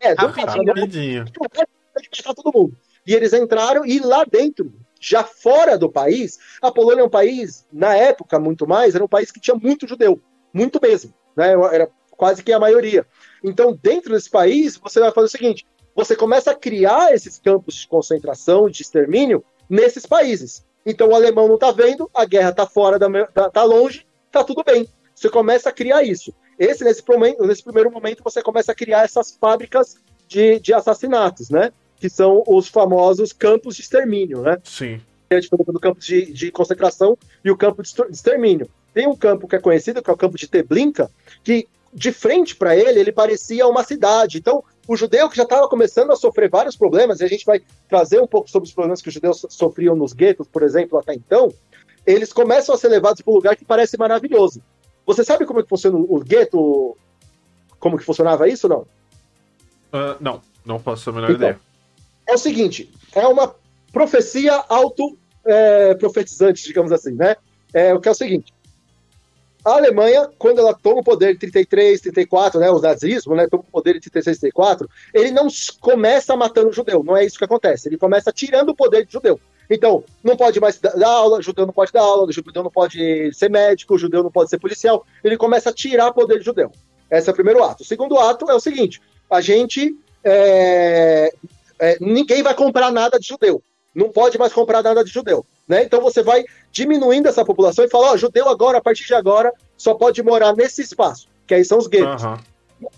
É, rapidinho, rapidinho. Matar todo mundo. E eles entraram e lá dentro, já fora do país, a Polônia é um país, na época muito mais, era um país que tinha muito judeu, muito mesmo, né? Era quase que a maioria. Então, dentro desse país, você vai fazer o seguinte: você começa a criar esses campos de concentração, de extermínio, nesses países. Então, o alemão não está vendo, a guerra está fora, da, tá, tá longe, está tudo bem. Você começa a criar isso. Esse, nesse, nesse primeiro momento, você começa a criar essas fábricas de, de assassinatos, né? Que são os famosos campos de extermínio, né? Sim. A gente falou do campo de, de concentração e o campo de extermínio. Tem um campo que é conhecido, que é o campo de Treblinka, que de frente para ele, ele parecia uma cidade. Então, o judeu que já estava começando a sofrer vários problemas, e a gente vai trazer um pouco sobre os problemas que os judeus sofriam nos guetos, por exemplo, até então, eles começam a ser levados para um lugar que parece maravilhoso. Você sabe como é que funciona o gueto? Como que funcionava isso, não? Uh, não, não faço a menor então, ideia. É o seguinte, é uma profecia auto-profetizante, é, digamos assim, né? É o que é o seguinte. A Alemanha, quando ela toma o poder em 33, 34, né, o nazismo, né, toma o poder em 33, 34, ele não começa matando o judeu, não é isso que acontece. Ele começa tirando o poder do judeu. Então, não pode mais dar aula, judeu não pode dar aula, judeu não pode ser médico, judeu não pode ser policial. Ele começa a tirar o poder do judeu. Esse é o primeiro ato. O segundo ato é o seguinte: a gente. É, é, ninguém vai comprar nada de judeu. Não pode mais comprar nada de judeu. Né? Então você vai diminuindo essa população e fala: ó, judeu agora, a partir de agora, só pode morar nesse espaço, que aí são os guetos. Uhum.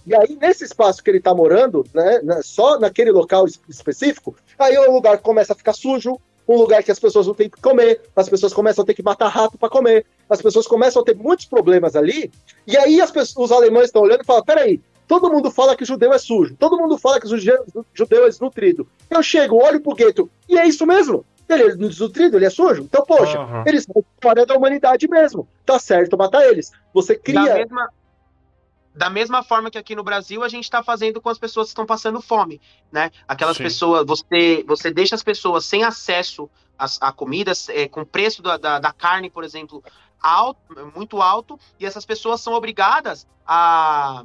E aí, nesse espaço que ele está morando, né, só naquele local específico, aí o lugar começa a ficar sujo, um lugar que as pessoas não têm que comer, as pessoas começam a ter que matar rato para comer, as pessoas começam a ter muitos problemas ali, e aí as pessoas, os alemães estão olhando e falam: peraí, todo mundo fala que judeu é sujo, todo mundo fala que judeu é desnutrido. Eu chego, olho pro gueto, e é isso mesmo. Ele é desnutrido, ele é sujo. Então, poxa, uhum. eles são fora da humanidade mesmo. Tá certo matar eles. Você cria. Da mesma, da mesma forma que aqui no Brasil a gente está fazendo com as pessoas que estão passando fome, né? Aquelas Sim. pessoas, você, você deixa as pessoas sem acesso a, a comidas, é, com preço da, da, da, carne, por exemplo, alto, muito alto, e essas pessoas são obrigadas a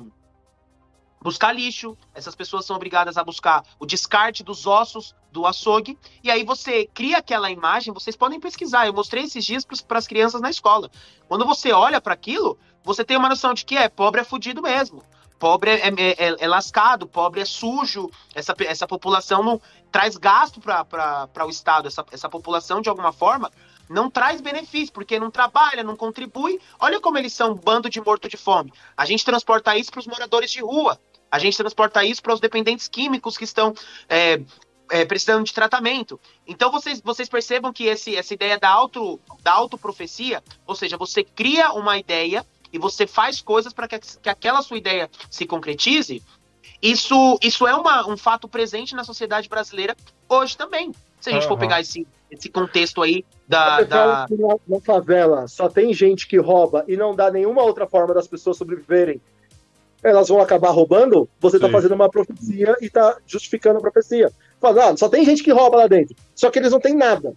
buscar lixo, essas pessoas são obrigadas a buscar o descarte dos ossos do açougue, e aí você cria aquela imagem, vocês podem pesquisar, eu mostrei esses dias para as crianças na escola. Quando você olha para aquilo, você tem uma noção de que é pobre é fudido mesmo. Pobre é, é, é, é lascado, pobre é sujo, essa, essa população não traz gasto para o Estado, essa, essa população, de alguma forma, não traz benefício, porque não trabalha, não contribui. Olha como eles são um bando de morto de fome. A gente transporta isso para os moradores de rua. A gente transporta isso para os dependentes químicos que estão é, é, precisando de tratamento. Então vocês, vocês percebam que esse, essa ideia da, auto, da autoprofecia, ou seja, você cria uma ideia e você faz coisas para que, que aquela sua ideia se concretize, isso, isso é uma, um fato presente na sociedade brasileira hoje também. Se a gente uhum. for pegar esse, esse contexto aí da. da... Na, na favela só tem gente que rouba e não dá nenhuma outra forma das pessoas sobreviverem. Elas vão acabar roubando, você está fazendo uma profecia e está justificando a profecia. Fala, ah, só tem gente que rouba lá dentro. Só que eles não têm nada.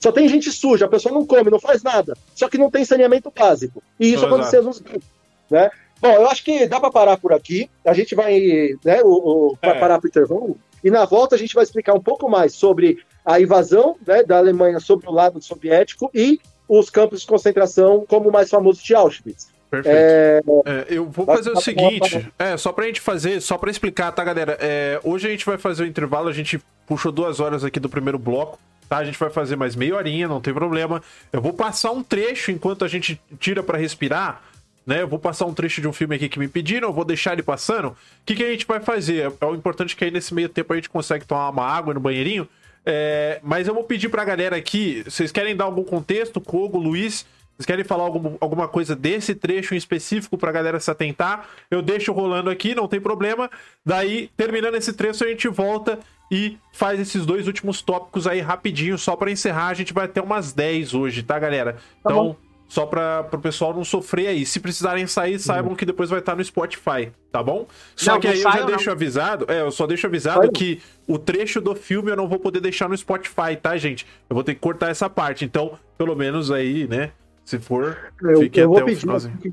Só tem gente suja, a pessoa não come, não faz nada. Só que não tem saneamento básico. E isso aconteceu nos grupos, né? Bom, eu acho que dá para parar por aqui. A gente vai, né, o, o é. parar para o intervalo. E na volta a gente vai explicar um pouco mais sobre a invasão né, da Alemanha sobre o lado soviético e os campos de concentração, como o mais famoso de Auschwitz. Perfeito. É... É, eu vou fazer o seguinte, é, só pra gente fazer, só pra explicar, tá, galera? É, hoje a gente vai fazer o intervalo, a gente puxou duas horas aqui do primeiro bloco tá? A gente vai fazer mais meia horinha, não tem problema. Eu vou passar um trecho enquanto a gente tira para respirar, né? Eu vou passar um trecho de um filme aqui que me pediram, eu vou deixar ele passando. O que, que a gente vai fazer? É o importante que aí nesse meio tempo a gente consegue tomar uma água no banheirinho. É, mas eu vou pedir pra galera aqui, vocês querem dar algum contexto, Kogo, Luiz? Vocês querem falar algum, alguma coisa desse trecho em específico pra galera se atentar? Eu deixo rolando aqui, não tem problema. Daí, terminando esse trecho, a gente volta e faz esses dois últimos tópicos aí rapidinho, só para encerrar. A gente vai ter umas 10 hoje, tá, galera? Tá então, só para o pessoal não sofrer aí. Se precisarem sair, saibam uhum. que depois vai estar no Spotify, tá bom? Só não, que aí eu já deixo não. avisado, é, eu só deixo avisado vai. que o trecho do filme eu não vou poder deixar no Spotify, tá, gente? Eu vou ter que cortar essa parte. Então, pelo menos aí, né? Se for, eu, fique eu o finalzinho.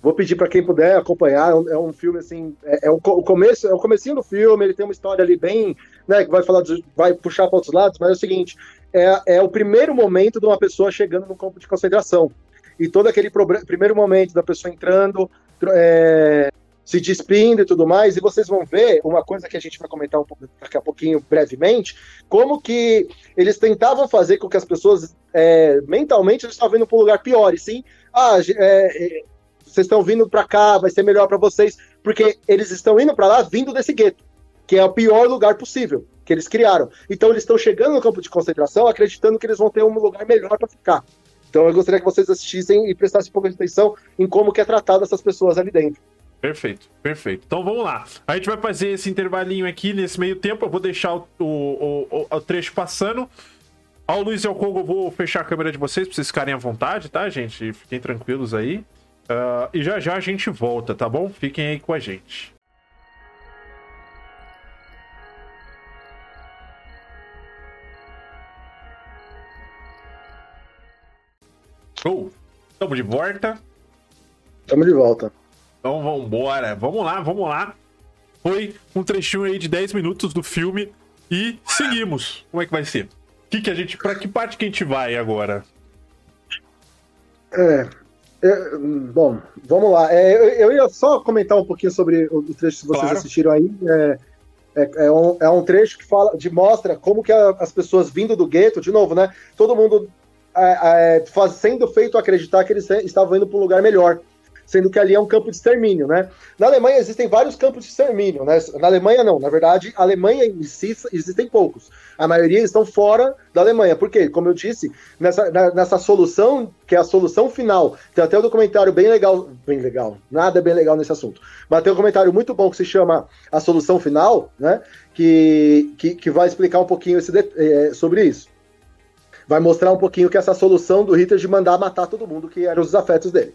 Vou pedir para quem puder acompanhar. É um, é um filme assim, é, é, o, o, começo, é o comecinho do filme. Ele tem uma história ali bem, né, que vai falar, de, vai puxar para outros lados. Mas é o seguinte, é, é o primeiro momento de uma pessoa chegando no campo de concentração e todo aquele primeiro momento da pessoa entrando, é, se despindo e tudo mais. E vocês vão ver uma coisa que a gente vai comentar um pouco, daqui a pouquinho brevemente, como que eles tentavam fazer com que as pessoas é, mentalmente estavam indo para um lugar pior. E sim, ah, é, vocês estão vindo para cá, vai ser melhor para vocês, porque eles estão indo para lá vindo desse gueto, que é o pior lugar possível que eles criaram. Então eles estão chegando no campo de concentração acreditando que eles vão ter um lugar melhor para ficar. Então eu gostaria que vocês assistissem e prestassem um pouco de atenção em como que é tratado essas pessoas ali dentro. Perfeito, perfeito. Então vamos lá. A gente vai fazer esse intervalinho aqui nesse meio tempo. Eu vou deixar o, o, o, o trecho passando. Ao Luiz e ao Kogo, eu vou fechar a câmera de vocês pra vocês ficarem à vontade, tá, gente? Fiquem tranquilos aí. Uh, e já já a gente volta, tá bom? Fiquem aí com a gente. Show! Estamos de volta. Estamos de volta. Então vamos embora. Vamos lá, vamos lá. Foi um trechinho aí de 10 minutos do filme e seguimos. Como é que vai ser? Que que a gente, pra que parte que a gente vai agora? É, é, bom, vamos lá. É, eu, eu, ia só comentar um pouquinho sobre o, o trecho que vocês claro. assistiram aí. É, é, é, um, é um trecho que fala, de mostra como que a, as pessoas vindo do gueto, de novo, né? Todo mundo é, é, faz, sendo feito acreditar que eles estavam indo para um lugar melhor sendo que ali é um campo de extermínio, né? Na Alemanha existem vários campos de extermínio, né? Na Alemanha não, na verdade, a Alemanha em si existem poucos. A maioria estão fora da Alemanha. Por quê? Como eu disse, nessa, nessa solução, que é a solução final, tem até um documentário bem legal, bem legal, nada bem legal nesse assunto, mas tem um comentário muito bom que se chama A Solução Final, né? Que, que, que vai explicar um pouquinho esse, é, sobre isso vai mostrar um pouquinho que essa solução do Hitler de mandar matar todo mundo, que eram os afetos dele.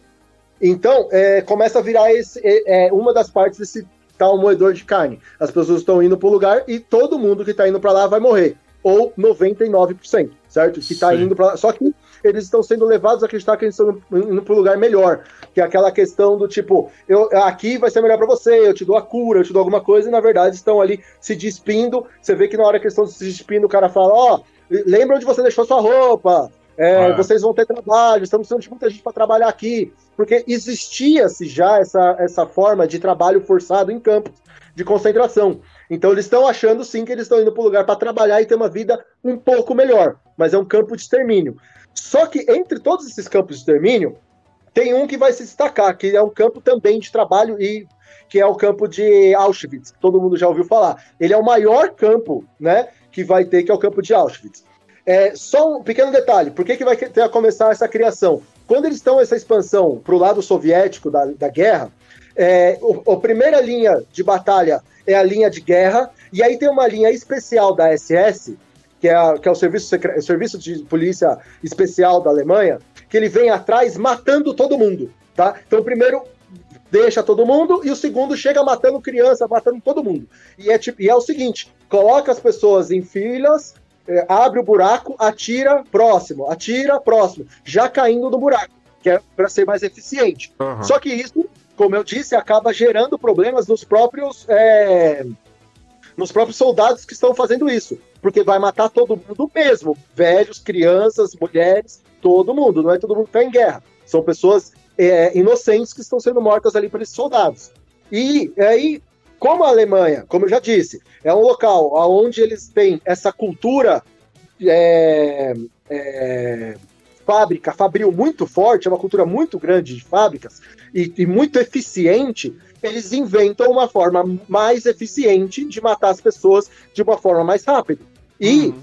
Então, é, começa a virar esse, é, é, uma das partes desse tal moedor de carne. As pessoas estão indo para o lugar e todo mundo que está indo para lá vai morrer. Ou 99%, certo? Que está indo para lá. Só que eles estão sendo levados a acreditar que eles estão indo para um lugar melhor. Que é aquela questão do tipo, eu, aqui vai ser melhor para você, eu te dou a cura, eu te dou alguma coisa, e na verdade estão ali se despindo. Você vê que na hora que eles estão se despindo, o cara fala: Ó, oh, lembra onde você deixou sua roupa, é, ah. Vocês vão ter trabalho, estamos precisando de muita gente para trabalhar aqui. Porque existia-se já essa, essa forma de trabalho forçado em campos de concentração. Então eles estão achando sim que eles estão indo para o lugar para trabalhar e ter uma vida um pouco melhor. Mas é um campo de extermínio. Só que entre todos esses campos de extermínio, tem um que vai se destacar, que é um campo também de trabalho e que é o campo de Auschwitz, que todo mundo já ouviu falar. Ele é o maior campo, né, que vai ter, que é o campo de Auschwitz. É, só um pequeno detalhe, por que, que vai ter a começar essa criação? Quando eles estão essa expansão para o lado soviético da, da guerra, é, o, a primeira linha de batalha é a linha de guerra, e aí tem uma linha especial da SS, que é, a, que é o serviço, o serviço de polícia especial da Alemanha, que ele vem atrás matando todo mundo, tá? Então, primeiro deixa todo mundo e o segundo chega matando criança, matando todo mundo. E é, tipo, e é o seguinte: coloca as pessoas em filas é, abre o buraco, atira próximo, atira próximo, já caindo no buraco, que é para ser mais eficiente. Uhum. Só que isso, como eu disse, acaba gerando problemas nos próprios é, nos próprios soldados que estão fazendo isso, porque vai matar todo mundo mesmo, velhos, crianças, mulheres, todo mundo. Não é todo mundo que está em guerra. São pessoas é, inocentes que estão sendo mortas ali por esses soldados. E aí como a Alemanha, como eu já disse, é um local onde eles têm essa cultura é, é, fábrica, fabril muito forte, é uma cultura muito grande de fábricas e, e, muito eficiente, eles inventam uma forma mais eficiente de matar as pessoas de uma forma mais rápida. E uhum.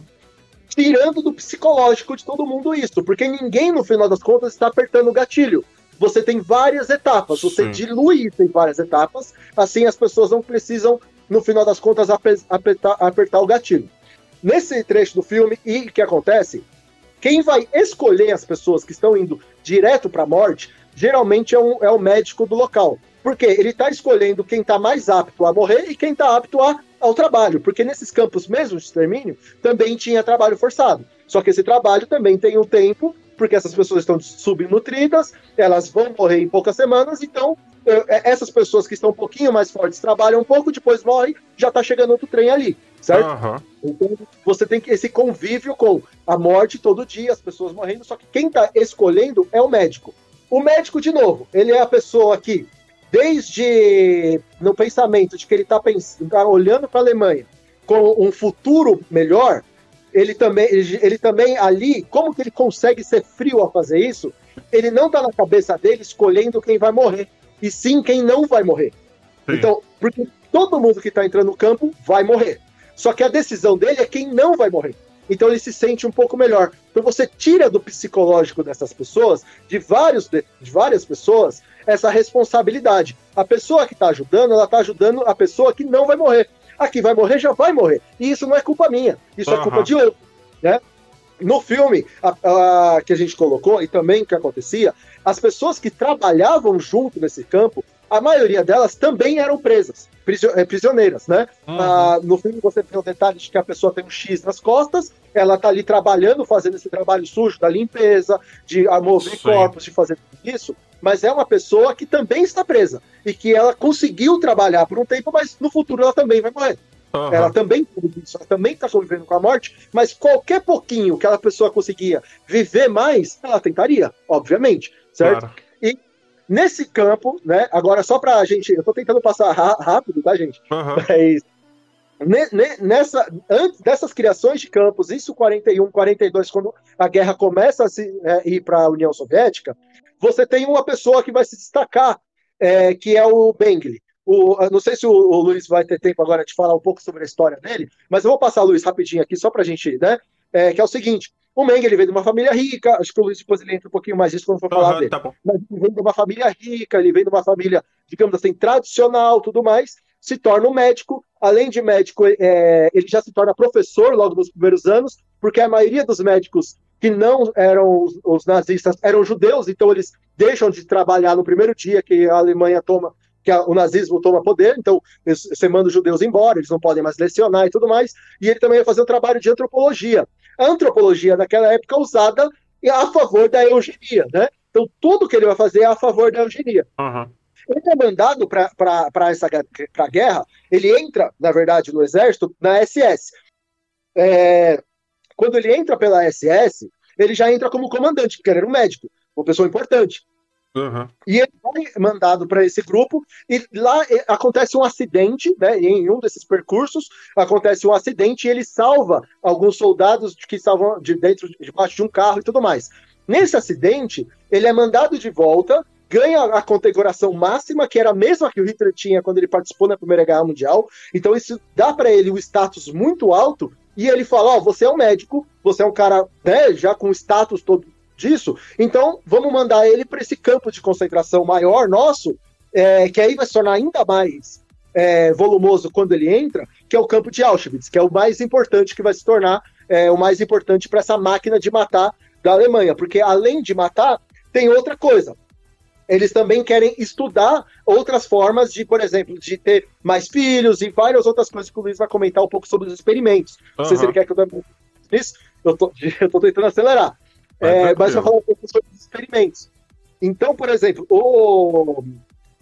tirando do psicológico de todo mundo isso, porque ninguém, no final das contas, está apertando o gatilho você tem várias etapas, você Sim. dilui isso em várias etapas, assim as pessoas não precisam, no final das contas, apertar, apertar o gatilho. Nesse trecho do filme, e o que acontece? Quem vai escolher as pessoas que estão indo direto para a morte, geralmente é, um, é o médico do local. Porque ele está escolhendo quem está mais apto a morrer e quem está apto a, ao trabalho. Porque nesses campos mesmo de extermínio, também tinha trabalho forçado. Só que esse trabalho também tem um tempo porque essas pessoas estão subnutridas, elas vão morrer em poucas semanas, então é, essas pessoas que estão um pouquinho mais fortes trabalham um pouco, depois morrem, já está chegando outro trem ali, certo? Uhum. Então você tem esse convívio com a morte todo dia, as pessoas morrendo, só que quem está escolhendo é o médico. O médico, de novo, ele é a pessoa que, desde no pensamento de que ele está tá olhando para a Alemanha com um futuro melhor, ele também, ele, ele, também ali, como que ele consegue ser frio a fazer isso? Ele não tá na cabeça dele escolhendo quem vai morrer, e sim quem não vai morrer. Sim. Então, porque todo mundo que tá entrando no campo vai morrer. Só que a decisão dele é quem não vai morrer. Então ele se sente um pouco melhor. Então você tira do psicológico dessas pessoas, de, vários, de, de várias pessoas, essa responsabilidade. A pessoa que está ajudando, ela está ajudando a pessoa que não vai morrer aqui vai morrer, já vai morrer. E isso não é culpa minha, isso uhum. é culpa de outro, né? No filme a, a, que a gente colocou, e também o que acontecia, as pessoas que trabalhavam junto nesse campo, a maioria delas também eram presas, eh, prisioneiras, né? Uhum. Ah, no filme você tem o detalhe de que a pessoa tem um X nas costas, ela tá ali trabalhando, fazendo esse trabalho sujo da limpeza, de mover corpos, de fazer tudo isso, mas é uma pessoa que também está presa e que ela conseguiu trabalhar por um tempo, mas no futuro ela também vai morrer. Uhum. Ela também ela também está convivendo com a morte, mas qualquer pouquinho que aquela pessoa conseguia viver mais, ela tentaria, obviamente, certo? Claro. E nesse campo, né? Agora só para a gente, eu estou tentando passar rápido, tá, gente? Uhum. Mas nessa antes dessas criações de campos, isso 41, 42, quando a guerra começa a se, é, ir para a União Soviética, você tem uma pessoa que vai se destacar, é, que é o Bengli. O, não sei se o, o, Luiz vai ter tempo agora de falar um pouco sobre a história dele, mas eu vou passar, Luiz, rapidinho aqui, só para a gente, né? É, que é o seguinte: o Meng ele vem de uma família rica, acho que o Luiz depois ele entra um pouquinho mais disso quando for falar uhum, dele. Tá mas ele vem de uma família rica, ele vem de uma família, digamos assim, tradicional, tudo mais, se torna um médico. Além de médico, é, ele já se torna professor logo nos primeiros anos, porque a maioria dos médicos que não eram os, os, nazistas eram judeus, então eles deixam de trabalhar no primeiro dia que a Alemanha toma, que a, o nazismo toma poder, então você manda os judeus embora, eles não podem mais lecionar e tudo mais, e ele também ia fazer um trabalho de antropologia. A antropologia naquela época usada a favor da eugenia, né? Então tudo que ele vai fazer é a favor da eugenia. Uhum. Ele é mandado para essa pra guerra, ele entra, na verdade, no exército, na SS. É, quando ele entra pela SS, ele já entra como comandante, porque ele era um médico, uma pessoa importante. Uhum. E ele vai mandado para esse grupo, e lá acontece um acidente, né? Em um desses percursos acontece um acidente e ele salva alguns soldados que estavam de dentro, debaixo de um carro e tudo mais. Nesse acidente, ele é mandado de volta, ganha a condecoração máxima, que era a mesma que o Hitler tinha quando ele participou na Primeira Guerra Mundial. Então isso dá para ele um status muito alto e ele fala: Ó, oh, você é um médico, você é um cara né, já com status todo disso, então vamos mandar ele para esse campo de concentração maior nosso, é, que aí vai se tornar ainda mais é, volumoso quando ele entra, que é o campo de Auschwitz, que é o mais importante que vai se tornar é, o mais importante para essa máquina de matar da Alemanha, porque além de matar, tem outra coisa eles também querem estudar outras formas de, por exemplo, de ter mais filhos e várias outras coisas que o Luiz vai comentar um pouco sobre os experimentos. Uhum. Não sei se ele quer que eu dê isso. Eu tô, eu tô tentando acelerar. É, mas eu vou falar um pouco sobre os experimentos. Então, por exemplo, o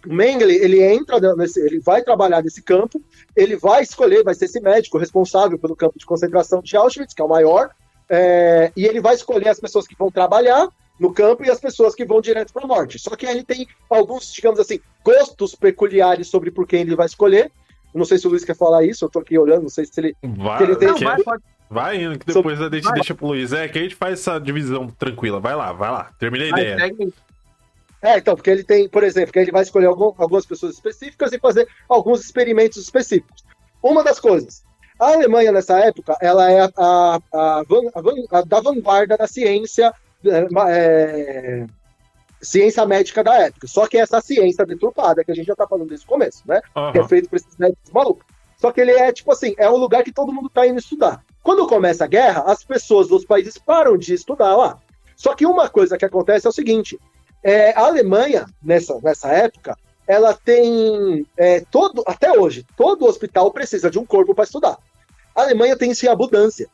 Mengele, ele entra nesse, ele vai trabalhar nesse campo, ele vai escolher, vai ser esse médico responsável pelo campo de concentração de Auschwitz, que é o maior, é, e ele vai escolher as pessoas que vão trabalhar no campo e as pessoas que vão direto para a morte. Só que ele tem alguns, digamos assim, gostos peculiares sobre por quem ele vai escolher. Não sei se o Luiz quer falar isso, eu tô aqui olhando, não sei se ele. Vai, se ele tem... não, vai, pode... vai indo, que depois sobre... a gente vai. deixa pro Luiz. É, que a gente faz essa divisão tranquila. Vai lá, vai lá. Terminei a ideia. É, então, porque ele tem, por exemplo, que ele vai escolher algum, algumas pessoas específicas e fazer alguns experimentos específicos. Uma das coisas, a Alemanha nessa época, ela é a, a, a, a da vanguarda da ciência é, é, ciência médica da época. Só que essa ciência deturpada, que a gente já tá falando desde o começo, né? Uhum. Que é feito por esses médicos malucos. Só que ele é, tipo assim, é um lugar que todo mundo tá indo estudar. Quando começa a guerra, as pessoas dos países param de estudar lá. Só que uma coisa que acontece é o seguinte: é, a Alemanha, nessa, nessa época, ela tem é, todo, até hoje, todo hospital precisa de um corpo para estudar. A Alemanha tem isso em abundância.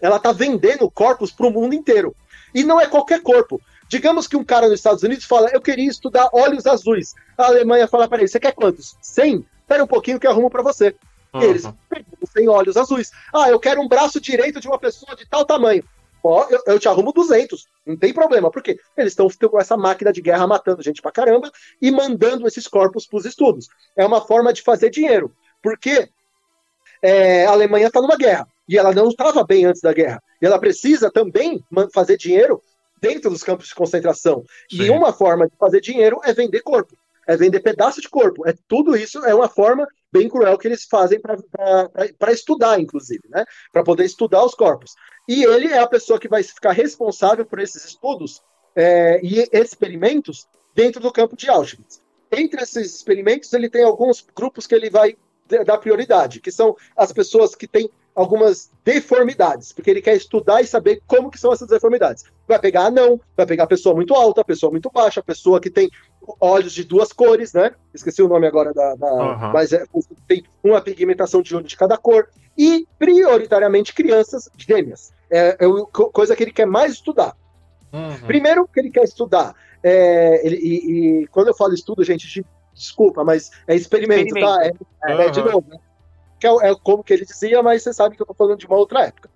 Ela tá vendendo corpos para o mundo inteiro. E não é qualquer corpo. Digamos que um cara nos Estados Unidos fala, eu queria estudar olhos azuis. A Alemanha fala para ele, você quer quantos? 100? Espera um pouquinho que eu arrumo para você. Uhum. Eles perguntam 100 olhos azuis. Ah, eu quero um braço direito de uma pessoa de tal tamanho. Ó, eu, eu te arrumo 200. Não tem problema. Por quê? Eles estão com essa máquina de guerra matando gente pra caramba e mandando esses corpos pros estudos. É uma forma de fazer dinheiro. Porque é, a Alemanha está numa guerra e ela não estava bem antes da guerra. E ela precisa também fazer dinheiro dentro dos campos de concentração. Sim. E uma forma de fazer dinheiro é vender corpo, é vender pedaço de corpo. É tudo isso é uma forma bem cruel que eles fazem para estudar, inclusive, né? Para poder estudar os corpos. E ele é a pessoa que vai ficar responsável por esses estudos é, e experimentos dentro do campo de Auschwitz. Entre esses experimentos, ele tem alguns grupos que ele vai dar prioridade, que são as pessoas que têm algumas deformidades, porque ele quer estudar e saber como que são essas deformidades. Vai pegar anão, vai pegar a pessoa muito alta, a pessoa muito baixa, a pessoa que tem olhos de duas cores, né? Esqueci o nome agora da. da uhum. Mas é, tem uma pigmentação de olho de cada cor. E, prioritariamente, crianças gêmeas. É, é coisa que ele quer mais estudar. Uhum. Primeiro que ele quer estudar. É, ele, e, e, quando eu falo estudo, gente, desculpa, mas é experimento, experimento. tá? É, uhum. é, de novo. Né? Que é, é, como que ele dizia, mas você sabe que eu tô falando de uma outra época.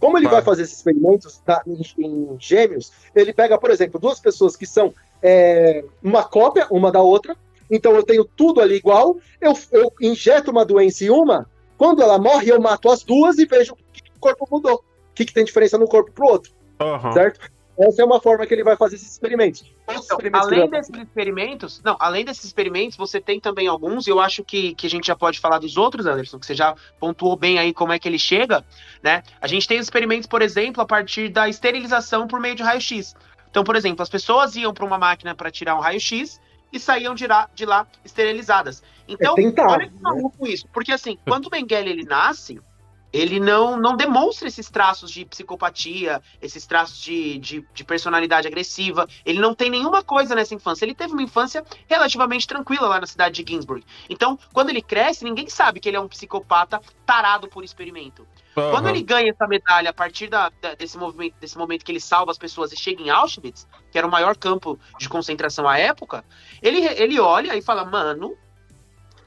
Como ele vai fazer esses experimentos tá, em, em, gêmeos, ele pega, por exemplo, duas pessoas que são é, uma cópia uma da outra, então eu tenho tudo ali igual, eu, eu injeto uma doença em uma, quando ela morre, eu mato as duas e vejo o que, que o corpo mudou, o que, que tem diferença no corpo pro outro, uhum. certo? Essa é uma forma que ele vai fazer esses experimentos. Então, experimentos além desses experimentos, não, além desses experimentos, você tem também alguns, e eu acho que, que a gente já pode falar dos outros, Anderson, que você já pontuou bem aí como é que ele chega, né? A gente tem experimentos, por exemplo, a partir da esterilização por meio de raio-x. Então, por exemplo, as pessoas iam para uma máquina para tirar um raio-x e saíam de lá, de lá esterilizadas. Então, é tentar, olha que né? maluco né? isso. Porque assim, quando o Mengele ele nasce, ele não, não demonstra esses traços de psicopatia, esses traços de, de, de, personalidade agressiva. Ele não tem nenhuma coisa nessa infância. Ele teve uma infância relativamente tranquila lá na cidade de Ginsburg. Então, quando ele cresce, ninguém sabe que ele é um psicopata tarado por experimento. Uhum. Quando ele ganha essa medalha a partir da, da, desse, movimento, desse momento que ele salva as pessoas e chega em Auschwitz, que era o maior campo de concentração à época, ele, ele olha e fala: Mano,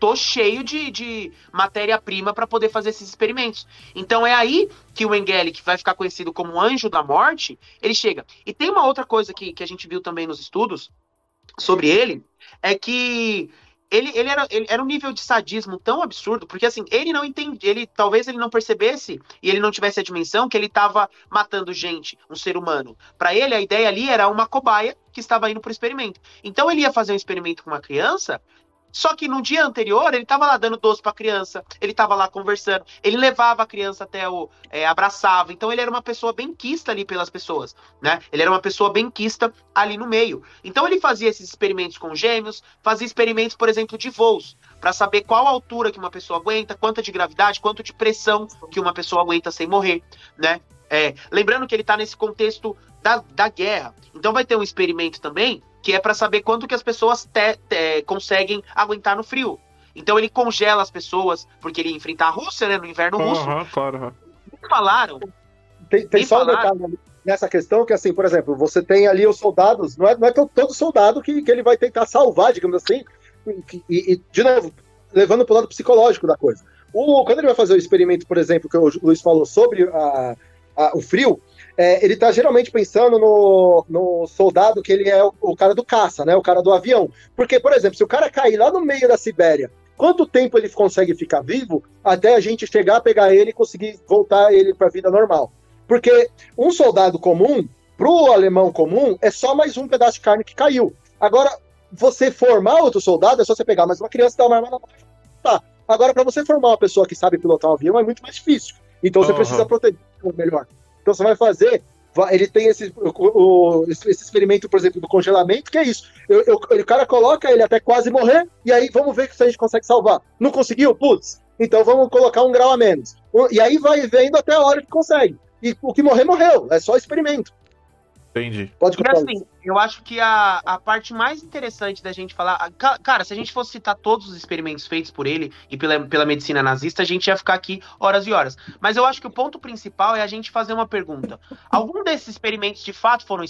tô cheio de, de matéria-prima para poder fazer esses experimentos. Então é aí que o Engele, que vai ficar conhecido como anjo da morte, ele chega. E tem uma outra coisa que, que a gente viu também nos estudos sobre ele, é que ele, ele, era, ele era um nível de sadismo tão absurdo, porque assim, ele não entende, ele talvez ele não percebesse e ele não tivesse a dimensão que ele estava matando gente, um ser humano. Para ele, a ideia ali era uma cobaia que estava indo para o experimento. Então ele ia fazer um experimento com uma criança só que no dia anterior, ele estava lá dando doce para a criança, ele estava lá conversando, ele levava a criança até o. É, abraçava. Então ele era uma pessoa bem quista ali pelas pessoas, né? Ele era uma pessoa bem quista ali no meio. Então ele fazia esses experimentos com gêmeos, fazia experimentos, por exemplo, de voos, para saber qual altura que uma pessoa aguenta, quanta de gravidade, quanto de pressão que uma pessoa aguenta sem morrer, né? É, lembrando que ele está nesse contexto da, da guerra. Então vai ter um experimento também que é para saber quanto que as pessoas te, te, conseguem aguentar no frio. Então ele congela as pessoas, porque ele ia enfrentar a Rússia, né, no inverno uhum, russo. Claro. Falaram. Tem, tem só falaram. um detalhe nessa questão que, assim, por exemplo, você tem ali os soldados, não é, não é todo soldado que, que ele vai tentar salvar, digamos assim, e, e de novo, levando para o lado psicológico da coisa. O, quando ele vai fazer o experimento, por exemplo, que o Luiz falou sobre a, a, o frio, é, ele está geralmente pensando no, no soldado que ele é o, o, cara do caça, né? O cara do avião. Porque, por exemplo, se o cara cair lá no meio da Sibéria, quanto tempo ele consegue ficar vivo até a gente chegar, pegar ele e conseguir voltar ele para a vida normal? Porque um soldado comum, pro alemão comum, é só mais um pedaço de carne que caiu. Agora, você formar outro soldado é só você pegar mais uma criança e dar uma arma na Tá. Agora, para você formar uma pessoa que sabe pilotar um avião é muito mais difícil. Então você uhum. precisa proteger melhor. Então você vai fazer. Ele tem esse, o, esse experimento, por exemplo, do congelamento, que é isso. Eu, eu, o cara coloca ele até quase morrer, e aí vamos ver se a gente consegue salvar. Não conseguiu? Putz, então vamos colocar um grau a menos. E aí vai vendo até a hora que consegue. E o que morrer, morreu. É só experimento. Entendi. Pode e assim, eu acho que a, a parte mais interessante da gente falar. A, cara, se a gente fosse citar todos os experimentos feitos por ele e pela, pela medicina nazista, a gente ia ficar aqui horas e horas. Mas eu acho que o ponto principal é a gente fazer uma pergunta: algum desses experimentos de fato foram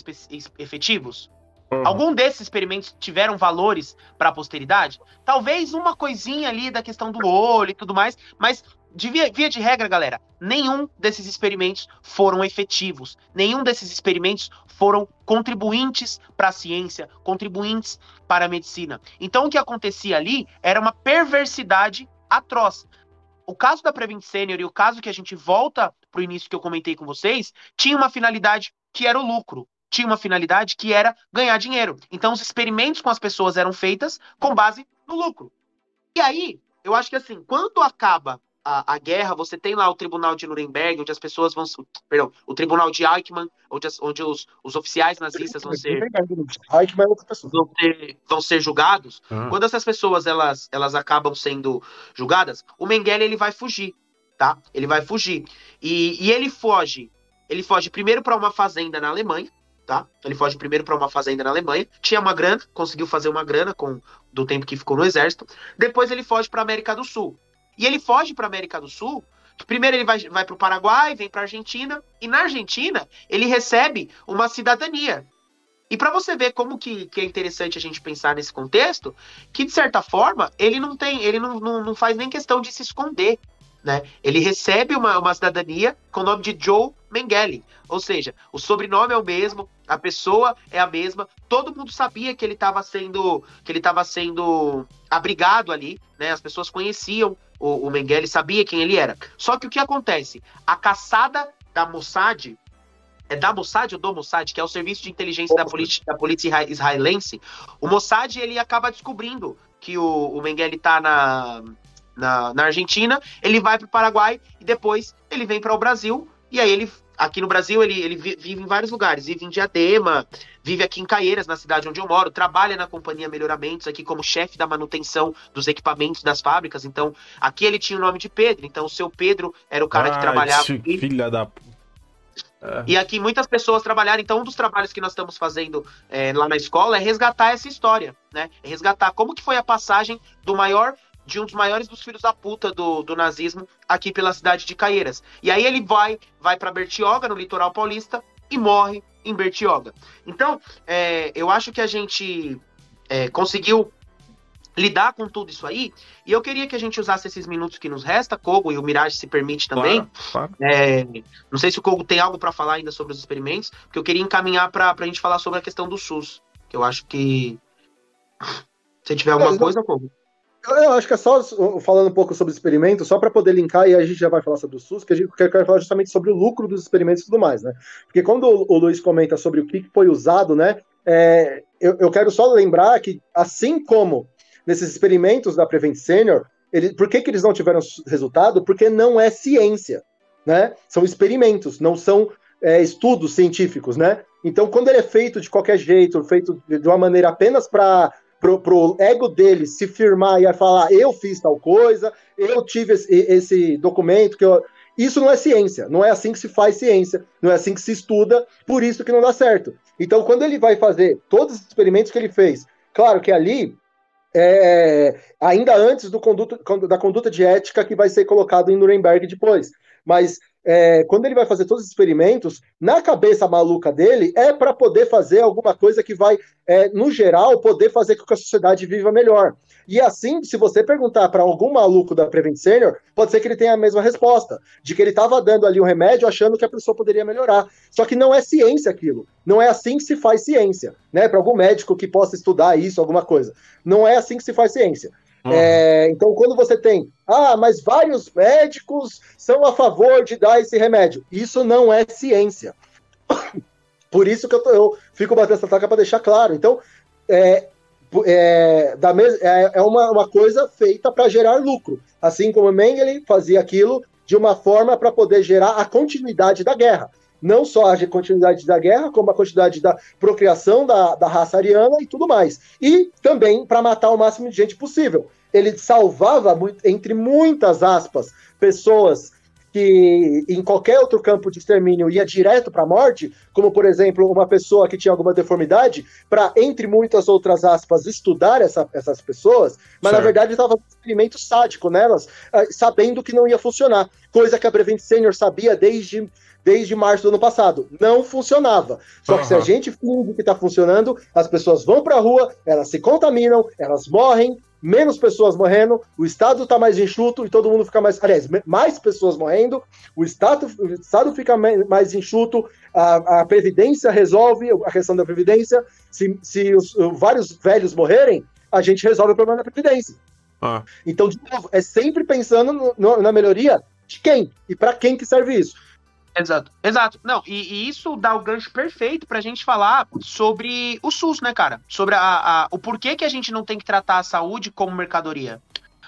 efetivos? Uhum. Algum desses experimentos tiveram valores para a posteridade? Talvez uma coisinha ali da questão do olho e tudo mais, mas de via, via, de regra, galera, nenhum desses experimentos foram efetivos. Nenhum desses experimentos foram contribuintes para a ciência, contribuintes para a medicina. Então, o que acontecia ali era uma perversidade atroz. O caso da Prevent Senior e o caso que a gente volta para o início que eu comentei com vocês, tinha uma finalidade que era o lucro. Tinha uma finalidade que era ganhar dinheiro. Então, os experimentos com as pessoas eram feitas com base no lucro. E aí, eu acho que assim, quando acaba a, a, guerra, você tem lá o tribunal de Nuremberg, onde as pessoas vão. Perdão, o tribunal de Eichmann, onde, as, onde os, os oficiais nazistas vão ser. Eichmann é outra pessoa. Vão ser, vão ser julgados. Uhum. Quando essas pessoas elas, elas acabam sendo julgadas, o Mengele ele vai fugir. tá? Ele vai fugir. E, e ele foge. Ele foge primeiro para uma fazenda na Alemanha, tá? Ele foge primeiro para uma fazenda na Alemanha. Tinha uma grana, conseguiu fazer uma grana com do tempo que ficou no exército. Depois ele foge para América do Sul. E ele foge para América do Sul. Primeiro ele vai, vai para o Paraguai, vem para Argentina e na Argentina ele recebe uma cidadania. E para você ver como que, que, é interessante a gente pensar nesse contexto, que de certa forma ele não tem, ele não, não, não faz nem questão de se esconder. Né? Ele recebe uma, uma cidadania com o nome de Joe Mengele. Ou seja, o sobrenome é o mesmo, a pessoa é a mesma, todo mundo sabia que ele estava sendo que ele estava sendo abrigado ali, né? As pessoas conheciam o, o Mengele, sabia quem ele era. Só que o que acontece? A caçada da Mossad é da Mossad ou do Mossad, que é o serviço de inteligência da polícia, da polícia israelense, o Mossad ele acaba descobrindo que o, o Mengele está na, na, na, Argentina, ele vai para o Paraguai e depois ele vem para o Brasil. E aí ele, aqui no Brasil, ele, ele vive em vários lugares, vive em Diadema, vive aqui em Caieiras, na cidade onde eu moro, trabalha na companhia Melhoramentos aqui como chefe da manutenção dos equipamentos das fábricas. Então, aqui ele tinha o nome de Pedro, então o seu Pedro era o cara ah, que trabalhava. Filha da é. E aqui muitas pessoas trabalharam, então um dos trabalhos que nós estamos fazendo é, lá na escola é resgatar essa história, né? É resgatar como que foi a passagem do maior, de um dos maiores dos filhos da puta do, do nazismo aqui pela cidade de Caieiras. E aí ele vai, vai para Bertioga, no litoral paulista, e morre em Bertioga. Então, é, eu acho que a gente é, conseguiu lidar com tudo isso aí. E eu queria que a gente usasse esses minutos que nos resta, Kogo, e o Mirage se permite também. Claro, claro. É, não sei se o Kogo tem algo para falar ainda sobre os experimentos, porque eu queria encaminhar para a gente falar sobre a questão do SUS, que eu acho que. Se tiver alguma é, coisa, Kogo. Eu acho que é só falando um pouco sobre os experimentos, só para poder linkar, e a gente já vai falar sobre o SUS, que a gente quer falar justamente sobre o lucro dos experimentos e tudo mais, né? Porque quando o, Luiz comenta sobre o que foi usado, né? É, eu, eu quero só lembrar que, assim como nesses experimentos da Prevent Senior, ele, por que, que eles não tiveram resultado? Porque não é ciência, né? São experimentos, não são é, estudos científicos, né? Então, quando ele é feito de qualquer jeito, feito de uma maneira apenas para pro, pro ego dele se firmar e falar eu fiz tal coisa, eu tive esse, esse documento que eu... Isso não é ciência, não é assim que se faz ciência, não é assim que se estuda, por isso que não dá certo. Então, quando ele vai fazer todos os experimentos que ele fez, claro que ali é, ainda antes do da conduta de ética que vai ser colocado em Nuremberg depois. Mas é, quando ele vai fazer todos os experimentos, na cabeça maluca dele é para poder fazer alguma coisa que vai, é, no geral, poder fazer com que a sociedade viva melhor. E assim, se você perguntar para algum maluco da Prevent Senior, pode ser que ele tenha a mesma resposta, de que ele estava dando ali um remédio achando que a pessoa poderia melhorar. Só que não é ciência aquilo. Não é assim que se faz ciência, né? Para algum médico que possa estudar isso, alguma coisa. Não é assim que se faz ciência. Uhum. É, então, quando você tem, ah, mas vários médicos são a favor de dar esse remédio, isso não é ciência. Por isso que eu, tô, eu fico batendo essa taca para deixar claro. Então, é, é, da mes é, é uma, uma coisa feita para gerar lucro. Assim como Mengele fazia aquilo de uma forma para poder gerar a continuidade da guerra não só a continuidade da guerra, como a continuidade da procriação da, da raça ariana e tudo mais. E também para matar o máximo de gente possível. Ele salvava, entre muitas aspas, pessoas que em qualquer outro campo de extermínio ia direto para a morte, como por exemplo uma pessoa que tinha alguma deformidade, para, entre muitas outras aspas, estudar essa, essas pessoas, mas certo. na verdade estava um experimento sádico nelas, ah, sabendo que não ia funcionar, coisa que a Prevent Senior sabia desde desde março do ano passado. Não funcionava. Só que se a gente finge que está funcionando, as pessoas vão para a rua, elas se contaminam, elas morrem, menos pessoas morrendo, o Estado está mais enxuto e todo mundo fica mais. Aliás, mais pessoas morrendo, o Estado, o estado fica mais enxuto, a, a Previdência resolve a questão da Previdência. Se, se os, vários velhos morrerem, a gente resolve o problema da Previdência. Ah. Então, de novo, é sempre pensando no, no, na melhoria de quem e para quem que serve isso. Exato, exato. Não, e, e, isso dá o gancho perfeito pra gente falar sobre o SUS, né, cara? Sobre a, a, o porquê que a gente não tem que tratar a saúde como mercadoria.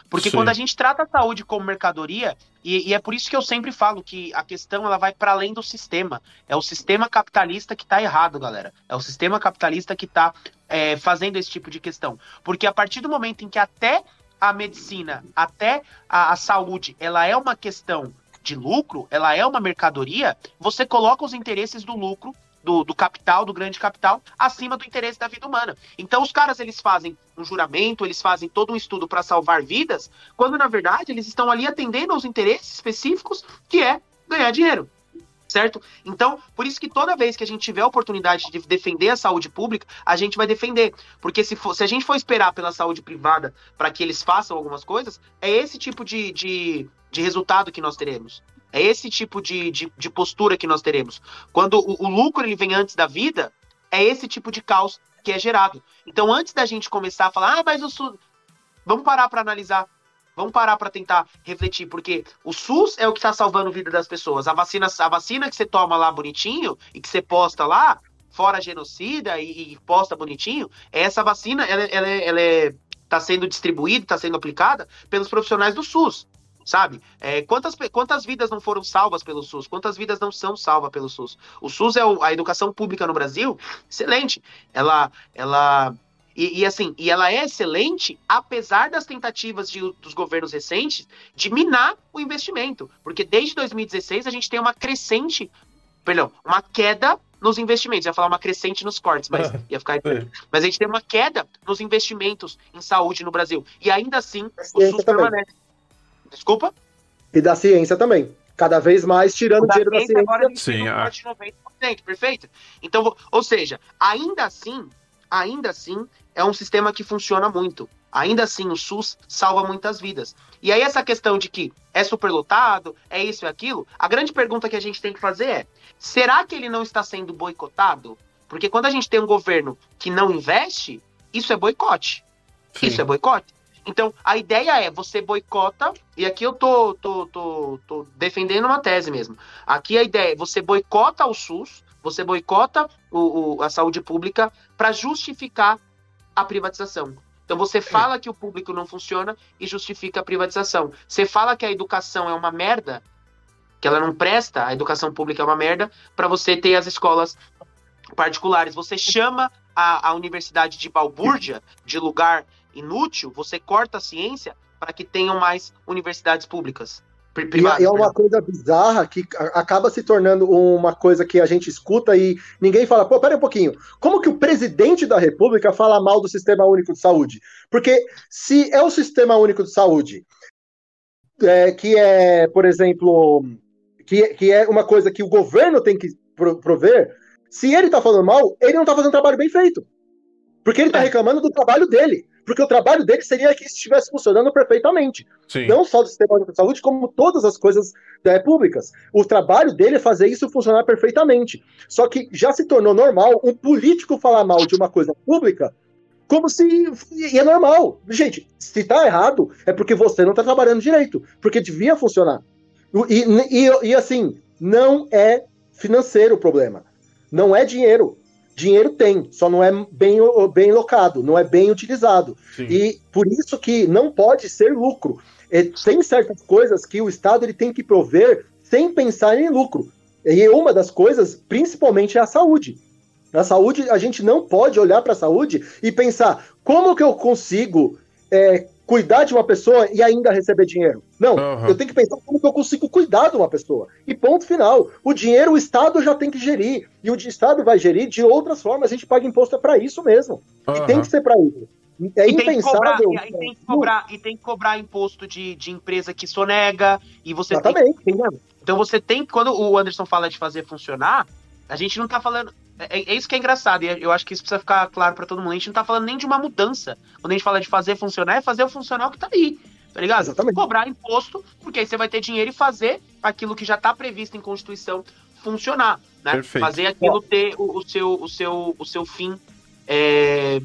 Porque Sim. quando a gente trata a saúde como mercadoria, e, e, é por isso que eu sempre falo que a questão ela vai para além do sistema. É o sistema capitalista que tá errado, galera. É o sistema capitalista que tá é, fazendo esse tipo de questão. Porque a partir do momento em que até a medicina, até a, a saúde, ela é uma questão de lucro, ela é uma mercadoria, você coloca os interesses do lucro do, do, capital, do grande capital, acima do interesse da vida humana. Então os caras eles fazem um juramento, eles fazem todo um estudo para salvar vidas, quando na verdade eles estão ali atendendo aos interesses específicos, que é ganhar dinheiro. Certo? Então, por isso que toda vez que a gente tiver a oportunidade de defender a saúde pública, a gente vai defender. Porque se, for, se a gente for esperar pela saúde privada para que eles façam algumas coisas, é esse tipo de, de, de resultado que nós teremos. É esse tipo de, de, de postura que nós teremos. Quando o, o, lucro ele vem antes da vida, é esse tipo de caos que é gerado. Então, antes da gente começar a falar, ah, mas o SUS. Vamos parar para analisar. Vamos parar para tentar refletir, porque o SUS é o que está salvando a vida das pessoas. A vacina, a vacina que você toma lá bonitinho e que você posta lá, fora genocida e, e posta bonitinho, essa vacina, ela, ela, ela é, tá sendo distribuída, está sendo aplicada pelos profissionais do SUS sabe? É, quantas, quantas vidas não foram salvas pelo SUS? Quantas vidas não são salvas pelo SUS? O SUS é o, a educação pública no Brasil, excelente. Ela, ela e, e, assim, e ela é excelente, apesar das tentativas de, dos governos recentes de minar o investimento. Porque desde 2016 a gente tem uma crescente, perdão, uma queda nos investimentos. Ia falar uma crescente nos cortes, mas ia ficar. Mas a gente tem uma queda nos investimentos em saúde no Brasil. E ainda assim, o SUS permanece. Desculpa? E da ciência também. Cada vez mais tirando dinheiro da ciência. Agora a gente Sim, um de 90%, perfeito? Então, ou seja, ainda assim, ainda assim, é um sistema que funciona muito. Ainda assim, o SUS salva muitas vidas. E aí, essa questão de que é superlotado, é isso e aquilo, a grande pergunta que a gente tem que fazer é: será que ele não está sendo boicotado? Porque quando a gente tem um governo que não investe, isso é boicote. Sim. Isso é boicote. Então, a ideia é você boicota, e aqui eu tô, tô, tô, tô defendendo uma tese mesmo. Aqui a ideia é você boicota o SUS, você boicota o, o a saúde pública para justificar a privatização. Então você fala que o público não funciona e justifica a privatização. Você fala que a educação é uma merda, que ela não presta, a educação pública é uma merda, para você ter as escolas particulares. Você chama a, a universidade de balbúrdia, de lugar inútil, você corta a ciência para que tenham mais universidades públicas. Privadas, e é uma coisa bizarra que acaba se tornando uma coisa que a gente escuta e ninguém fala, pô, pera um pouquinho, como que o presidente da república fala mal do Sistema Único de Saúde? Porque se é o Sistema Único de Saúde, é, que é, por exemplo, que, que é uma coisa que o governo tem que prover, se ele tá falando mal, ele não tá fazendo um trabalho bem feito. Porque ele tá é. reclamando do trabalho dele porque o trabalho dele seria que estivesse funcionando perfeitamente. Sim. Não só do sistema de saúde, como todas as coisas né, públicas. O trabalho dele é fazer isso funcionar perfeitamente. Só que já se tornou normal um político falar mal de uma coisa pública como se. E é normal. Gente, se tá errado, é porque você não tá trabalhando direito. Porque devia funcionar. E, e, e assim, não é financeiro o problema. Não é dinheiro dinheiro tem, só não é bem, bem locado, não é bem utilizado. Sim. E por isso que não pode ser lucro. É, tem certas coisas que o Estado ele tem que prover sem pensar em lucro. E uma das coisas, principalmente, é a saúde. Na saúde, a gente não pode olhar para a saúde e pensar como que eu consigo é, cuidar de uma pessoa e ainda receber dinheiro. Não, uhum. eu tenho que pensar como que eu consigo cuidar de uma pessoa. E ponto final. O dinheiro o Estado já tem que gerir. E o Estado vai gerir de outras formas. A gente paga imposto é para isso mesmo. Uhum. E tem que ser para isso. É e impensável. Tem cobrar, e, tem que cobrar, e tem que cobrar imposto de, de empresa que sonega. E você Exatamente. tem que, Então você tem, quando o Anderson fala de fazer funcionar, a gente não tá falando. É, é, isso que é engraçado, e eu acho que isso precisa ficar claro para todo mundo. A gente não tá falando nem de uma mudança. Quando a gente fala de fazer funcionar, é fazer o funcional que tá aí. Tá ligado? Exatamente. Cobrar imposto, porque aí você vai ter dinheiro e fazer aquilo que já tá previsto em Constituição funcionar. Né? Perfeito. Fazer aquilo ter o, o, seu, o, seu, o seu fim é,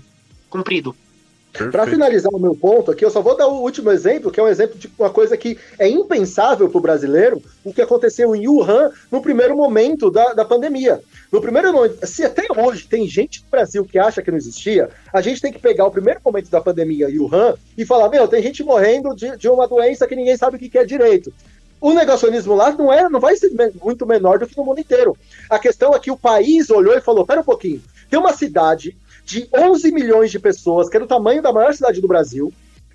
cumprido. Para finalizar o meu ponto aqui, eu só vou dar o último exemplo, que é um exemplo de uma coisa que é impensável para o brasileiro, o que aconteceu em Wuhan no primeiro momento da, da pandemia. No primeiro momento, se até hoje tem gente no Brasil que acha que não existia, a gente tem que pegar o primeiro momento da pandemia em Wuhan e falar: meu, tem gente morrendo de, de uma doença que ninguém sabe o que é direito o negacionismo lá não é, não vai ser muito menor do que no mundo inteiro. A questão é que o país olhou e falou: pera um pouquinho, tem uma cidade de 11 milhões de pessoas, que é do tamanho da maior cidade do Brasil,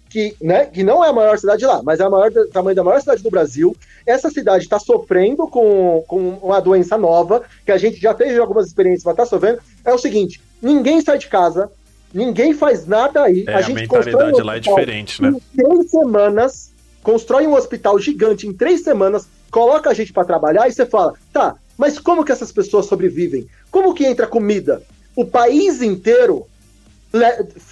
que, né, que não é a maior cidade lá, mas é maior tamanho da maior cidade do Brasil. Essa cidade está sofrendo com, com uma doença nova, que a gente já teve algumas experiências, mas está sofrendo. É o seguinte: ninguém sai de casa, ninguém faz nada aí. É, a, gente a mentalidade um lá é diferente, né? Em três semanas, constrói um hospital gigante em três semanas, coloca a gente para trabalhar e você fala, tá, mas como que essas pessoas sobrevivem? Como que entra comida? O país inteiro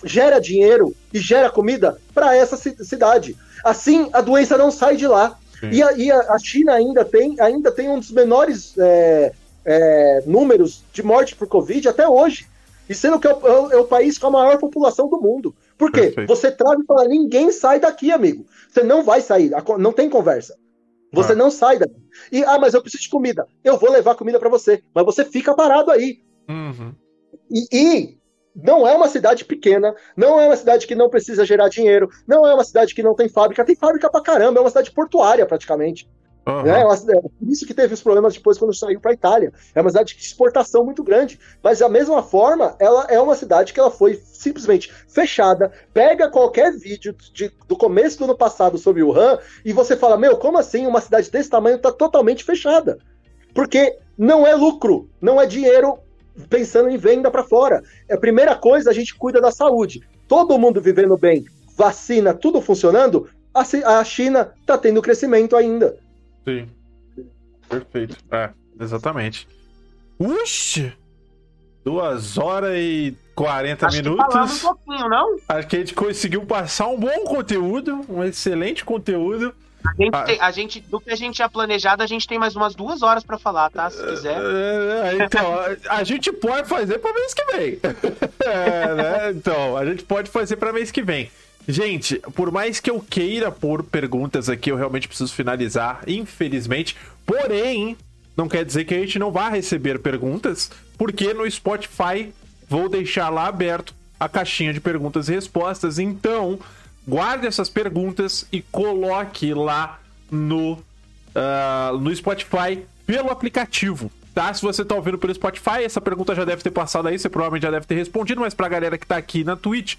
gera dinheiro e gera comida para essa cidade. Assim, a doença não sai de lá. E, a, e a, China ainda tem, ainda tem um dos menores é, é, números de morte por Covid até hoje. E sendo que é o, é o, país com a maior população do mundo. Por quê? Perfeito. Você trava e fala: ninguém sai daqui, amigo. Você não vai sair, não tem conversa. Você ah. não sai daqui. E, ah, mas eu preciso de comida. Eu vou levar comida para você. Mas você fica parado aí. Uhum. E, e, não é uma cidade pequena, não é uma cidade que não precisa gerar dinheiro, não é uma cidade que não tem fábrica, tem fábrica pra caramba, é uma cidade portuária praticamente. Uhum. Né? É, é por isso que teve os problemas depois quando saiu para a Itália. É uma cidade de exportação muito grande. Mas da mesma forma, ela é uma cidade que ela foi simplesmente fechada. Pega qualquer vídeo de, do começo do ano passado sobre Wuhan e você fala: Meu, como assim uma cidade desse tamanho está totalmente fechada? Porque não é lucro, não é dinheiro pensando em venda para fora. É a primeira coisa, a gente cuida da saúde. Todo mundo vivendo bem, vacina, tudo funcionando, a China está tendo crescimento ainda. Sim. Perfeito. É, exatamente. Uxi! Duas horas e 40 Acho minutos. Que um pouquinho, não? Acho que a gente conseguiu passar um bom conteúdo, um excelente conteúdo. A gente, ah. tem, a gente, do que a gente tinha planejado, a gente tem mais umas duas horas para falar, tá? Se quiser. É, é então, a, a, gente pode fazer para mês que vem. É, né? Então, a gente pode fazer para mês que vem. Gente, por mais que eu queira pôr perguntas aqui, eu realmente preciso finalizar, infelizmente. Porém, não quer dizer que a gente não vá receber perguntas, porque no Spotify vou deixar lá aberto a caixinha de perguntas e respostas. Então, guarde essas perguntas e coloque lá no, uh, no Spotify pelo aplicativo. Tá? Se você tá ouvindo pelo Spotify, essa pergunta já deve ter passado aí, você provavelmente já deve ter respondido, mas pra galera que tá aqui na Twitch,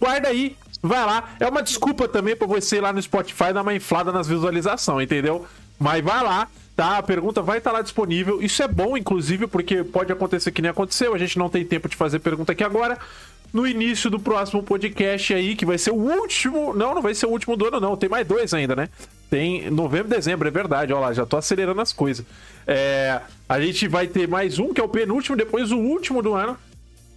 guarda aí, vai lá. É uma desculpa também para você ir lá no Spotify dar uma inflada nas visualizações, entendeu? Mas vai lá, tá? A pergunta vai estar tá lá disponível. Isso é bom, inclusive, porque pode acontecer que nem aconteceu. A gente não tem tempo de fazer pergunta aqui agora. No início do próximo podcast aí, que vai ser o último. Não, não vai ser o último do ano, não. Tem mais dois ainda, né? Tem novembro e dezembro, é verdade. Olha lá, já tô acelerando as coisas. É, a gente vai ter mais um, que é o penúltimo, depois o último do ano.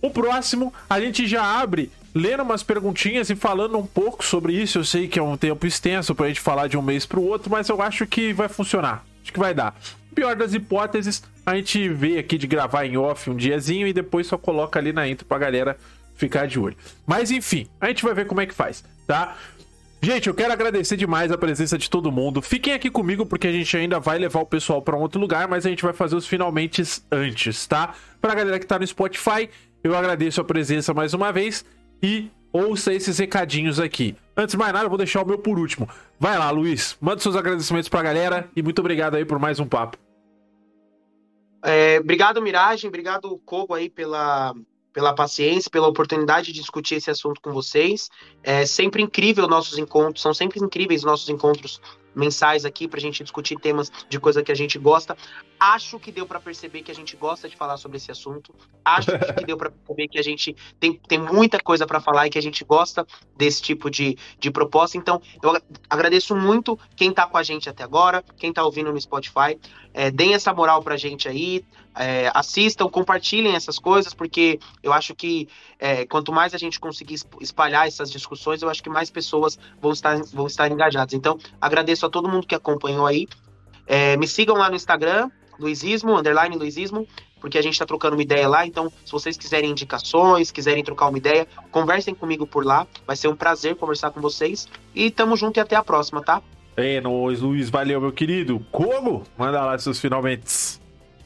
O próximo, a gente já abre lendo umas perguntinhas e falando um pouco sobre isso. Eu sei que é um tempo extenso pra gente falar de um mês pro outro, mas eu acho que vai funcionar. Acho que vai dar. Pior das hipóteses, a gente vê aqui de gravar em off um diazinho e depois só coloca ali na intro pra galera ficar de olho. Mas enfim, a gente vai ver como é que faz, tá? Gente, eu quero agradecer demais a presença de todo mundo. Fiquem aqui comigo porque a gente ainda vai levar o pessoal para um outro lugar, mas a gente vai fazer os finalmente antes, tá? Pra galera que tá no Spotify, eu agradeço a presença mais uma vez e ouça esses recadinhos aqui. Antes de mais nada, eu vou deixar o meu por último. Vai lá, Luiz, manda seus agradecimentos pra galera e muito obrigado aí por mais um papo. É, obrigado, Miragem, obrigado, Kogo, aí, pela, pela paciência, pela oportunidade de discutir esse assunto com vocês. É sempre incrível nossos encontros, são sempre incríveis nossos encontros mensais aqui para a gente discutir temas de coisa que a gente gosta. Acho que deu para perceber que a gente gosta de falar sobre esse assunto. Acho que deu para perceber que a gente tem, tem muita coisa para falar e que a gente gosta desse tipo de, de proposta. Então, eu agradeço muito quem está com a gente até agora, quem está ouvindo no Spotify. É, deem essa moral para a gente aí, é, assistam, compartilhem essas coisas, porque eu acho que é, quanto mais a gente conseguir espalhar essas discussões, eu acho que mais pessoas vão estar, vão estar engajadas. Então, agradeço a todo mundo que acompanhou aí. É, me sigam lá no Instagram, Luizismo, underline Luizismo, porque a gente está trocando uma ideia lá. Então, se vocês quiserem indicações, quiserem trocar uma ideia, conversem comigo por lá. Vai ser um prazer conversar com vocês. E tamo junto e até a próxima, tá? É nóis, Luiz. Valeu, meu querido. Como? Manda lá seus finalmente.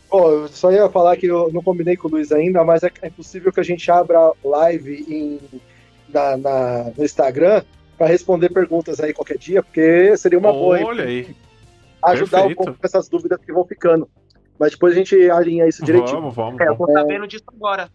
Oh, eu só ia falar que eu não combinei com o Luiz ainda, mas é, é possível que a gente abra live em, na, na no Instagram para responder perguntas aí qualquer dia, porque seria uma boa. Olha aí. Ajudar Perfeito. um pouco com essas dúvidas que vão ficando. Mas depois a gente alinha isso direitinho. Vamos, vamos. É, eu tô sabendo disso agora.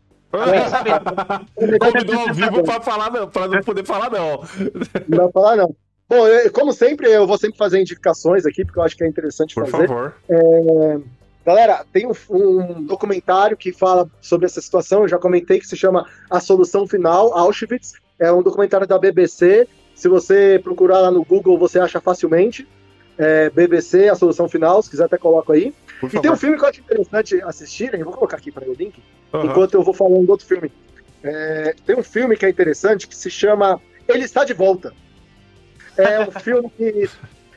Convidou ao vivo pra, falar, não, pra não poder falar, não. Não falar, não. Bom, eu, como sempre, eu vou sempre fazer indicações aqui, porque eu acho que é interessante Por fazer. Por favor. É... Galera, tem um, um, documentário que fala sobre essa situação, eu já comentei, que se chama A Solução Final, Auschwitz. É um documentário da BBC. Se você procurar lá no Google, você acha facilmente. É, BBC, A Solução Final, se quiser até coloco aí. Por e favor. tem um filme que eu acho interessante assistirem, vou colocar aqui para o link, uhum. enquanto eu vou falando do outro filme. É, tem um filme que é interessante que se chama Ele Está de Volta. É um filme que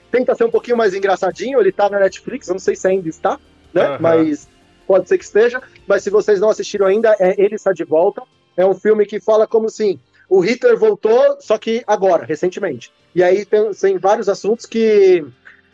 tenta ser um pouquinho mais engraçadinho, ele tá na Netflix, eu não sei se ainda está, né? Uhum. Mas pode ser que esteja. Mas se vocês não assistiram ainda, é Ele Está de Volta. É um filme que fala como assim: o Hitler voltou, só que agora, recentemente. E aí tem, tem vários assuntos que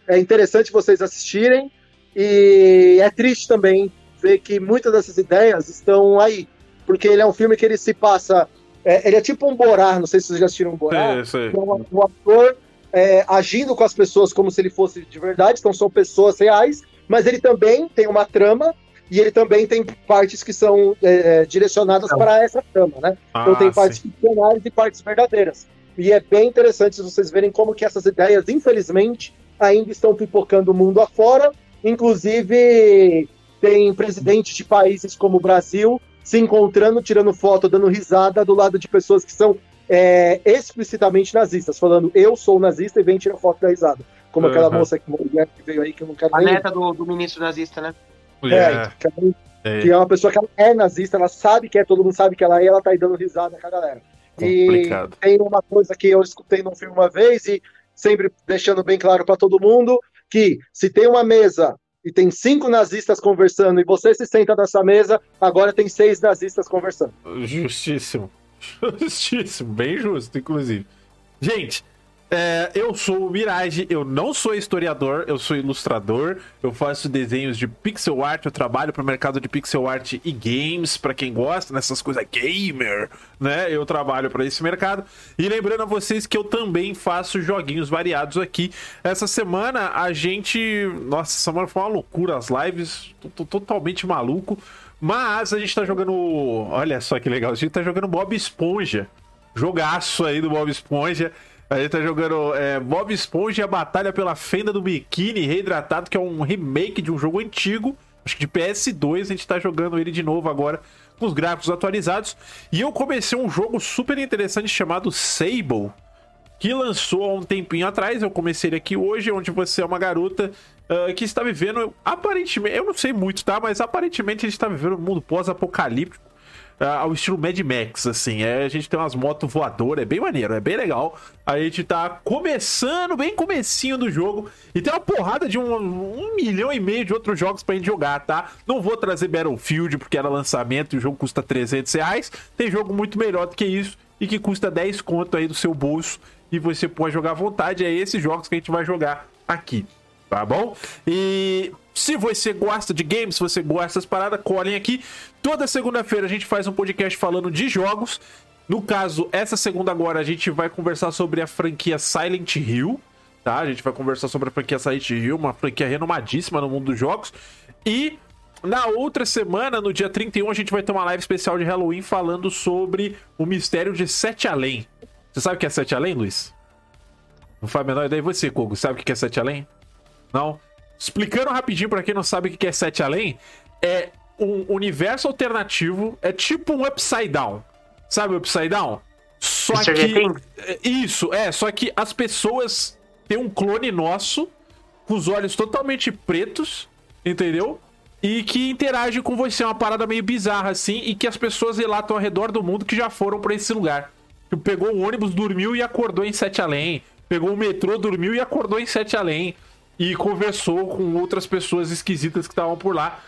é interessante vocês assistirem. E é triste também ver que muitas dessas ideias estão aí. Porque ele é um filme que ele se passa. É, ele é tipo um Borá, não sei se vocês já assistiram um Borá. É, é. Um, um ator é, agindo com as pessoas como se ele fosse de verdade, então são pessoas reais, mas ele também tem uma trama e ele também tem partes que são é, é direcionadas para essa trama, né? Ah, então tem partes sim. ficcionais e partes verdadeiras. E é bem interessante vocês verem como que essas ideias, infelizmente, ainda estão pipocando o mundo afora. Inclusive, tem presidentes de países como o Brasil se encontrando, tirando foto, dando risada do lado de pessoas que são é, explicitamente nazistas, falando eu sou nazista e vem tirar foto da risada. Como uhum. aquela moça que, que, veio aí, que eu não quero A nem... neta do, do ministro nazista, né? É, que, é, que é uma pessoa que é nazista, ela sabe que é, todo mundo sabe que ela é, e ela tá aí dando risada com a galera. Complicado. E tem uma coisa que eu escutei num filme uma vez, e sempre deixando bem claro para todo mundo, que se tem uma mesa e tem cinco nazistas conversando e você se senta nessa mesa, agora tem seis nazistas conversando. Justíssimo. Justíssimo, bem justo, inclusive. Gente, é, eu sou o Mirage, eu não sou historiador, eu sou ilustrador, eu faço desenhos de pixel art, eu trabalho para o mercado de pixel art e games, para quem gosta dessas coisas gamer, né? Eu trabalho para esse mercado. E lembrando a vocês que eu também faço joguinhos variados aqui. Essa semana a gente, nossa, essa semana foi uma loucura as lives, tô, tô totalmente maluco, mas a gente tá jogando, olha só que legal, a gente tá jogando Bob Esponja. Jogaço aí do Bob Esponja. A gente tá jogando é, Bob Esponja e a Batalha pela Fenda do Biquíni Reidratado, que é um remake de um jogo antigo, acho que de PS2. A gente tá jogando ele de novo agora com os gráficos atualizados. E eu comecei um jogo super interessante chamado Sable, que lançou há um tempinho atrás. Eu comecei ele aqui hoje, onde você é uma garota uh, que está vivendo, aparentemente, eu não sei muito, tá? Mas aparentemente a gente está vivendo um mundo pós-apocalíptico ao estilo Mad Max, assim. É, a gente tem umas motos voadoras, é bem maneiro, é bem legal. A gente tá começando, bem comecinho do jogo. E tem uma porrada de um, um milhão e meio de outros jogos pra gente jogar, tá? Não vou trazer Battlefield, porque era lançamento e o jogo custa 300 reais. Tem jogo muito melhor do que isso e que custa 10 conto aí do seu bolso. E você pode jogar à vontade. É esses jogos que a gente vai jogar aqui tá bom? E se você gosta de games, se você gosta dessas paradas, colhem aqui. Toda segunda-feira a gente faz um podcast falando de jogos. No caso, essa segunda agora a gente vai conversar sobre a franquia Silent Hill, tá? A gente vai conversar sobre a franquia Silent Hill, uma franquia renomadíssima no mundo dos jogos. E na outra semana, no dia 31, a gente vai ter uma live especial de Halloween falando sobre o mistério de Sete Além. Você sabe o que é Sete Além, Luiz? Não faz a menor ideia. E você, Kogo, sabe o que é Sete Além? Não. Explicando rapidinho para quem não sabe o que é Sete Além, é um universo alternativo, é tipo um Upside Down. Sabe o Upside Down? Só Mr. que. É, isso, é, só que as pessoas têm um clone nosso, com os olhos totalmente pretos, entendeu? E que interage com você, é uma parada meio bizarra assim, e que as pessoas relatam ao redor do mundo que já foram para esse lugar. Tipo, pegou o ônibus, dormiu e acordou em Sete Além. Pegou o metrô, dormiu e acordou em Sete Além e conversou com outras pessoas esquisitas que estavam por lá.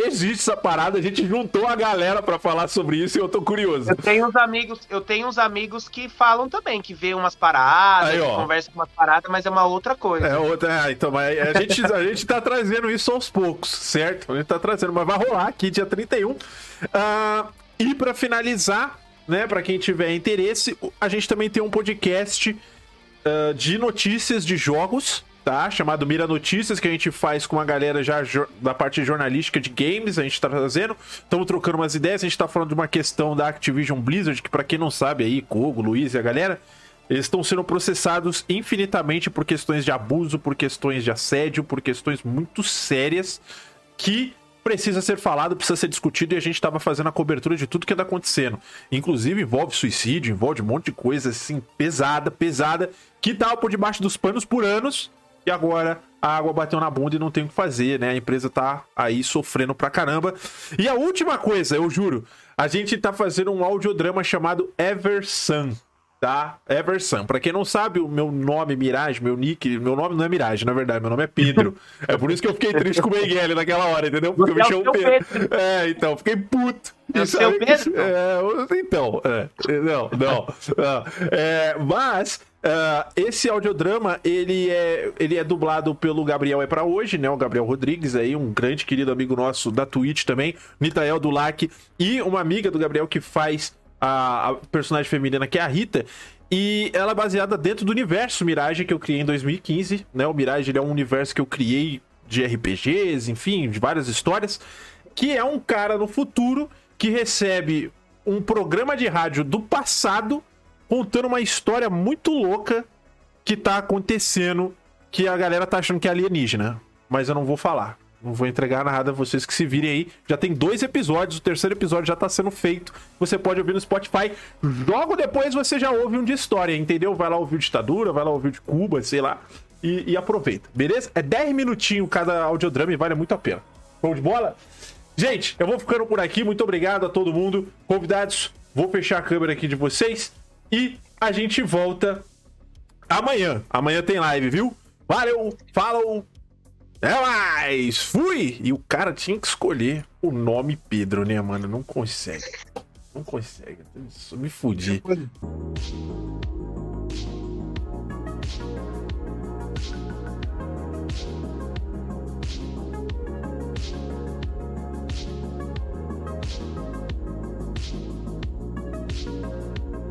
Existe essa parada, a gente juntou a galera para falar sobre isso e eu tô curioso. Eu tenho uns amigos, eu tenho uns amigos que falam também, que vê umas paradas, Aí, que conversam com umas paradas, mas é uma outra coisa. É outra, é, então, mas a gente, a gente tá trazendo isso aos poucos, certo? A gente tá trazendo, mas vai rolar aqui dia 31. Uh, e para finalizar, né, para quem tiver interesse, a gente também tem um podcast uh, de notícias de jogos tá? Chamado Mira Notícias, que a gente faz com a galera já da parte jornalística de games, a gente tá trazendo. Estamos trocando umas ideias, a gente tá falando de uma questão da Activision Blizzard, que para quem não sabe aí, Kogo, Luiz e a galera, eles estão sendo processados infinitamente por questões de abuso, por questões de assédio, por questões muito sérias que precisa ser falado, precisa ser discutido e a gente estava fazendo a cobertura de tudo que está acontecendo. Inclusive envolve suicídio, envolve um monte de coisa assim pesada, pesada, que tava por debaixo dos panos por anos e agora a água bateu na bunda e não tem o que fazer, né? A empresa tá aí sofrendo pra caramba. E a última coisa, eu juro, a gente tá fazendo um audiodrama chamado Eversun tá? Everson. Pra quem não sabe, o meu nome Mirage, meu nick, meu nome não é Mirage, na verdade, meu nome é Pedro. É por isso que eu fiquei triste com o Miguel naquela hora, entendeu? Porque eu me chamo é Pedro. Pedro. É, então, fiquei puto. É Pedro? É, então, é, não, não. não. É, mas uh, esse audiodrama, ele é, ele é dublado pelo Gabriel É Pra Hoje, né? O Gabriel Rodrigues aí, um grande querido amigo nosso da Twitch também, Nitael Dulac, e uma amiga do Gabriel que faz a, a personagem feminina, que é a Rita. E ela é baseada dentro do universo Mirage que eu criei em 2015, né? O Mirage é um universo que eu criei de RPGs, enfim, de várias histórias, que é um cara no futuro que recebe um programa de rádio do passado contando uma história muito louca que tá acontecendo, que a galera tá achando que é alienígena, mas eu não vou falar. Não vou entregar nada, vocês que se virem aí. Já tem dois episódios, o terceiro episódio já tá sendo feito. Você pode ouvir no Spotify. Logo depois você já ouve um de história, entendeu? Vai lá ouvir o Ditadura, vai lá ouvir de Cuba, sei lá. E, e aproveita, beleza? É 10 minutinhos cada audiodrama e vale muito a pena. Vamos de bola? Gente, eu vou ficando por aqui. Muito obrigado a todo mundo. Convidados, vou fechar a câmera aqui de vocês. E a gente volta amanhã. Amanhã tem live, viu? Valeu, falou! É mais! Fui! E o cara tinha que escolher o nome Pedro, né, mano? Não consegue. Não consegue. Me fudi.